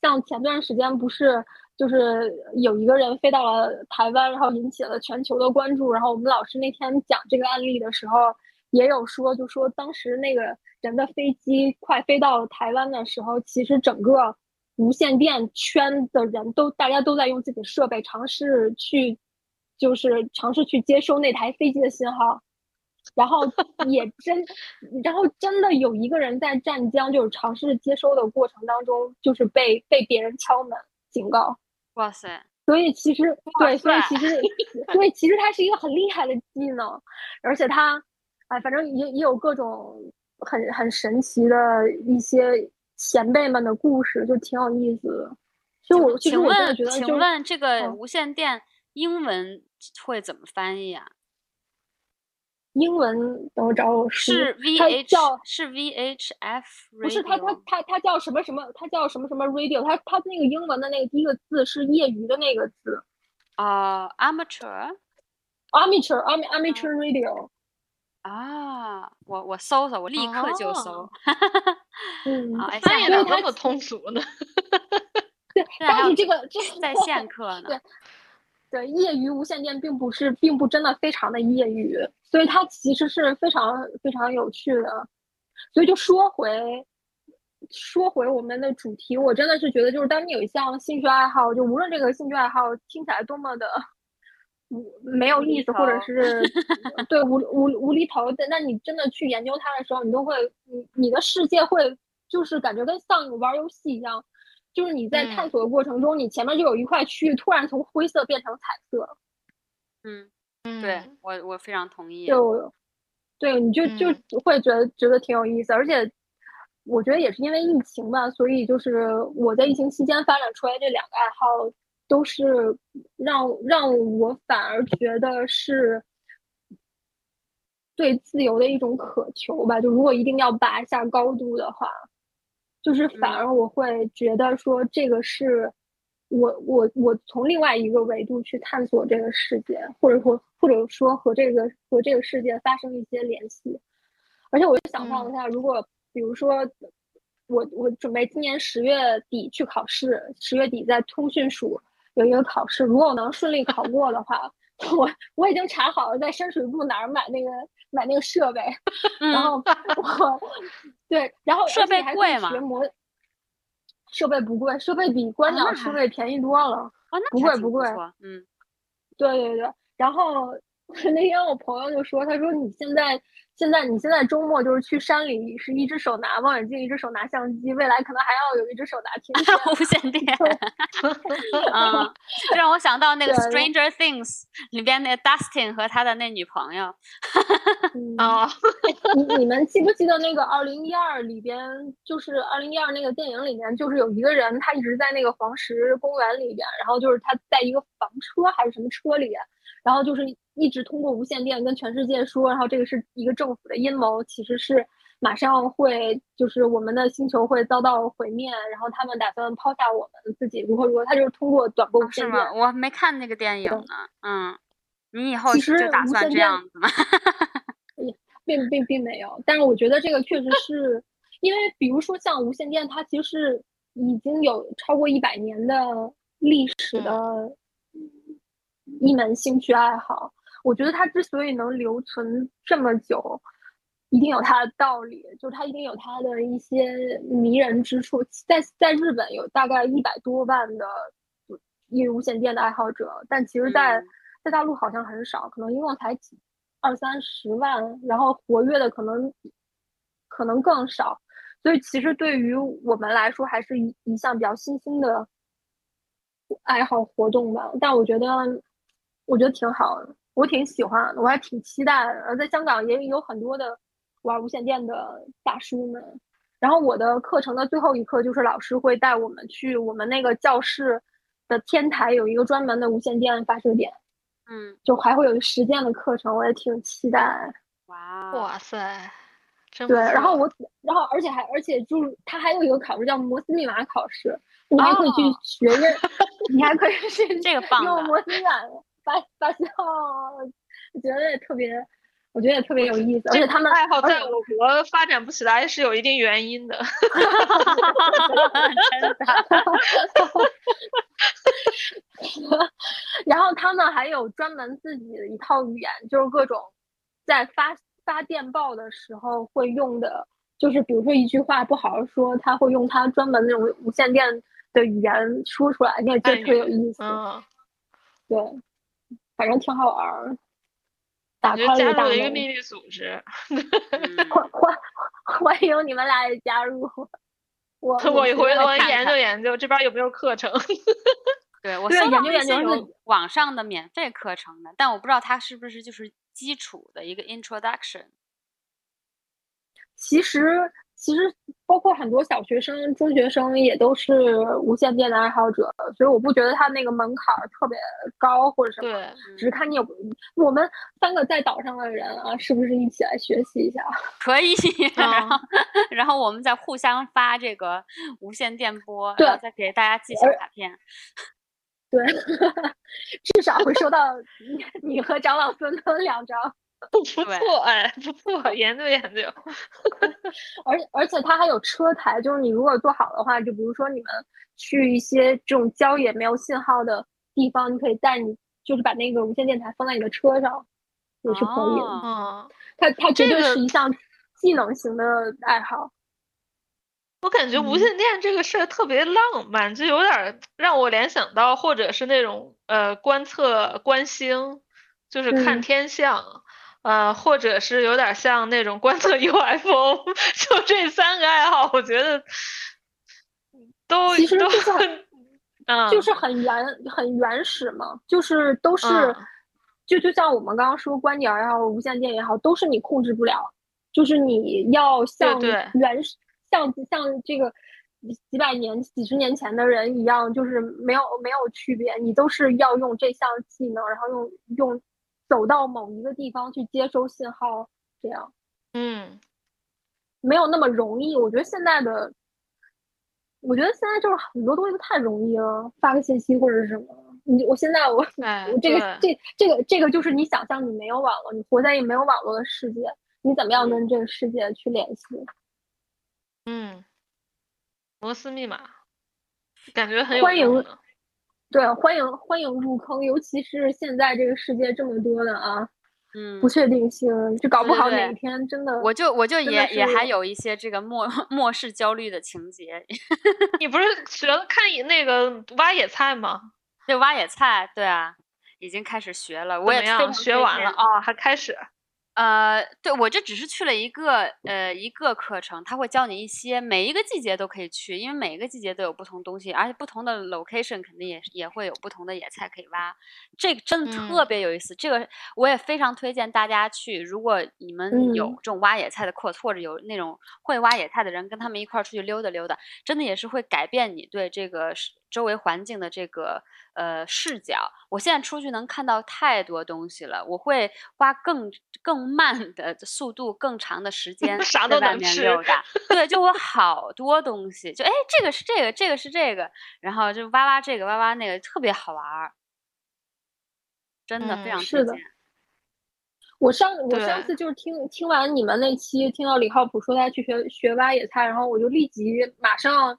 Speaker 3: 像前段时间不是就是有一个人飞到了台湾，然后引起了全球的关注。然后我们老师那天讲这个案例的时候，也有说，就说当时那个人的飞机快飞到台湾的时候，其实整个无线电圈的人都大家都在用自己设备尝试去，就是尝试去接收那台飞机的信号。然后也真，然后真的有一个人在湛江，就是尝试接收的过程当中，就是被被别人敲门警告。
Speaker 1: 哇塞！
Speaker 3: 所以其实对，所以其实所以其实它是一个很厉害的技能，而且它，哎，反正也也有各种很很神奇的一些前辈们的故事，就挺有意思的。就我其实我觉得，
Speaker 1: 请问这个无线电英文会怎么翻译啊？
Speaker 3: 英文等我找我
Speaker 1: 是 V
Speaker 3: H
Speaker 1: 是 V H F
Speaker 3: 不是它它它它叫什么什么它叫什么什么 radio 它它那个英文的那个第一个字是业余的那个字。
Speaker 1: 啊 amateur
Speaker 3: amateur amateur radio
Speaker 1: 啊我我搜搜我立刻就搜。[laughs]
Speaker 3: 嗯
Speaker 2: 翻译的那么通俗呢。[laughs]
Speaker 3: 对但是这个这
Speaker 1: 在线课呢
Speaker 3: 对。对，业余无线电并不是，并不真的非常的业余，所以它其实是非常非常有趣的。所以就说回，说回我们的主题，我真的是觉得，就是当你有一项兴趣爱好，就无论这个兴趣爱好听起来多么的无没有意思，或者是对无无无厘头，的那你真的去研究它的时候，你都会，你你的世界会就是感觉跟像玩游戏一样。就是你在探索的过程中，你前面就有一块区域突然从灰色变成彩
Speaker 1: 色。嗯，对我我非常同意。
Speaker 3: 就对，你就就会觉得觉得挺有意思，而且我觉得也是因为疫情吧，所以就是我在疫情期间发展出来这两个爱好，都是让让我反而觉得是对自由的一种渴求吧。就如果一定要拔一下高度的话。就是反而我会觉得说这个是我我我从另外一个维度去探索这个世界，或者说或者说和这个和这个世界发生一些联系。而且我就想象一下，如果比如说我我准备今年十月底去考试，十月底在通讯署有一个考试，如果我能顺利考过的话，[laughs] 我我已经查好了在深水埗哪儿买那个买那个设备，[laughs] 然后我对，然后
Speaker 1: 设备贵吗？
Speaker 3: 设备不贵，设备比观鸟设备便宜多了。啊，那不贵不贵。
Speaker 1: 嗯，
Speaker 3: 对对对。然后 [laughs] 那天我朋友就说：“他说你现在。”现在你现在周末就是去山里，是一只手拿望远镜，一只手拿相机，未来可能还要有一只手拿天线、
Speaker 1: 无线电。[laughs] 嗯，让我想到那个《Stranger Things》里边那 Dustin 和他的那女朋友。[laughs]
Speaker 3: 哦，你你们记不记得那个二零一二里边，就是二零一二那个电影里面，就是有一个人他一直在那个黄石公园里边，然后就是他在一个房车还是什么车里边。然后就是一直通过无线电跟全世界说，然后这个是一个政府的阴谋，其实是马上会就是我们的星球会遭到毁灭，然后他们打算抛下我们自己如何如何。他就是通过短波无线电。
Speaker 1: 我没看那个电影呢。嗯，你以后就打算这样子吗？[laughs]
Speaker 3: 并并并没有，但是我觉得这个确实是因为，比如说像无线电，它其实是已经有超过一百年的历史的。一门兴趣爱好，我觉得它之所以能留存这么久，一定有它的道理，就是它一定有它的一些迷人之处。在在日本有大概一百多万的业余无线电的爱好者，但其实，在在大陆好像很少，可能一共才几二三十万，然后活跃的可能可能更少。所以，其实对于我们来说，还是一一项比较新兴的爱好活动吧。但我觉得。我觉得挺好的，我挺喜欢的，我还挺期待的。而在香港也有很多的玩无线电的大叔们。然后我的课程的最后一课就是老师会带我们去我们那个教室的天台有一个专门的无线电发射点，
Speaker 1: 嗯，
Speaker 3: 就还会有实践的课程，我也挺期待。
Speaker 1: 哇
Speaker 2: 哇塞，
Speaker 3: 对，然后我，然后而且还而且就是它还有一个考试叫摩斯密码考试，你还可以去学认，[laughs] 你还可以去
Speaker 1: 这个棒
Speaker 3: 用摩斯密码。发发笑，我觉得也特别，我觉得也特别有意思。而且他们
Speaker 2: 爱好在我国发展不起来是有一定原因的。[laughs] [laughs]
Speaker 3: 然后他们还有专门自己的一套语言，就是各种在发发电报的时候会用的，就是比如说一句话不好好说，他会用他专门那种无线电的语言说出来，那就特别有意思。
Speaker 2: 嗯，
Speaker 3: 对。反正挺好玩儿，打开了
Speaker 2: 加入一个秘密组织，
Speaker 3: 欢欢欢迎你们俩也加入。我 [laughs]
Speaker 2: 我一回头研究研究这边有没有课程。[laughs]
Speaker 1: 对我搜到一些有网上的免费课程的，但我不知道它是不是就是基础的一个 introduction。
Speaker 3: 其实。其实包括很多小学生、中学生也都是无线电的爱好者，所以我不觉得他那个门槛特别高或者什么。
Speaker 2: 对，
Speaker 3: 只是看你有我们三个在岛上的人啊，是不是一起来学习一下？[laughs]
Speaker 1: 可以，然后然后我们再互相发这个无线电波，
Speaker 3: 然
Speaker 1: 后再给大家寄小卡片。[laughs]
Speaker 3: 对，[laughs] 至少会收到你你和张老孙的两张。[laughs]
Speaker 2: 不错哎，不错，研究研究。[laughs]
Speaker 3: 而而且它还有车台，就是你如果做好的话，就比如说你们去一些这种郊野没有信号的地方，你可以带你就是把那个无线电台放在你的车上，也是可以的。
Speaker 2: 哦，
Speaker 3: 它它绝对是一项技能型的爱好。
Speaker 2: 我感觉无线电这个事儿特别浪漫，就有点让我联想到，或者是那种呃观测观星，就是看天象。呃，或者是有点像那种观测 [laughs] UFO，[laughs] 就这三个爱好，我觉得都
Speaker 3: 其实
Speaker 2: 都
Speaker 3: 很，
Speaker 2: 嗯，
Speaker 3: 就是很原很原始嘛，就是都是，就就像我们刚刚说观点也好，无线电也好，都是你控制不了，就是你要像原始，像像这个几百年、几十年前的人一样，就是没有没有区别，你都是要用这项技能，然后用用。走到某一个地方去接收信号，这样，
Speaker 2: 嗯，
Speaker 3: 没有那么容易。我觉得现在的我觉得现在就是很多东西都太容易了，发个信息或者是什么。你我现在我我这个这这个这个就是你想象你没有网络，你活在一个没有网络的世界，你怎么样跟这个世界去联系？
Speaker 2: 嗯，摩斯密码，感觉很有
Speaker 3: 欢迎。对，欢迎欢迎入坑，尤其是现在这个世界这么多的啊。
Speaker 1: 嗯，
Speaker 3: 不确定性，就搞不好哪一天真的，
Speaker 1: 我就我就也也还有一些这个末 [laughs] 末世焦虑的情节。[laughs]
Speaker 2: 你不是学了看那个挖野菜吗？
Speaker 1: 对挖野菜，对啊，已经开始学了。我也
Speaker 2: 学完了哦，还开始。
Speaker 1: 呃，对，我这只是去了一个呃一个课程，他会教你一些，每一个季节都可以去，因为每一个季节都有不同东西，而且不同的 location 肯定也也会有不同的野菜可以挖，这个真的特别有意思。这个我也非常推荐大家去，如果你们有这种挖野菜的课，或者有那种会挖野菜的人，跟他们一块儿出去溜达溜达，真的也是会改变你对这个周围环境的这个。呃，视角，我现在出去能看到太多东西了。我会花更更慢的速度，更长的时间 [laughs] 在外面溜达。[laughs] 对，就我好多东西，就哎，这个是这个，这个是这个，然后就挖挖这个，挖挖那个，特别好玩儿，真的非常
Speaker 3: 是的。我上我上次就是听听完你们那期，听到李浩普说他去学学挖野菜，然后我就立即马上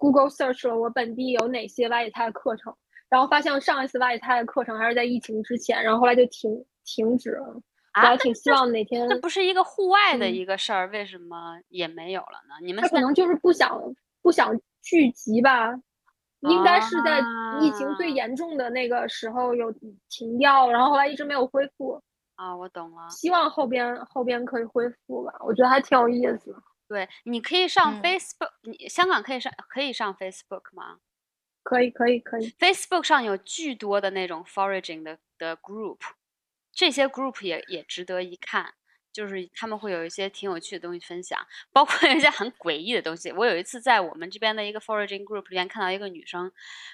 Speaker 3: Google search 了我本地有哪些挖野菜的课程。然后发现上一次挖野菜的课程还是在疫情之前，然后后来就停停止了。我还挺希望哪天
Speaker 1: 这不是一个户外的一个事儿，为什么也没有了呢？你们
Speaker 3: 他可能就是不想不想聚集吧？应该是在疫情最严重的那个时候有停掉，然后后来一直没有恢复。
Speaker 1: 啊，我懂了。
Speaker 3: 希望后边后边可以恢复吧？我觉得还挺有意思。
Speaker 1: 对，你可以上 Facebook，你香港可以上可以上 Facebook 吗？
Speaker 3: 可以可以可以
Speaker 1: ，Facebook 上有巨多的那种 foraging 的的 group，这些 group 也也值得一看，就是他们会有一些挺有趣的东西分享，包括一些很诡异的东西。我有一次在我们这边的一个 foraging group 里面看到一个女生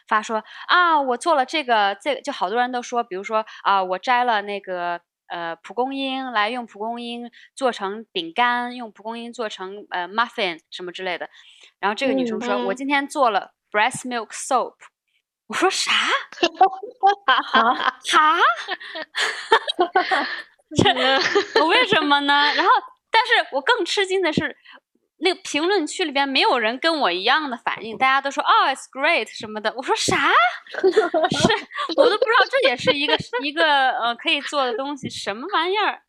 Speaker 1: 发说啊，我做了这个这个，就好多人都说，比如说啊，我摘了那个呃蒲公英来用蒲公英做成饼干，用蒲公英做成呃 muffin 什么之类的。然后这个女生说，我今天做了。Breast milk soap，我说啥？哈 [laughs] 哈，[laughs] 这为什么呢？然后，但是我更吃惊的是，那个评论区里边没有人跟我一样的反应，大家都说哦，it's great 什么的。我说啥？[laughs] 是，我都不知道这也是一个一个呃可以做的东西，什么玩意儿？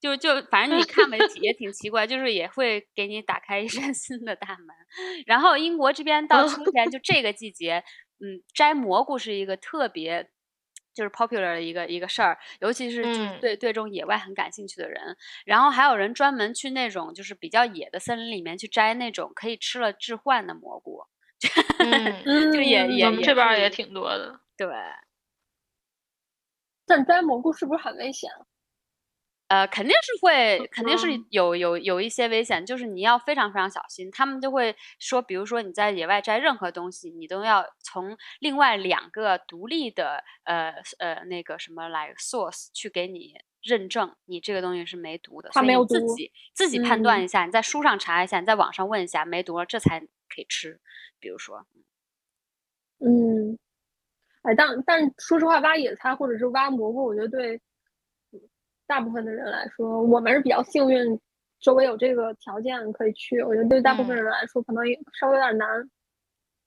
Speaker 1: 就就反正你看吧，也挺奇怪，就是也会给你打开一扇新的大门。然后英国这边到春天，就这个季节，嗯，摘蘑菇是一个特别就是 popular 的一个一个事儿，尤其是就是对对这种野外很感兴趣的人。然后还有人专门去那种就是比较野的森林里面去摘那种可以吃了致幻的蘑菇，就 [laughs] 也也
Speaker 2: 们这边也挺多的。
Speaker 1: 对，
Speaker 3: 但摘蘑菇是不是很危险？
Speaker 1: 呃，肯定是会，肯定是有有有一些危险，就是你要非常非常小心。他们就会说，比如说你在野外摘任何东西，你都要从另外两个独立的呃呃那个什么来 source 去给你认证，你这个东西是没毒的。
Speaker 3: 他没有
Speaker 1: 自己自己判断一下，你在书上查一下，你在网上问一下，没毒了，这才可以吃。比如说，
Speaker 3: 嗯，哎，但但说实话，挖野菜或者是挖蘑菇，我觉得对。大部分的人来说，我们是比较幸运，周围有这个条件可以去。我觉得对大部分人来说，可能稍微有点难。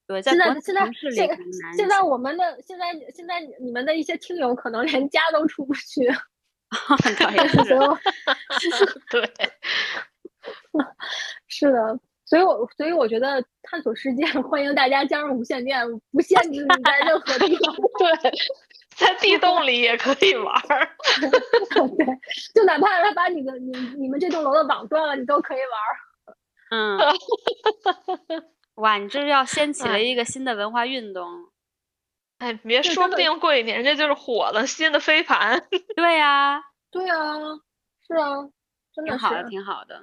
Speaker 1: 对，
Speaker 3: 现在现在现现在我们的现在现在你们的一些听友可能连家都出不去，[laughs]
Speaker 1: 很讨厌。[laughs]
Speaker 2: 对，[laughs]
Speaker 3: 是的，所以我所以我觉得探索世界，欢迎大家加入无线电，不限制你在任何地方。
Speaker 2: 对。在地洞里也可以玩儿，[laughs]
Speaker 3: 对，就哪怕他把你的你你们这栋楼的网断了，你都可以
Speaker 1: 玩儿。嗯，[laughs] 哇，你这是要掀起了一个新的文化运动。
Speaker 2: 哎，别说不定过几年这就是火了，新的飞盘。[laughs]
Speaker 1: 对呀，
Speaker 3: 对啊，是啊，真的
Speaker 1: 挺好的，挺好的。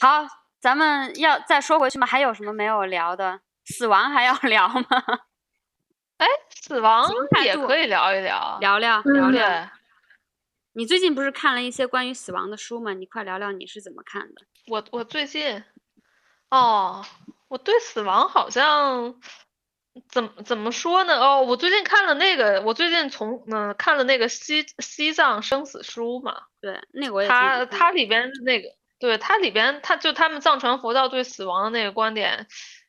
Speaker 1: 好，咱们要再说回去吗？还有什么没有聊的？死亡还要聊吗？
Speaker 2: 哎，死亡也可以聊一聊，
Speaker 1: 聊聊聊聊。你最近不是看了一些关于死亡的书吗？你快聊聊你是怎么看的。
Speaker 2: 我我最近，哦，我对死亡好像怎么怎么说呢？哦，我最近看了那个，我最近从嗯看了那个西西藏生死书嘛。
Speaker 1: 对，那个我也。
Speaker 2: 它它里边那个，对它里边，它就他们藏传佛教对死亡的那个观点，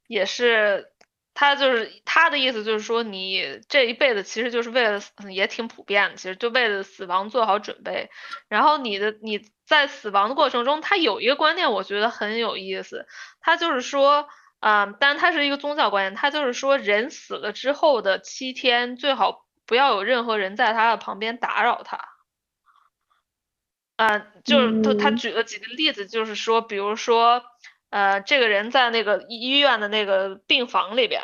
Speaker 2: 也是。他就是他的意思，就是说你这一辈子其实就是为了，也挺普遍的，其实就为了死亡做好准备。然后你的你在死亡的过程中，他有一个观念，我觉得很有意思。他就是说，嗯，但他是一个宗教观念，他就是说，人死了之后的七天，最好不要有任何人在他的旁边打扰他。嗯，就是他他举了几个例子，就是说，比如说。呃，这个人在那个医院的那个病房里边，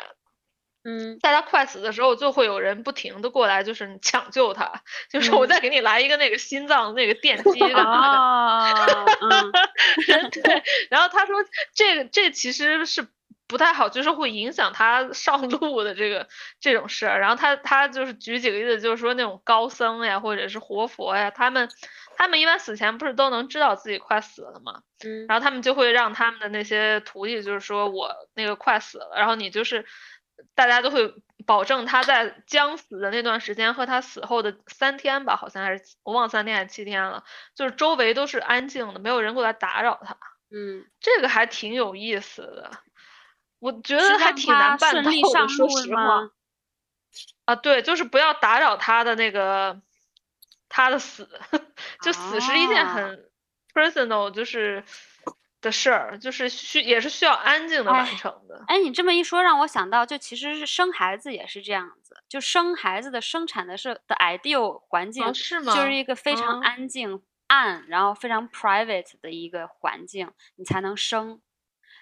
Speaker 1: 嗯，
Speaker 2: 在他快死的时候，就会有人不停的过来，就是抢救他，就是我再给你来一个那个心脏那个电击的。
Speaker 1: 啊，[laughs]
Speaker 2: 对。然后他说，这个这其实是不太好，就是会影响他上路的这个这种事儿。然后他他就是举几个例子，就是说那种高僧呀，或者是活佛呀，他们。他们一般死前不是都能知道自己快死了吗？
Speaker 1: 嗯，
Speaker 2: 然后他们就会让他们的那些徒弟，就是说我那个快死了，然后你就是，大家都会保证他在将死的那段时间和他死后的三天吧，好像还是我忘三天还是七天了，就是周围都是安静的，没有人过来打扰他。
Speaker 1: 嗯，
Speaker 2: 这个还挺有意思的，我觉得还挺难办到的，说实话。啊，对，就是不要打扰他的那个。他的死，[laughs] 就死是一件很 personal 就是的事儿，就是需也是需要安静的完成的。
Speaker 1: 哎，你这么一说，让我想到，就其实是生孩子也是这样子，就生孩子的生产的是的 ideal 环境
Speaker 2: 是吗？
Speaker 1: 就是一个非常安静、暗，然后非常 private 的一个环境，你才能生。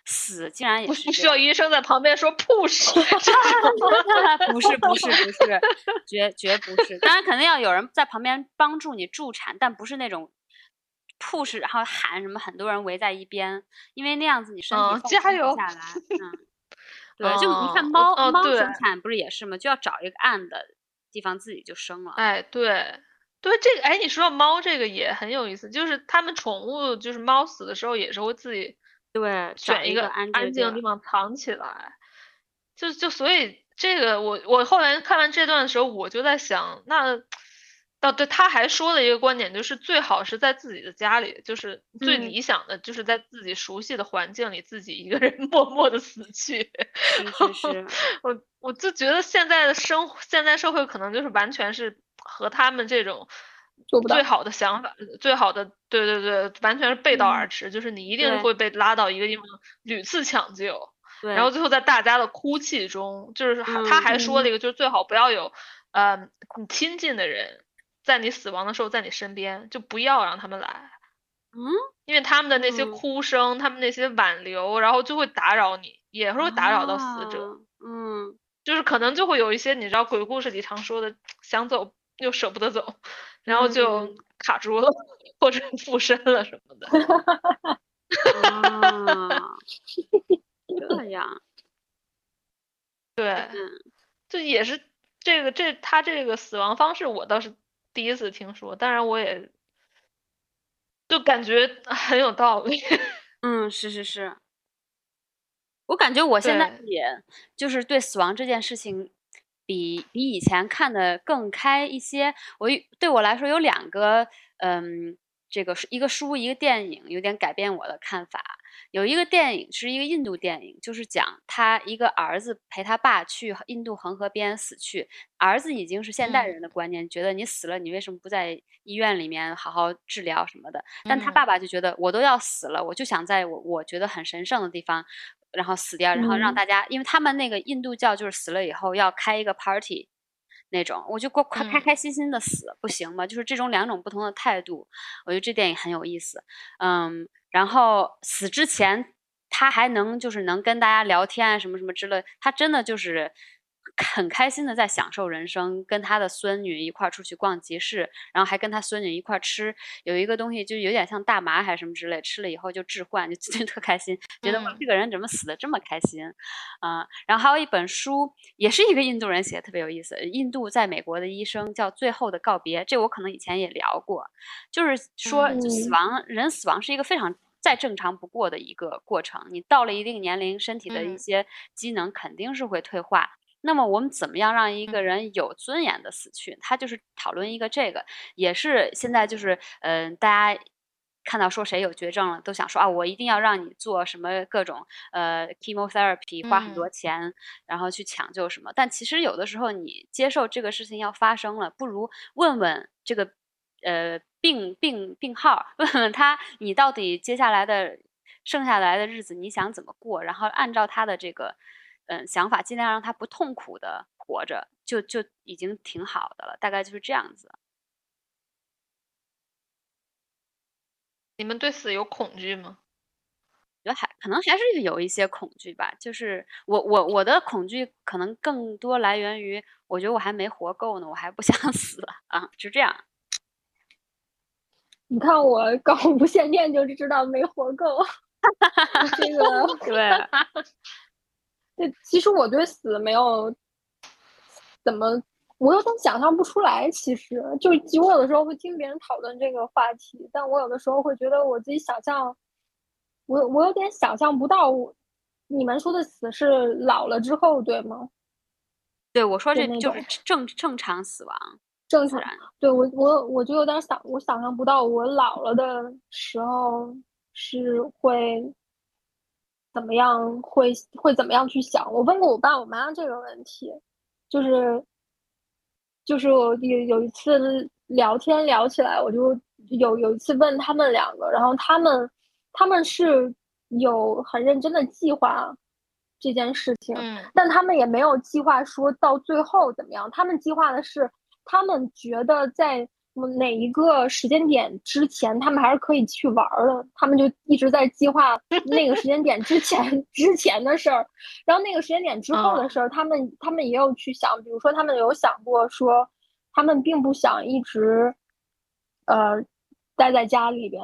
Speaker 1: 死竟然也
Speaker 2: 是需要医生在旁边说 [laughs] push，[laughs] [laughs]
Speaker 1: 不是不是不是，绝绝不是。当然肯定要有人在旁边帮助你助产，但不是那种 push，然后喊什么，很多人围在一边，因为那样子你身体放松不下来。嗯，对，就你看猫猫生产不是也是吗？就要找一个暗的地方自己就生了。
Speaker 2: 哎，对对，这个哎，你说到猫这个也很有意思，就是他们宠物就是猫死的时候也是会自己。
Speaker 1: 对，
Speaker 2: 选
Speaker 1: 一个
Speaker 2: 安
Speaker 1: 静
Speaker 2: 的地方藏起来，就就所以这个我我后来看完这段的时候，我就在想，那到对，他还说了一个观点，就是最好是在自己的家里，就是最理想的就是在自己熟悉的环境里，自己一个人 [laughs] 默默的死去。
Speaker 1: 是是，
Speaker 2: 我我就觉得现在的生现在社会可能就是完全是和他们这种。最好的想法，最好的，对对对，完全是背道而驰。就是你一定会被拉到一个地方屡次抢救，然后最后在大家的哭泣中，就是他还说了一个，就是最好不要有，呃，你亲近的人在你死亡的时候在你身边，就不要让他们来。
Speaker 1: 嗯，
Speaker 2: 因为他们的那些哭声，他们那些挽留，然后就会打扰你，也会打扰到死者。
Speaker 1: 嗯，
Speaker 2: 就是可能就会有一些你知道鬼故事里常说的，想走又舍不得走。然后就卡住了，或者附身了什么的。
Speaker 1: 啊，这样，[laughs]
Speaker 2: 对，就也是这个这他这个死亡方式，我倒是第一次听说。当然，我也就感觉很有道理。[laughs]
Speaker 1: 嗯，是是是，我感觉我现在也就是对死亡这件事情。比比以前看的更开一些。我对我来说有两个，嗯，这个一个书一个电影有点改变我的看法。有一个电影是一个印度电影，就是讲他一个儿子陪他爸去印度恒河边死去。儿子已经是现代人的观念，觉得你死了，你为什么不在医院里面好好治疗什么的？但他爸爸就觉得我都要死了，我就想在我我觉得很神圣的地方。然后死掉，然后让大家，因为他们那个印度教就是死了以后要开一个 party，那种，我就过快开开心心的死，不行吗？就是这种两种不同的态度，我觉得这电影很有意思。嗯，然后死之前他还能就是能跟大家聊天啊什么什么之类，他真的就是。很开心的在享受人生，跟他的孙女一块儿出去逛集市，然后还跟他孙女一块儿吃，有一个东西就有点像大麻还是什么之类，吃了以后就置换，就 [laughs] 就特开心，觉得我这个人怎么死的这么开心，啊，然后还有一本书，也是一个印度人写的，特别有意思，印度在美国的医生叫《最后的告别》，这我可能以前也聊过，就是说死亡，人死亡是一个非常再正常不过的一个过程。你到了一定年龄，身体的一些机能肯定是会退化。那么我们怎么样让一个人有尊严的死去？他就是讨论一个这个，也是现在就是嗯，大家看到说谁有绝症了，都想说啊，我一定要让你做什么各种呃 chemotherapy，花很多钱，然后去抢救什么。但其实有的时候你接受这个事情要发生了，不如问问这个呃病病病号，问问他你到底接下来的剩下来的日子你想怎么过，然后按照他的这个。嗯，想法尽量让他不痛苦的活着，就就已经挺好的了。大概就是这样子。
Speaker 2: 你们对死有恐惧吗？
Speaker 1: 我觉得还可能还是有一些恐惧吧。就是我我我的恐惧可能更多来源于，我觉得我还没活够呢，我还不想 [laughs] 死啊，就这样。
Speaker 3: 你看我搞无线电就知道没活够，[laughs] 这个
Speaker 1: 对。
Speaker 3: 对，其实我对死没有怎么，我有点想象不出来。其实，就是我有的时候会听别人讨论这个话题，但我有的时候会觉得我自己想象，我我有点想象不到。你们说的死是老了之后，对吗？
Speaker 1: 对，我说这就是正正常死亡，
Speaker 3: 正常。对我我我就有点想，我想象不到我老了的时候是会。怎么样会会怎么样去想？我问过我爸我妈这个问题，就是就是我有有一次聊天聊起来，我就有有一次问他们两个，然后他们他们是有很认真的计划这件事情，但他们也没有计划说到最后怎么样，他们计划的是他们觉得在。哪一个时间点之前，他们还是可以去玩的。他们就一直在计划 [laughs] 那个时间点之前之前的事儿，然后那个时间点之后的事儿，他们他们也有去想。比如说，他们有想过说，他们并不想一直，呃，待在家里边。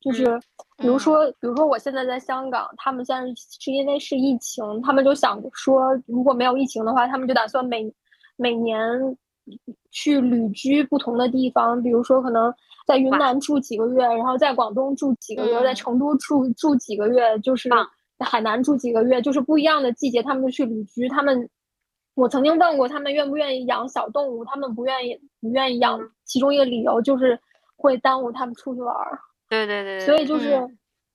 Speaker 3: 就是比如说，比如说我现在在香港，他们现在是因为是疫情，他们就想说，如果没有疫情的话，他们就打算每每年。去旅居不同的地方，比如说可能在云南住几个月，然后在广东住几个月，在成都住住几个月，就是在海南住几个月，就是不一样的季节，他们就去旅居。他们，我曾经问过他们愿不愿意养小动物，他们不愿意，不愿意养。其中一个理由就是会耽误他们出去玩儿。
Speaker 1: 对对对。
Speaker 3: 所以就是，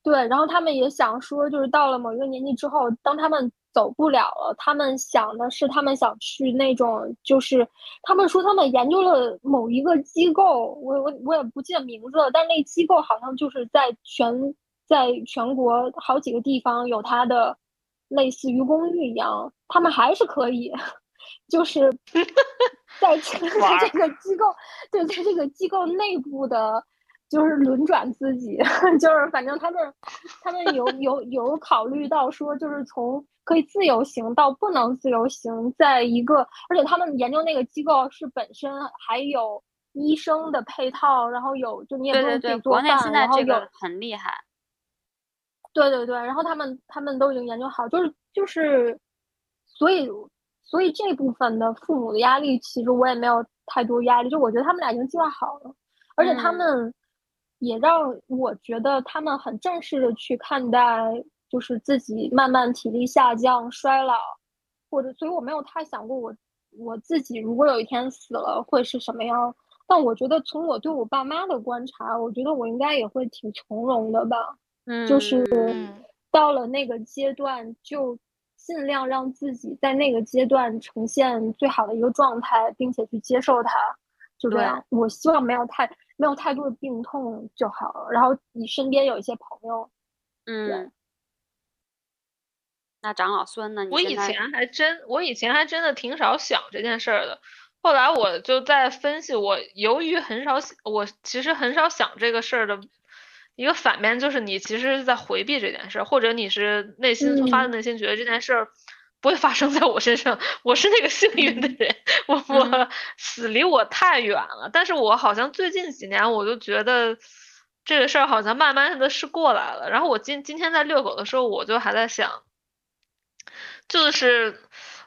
Speaker 3: 对，然后他们也想说，就是到了某一个年纪之后，当他们。走不了了，他们想的是，他们想去那种，就是他们说他们研究了某一个机构，我我我也不记得名字了，但那机构好像就是在全在全国好几个地方有它的类似于公寓一样，他们还是可以，就是在 [laughs] 在这个机构，对，在这个机构内部的。就是轮转自己，[laughs] 就是反正他们，他们有有有考虑到说，就是从可以自由行到不能自由行，在一个，而且他们研究那个机构是本身还有医生的配套，然后有就你也不用自己做饭，然后有
Speaker 1: 很厉害。
Speaker 3: 对对对，然后他们他们都已经研究好，就是就是，所以所以这部分的父母的压力，其实我也没有太多压力，就我觉得他们俩已经计划好了，而且他们。也让我觉得他们很正式的去看待，就是自己慢慢体力下降、衰老，或者，所以我没有太想过我我自己如果有一天死了会是什么样。但我觉得从我对我爸妈的观察，我觉得我应该也会挺从容的吧。
Speaker 1: 嗯，
Speaker 3: 就是到了那个阶段，就尽量让自己在那个阶段呈现最好的一个状态，并且去接受它。就这样，我希望没有太。没有太多的病痛就好了，然后你身边有一些朋友，
Speaker 1: 嗯，那长老孙呢？
Speaker 2: 我以前还真，我以前还真的挺少想这件事儿的。后来我就在分析，我由于很少，我其实很少想这个事儿的一个反面，就是你其实是在回避这件事儿，或者你是内心发自内心觉得这件事儿。不会发生在我身上，我是那个幸运的人，我我死离我太远了。但是我好像最近几年，我就觉得这个事儿好像慢慢的是过来了。然后我今今天在遛狗的时候，我就还在想，就是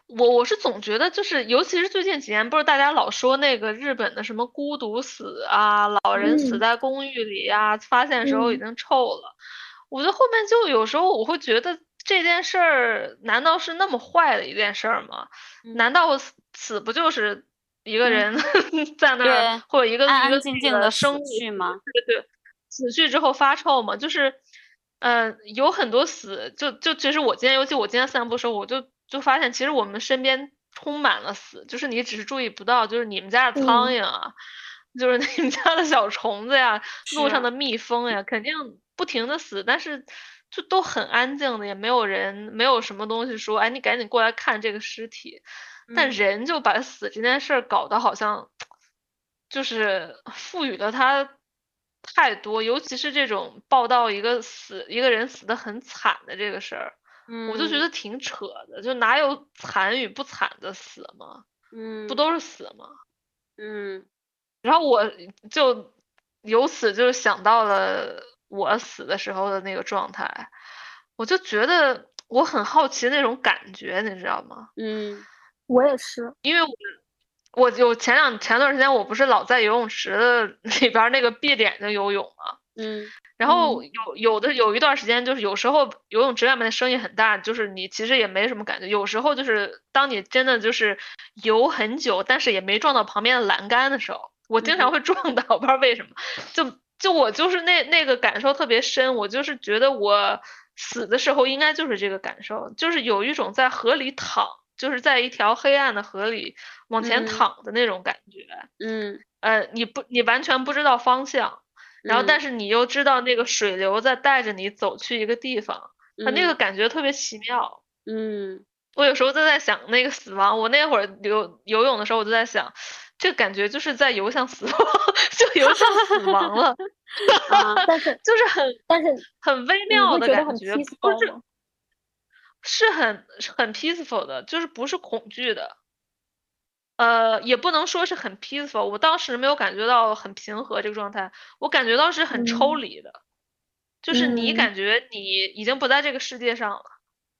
Speaker 2: 我我是总觉得就是，尤其是最近几年，不是大家老说那个日本的什么孤独死啊，老人死在公寓里呀，发现时候已经臭了。我觉得后面就有时候我会觉得这件事儿难道是那么坏的一件事儿吗？难道死不就是一个人 [laughs] 在那儿或者一个一个
Speaker 1: 静静的
Speaker 2: 生
Speaker 1: 去吗？
Speaker 2: 对对，死去之后发臭吗？就是，嗯，有很多死，就就其实我今天，尤其我今天散步的时候，我就就发现，其实我们身边充满了死，就是你只是注意不到，就是你们家的苍蝇啊，就是你们家的小虫子呀，路上的蜜蜂呀，肯定。不停的死，但是就都很安静的，也没有人，没有什么东西说，哎，你赶紧过来看这个尸体。但人就把死这件事儿搞得好像，就是赋予了他太多，尤其是这种报道一个死一个人死的很惨的这个事儿，我就觉得挺扯的，就哪有惨与不惨的死吗？
Speaker 1: 嗯，
Speaker 2: 不都是死吗？
Speaker 1: 嗯，
Speaker 2: 然后我就由此就想到了。我死的时候的那个状态，我就觉得我很好奇那种感觉，你知道吗？
Speaker 3: 嗯，我也是，
Speaker 2: 因为我我有前两前段时间我不是老在游泳池的 [laughs] 里边那个闭着眼睛游泳吗？
Speaker 1: 嗯，
Speaker 2: 然后有有的有一段时间就是有时候游泳池外面的声音很大，就是你其实也没什么感觉。有时候就是当你真的就是游很久，但是也没撞到旁边的栏杆的时候，我经常会撞到，不知道为什么就。就我就是那那个感受特别深，我就是觉得我死的时候应该就是这个感受，就是有一种在河里躺，就是在一条黑暗的河里往前躺的那种感觉。
Speaker 1: 嗯，
Speaker 2: 呃，你不，你完全不知道方向，然后但是你又知道那个水流在带着你走去一个地方，它那个感觉特别奇妙。
Speaker 1: 嗯，
Speaker 2: 我有时候就在想那个死亡，我那会儿游游泳的时候我就在想。这感觉就是在游向死亡，[laughs] 就游向死亡了。[laughs]
Speaker 3: 但是
Speaker 2: 就是很，
Speaker 3: 但是
Speaker 2: 很微妙的感
Speaker 3: 觉，
Speaker 2: 不是，是很很 peaceful 的，就是不是恐惧的。呃，也不能说是很 peaceful，我当时没有感觉到很平和这个状态，我感觉到是很抽离的，就是你感觉你已经不在这个世界上了，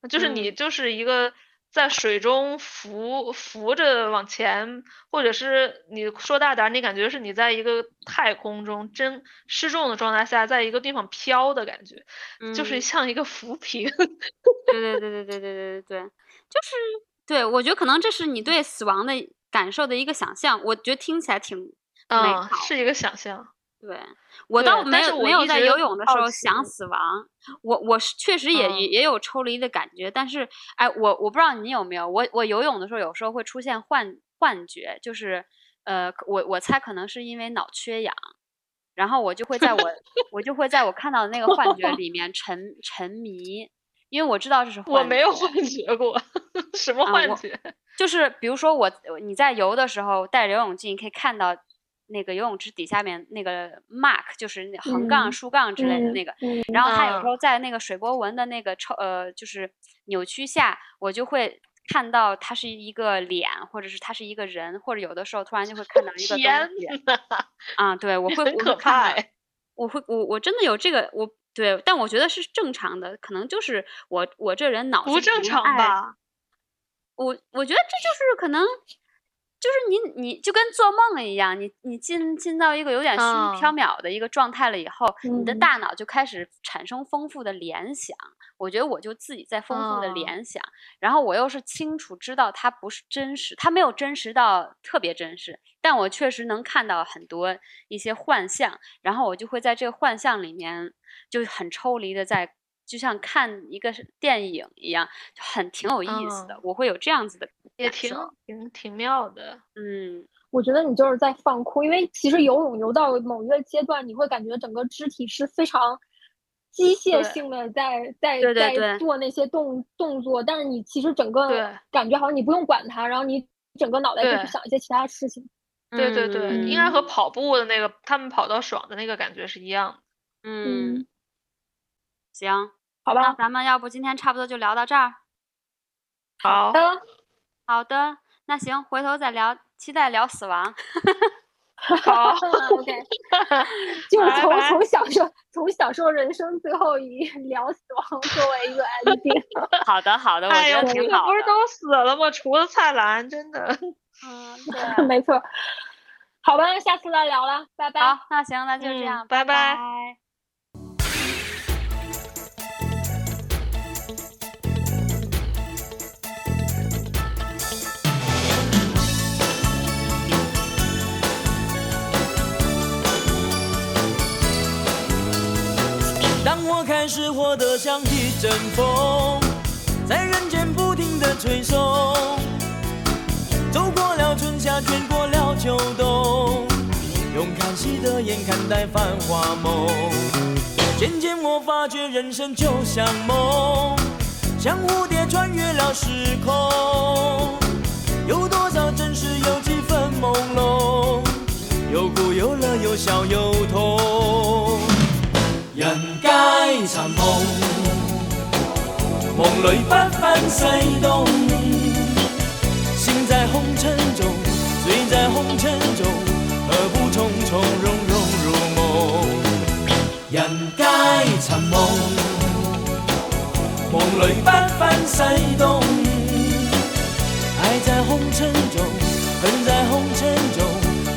Speaker 2: 就是你就是一个。在水中浮浮着往前，或者是你说大点，你感觉是你在一个太空中真失重的状态下，在一个地方飘的感觉，就是像一个浮萍。
Speaker 1: 对 [laughs] 对对对对对对对对，就是对我觉得可能这是你对死亡的感受的一个想象，我觉得听起来挺美好，
Speaker 2: 是一个想象。
Speaker 1: 对我倒没有没有在游泳的时候想死亡，我我是确实也也也有抽离的感觉，但是哎，我我不知道你有没有，我我游泳的时候有时候会出现幻幻觉，就是呃，我我猜可能是因为脑缺氧，然后我就会在我 [laughs] 我就会在我看到的那个幻觉里面 [laughs] 沉沉迷，因为我知道这是幻
Speaker 2: 我没有幻觉过，[laughs] 什么幻觉？
Speaker 1: 就是比如说我你在游的时候戴着游泳镜可以看到。那个游泳池底下面那个 mark 就是横杠、竖杠之类的那个，然后它有时候在那个水波纹的那个抽呃就是扭曲下，我就会看到它是一个脸，或者是它是一个人，或者有的时候突然就会看到一个东西。啊，对，我会
Speaker 2: 很可怕。
Speaker 1: 我会我我真的有这个我对，但我觉得是正常的，可能就是我我这人脑子
Speaker 2: 不正常吧？
Speaker 1: 我我觉得这就是可能。就是你，你就跟做梦一样，你你进进到一个有点虚无缥缈的一个状态了以后，你的大脑就开始产生丰富的联想。我觉得我就自己在丰富的联想，然后我又是清楚知道它不是真实，它没有真实到特别真实，但我确实能看到很多一些幻象，然后我就会在这个幻象里面就很抽离的在。就像看一个电影一样，很挺有意思的。我会有这样子的，
Speaker 2: 也挺挺挺妙的。
Speaker 1: 嗯，
Speaker 3: 我觉得你就是在放空，因为其实游泳游到某一个阶段，你会感觉整个肢体是非常机械性的在在在做那些动动作，但是你其实整个感觉好像你不用管它，然后你整个脑袋就去想一些其他事情。
Speaker 2: 对对对，应该和跑步的那个他们跑到爽的那个感觉是一样的。
Speaker 1: 嗯。行，
Speaker 3: 好吧，
Speaker 1: 那咱们要不今天差不多就聊到这儿。
Speaker 2: 好
Speaker 3: 的，
Speaker 1: 好的，那行，回头再聊，期待聊死亡。[laughs]
Speaker 2: 好，[laughs]
Speaker 3: OK，[laughs] 就是从从享受从享受人生最后一聊死亡作为一个 ending。
Speaker 1: 好的，好的，我觉得挺好。
Speaker 2: 不是都死了吗？除了蔡澜，真的。
Speaker 1: 嗯，对，
Speaker 3: 没错。好吧，下次再聊了，拜拜。
Speaker 1: 好，那行，那就这样，
Speaker 2: 拜
Speaker 1: 拜。
Speaker 4: 开始活得像一阵风，在人间不停的吹送。走过了春夏，卷过了秋冬，用看戏的眼看待繁华梦。渐渐我发觉人生就像梦，像蝴蝶穿越了时空。有多少真实，有几分朦胧，有苦有乐，有笑有痛。人皆寻梦，梦里不分西东。心在红尘中，醉在红尘中，何不从从容容入梦？人皆寻梦，梦里不分西东。爱在红尘中，恨在红尘中，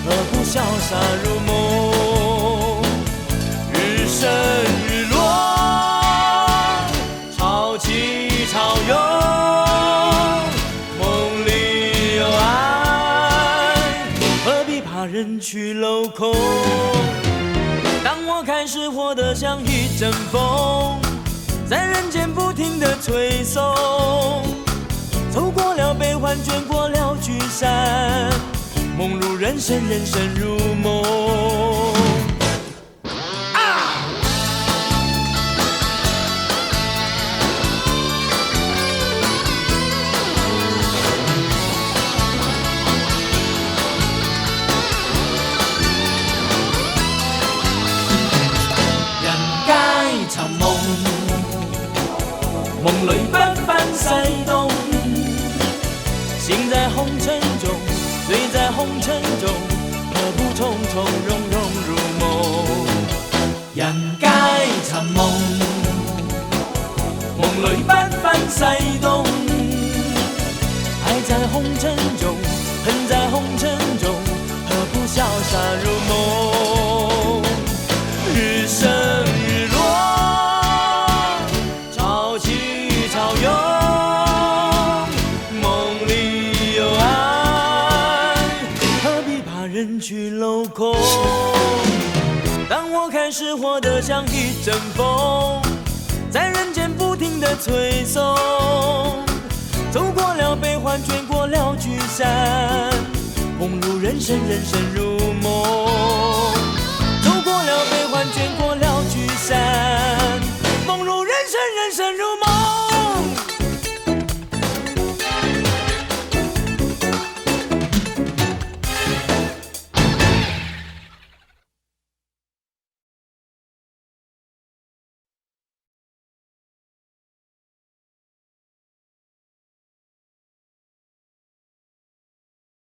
Speaker 4: 何不潇洒入梦？日升去楼空？当我开始活得像一阵风，在人间不停的吹送。走过了悲欢，卷过了聚散，梦如人生，人生如梦。梦里不分西东。心在红尘中，醉在红尘中，何不从从容容入梦？人皆寻梦，梦里不分西东。爱在红尘中，恨在红尘中，何不潇洒入梦？是活得像一阵风在人间不停的吹送走过了悲欢卷过了聚散梦如人生人生如梦走过了悲欢卷过了聚散梦如人生人生如梦。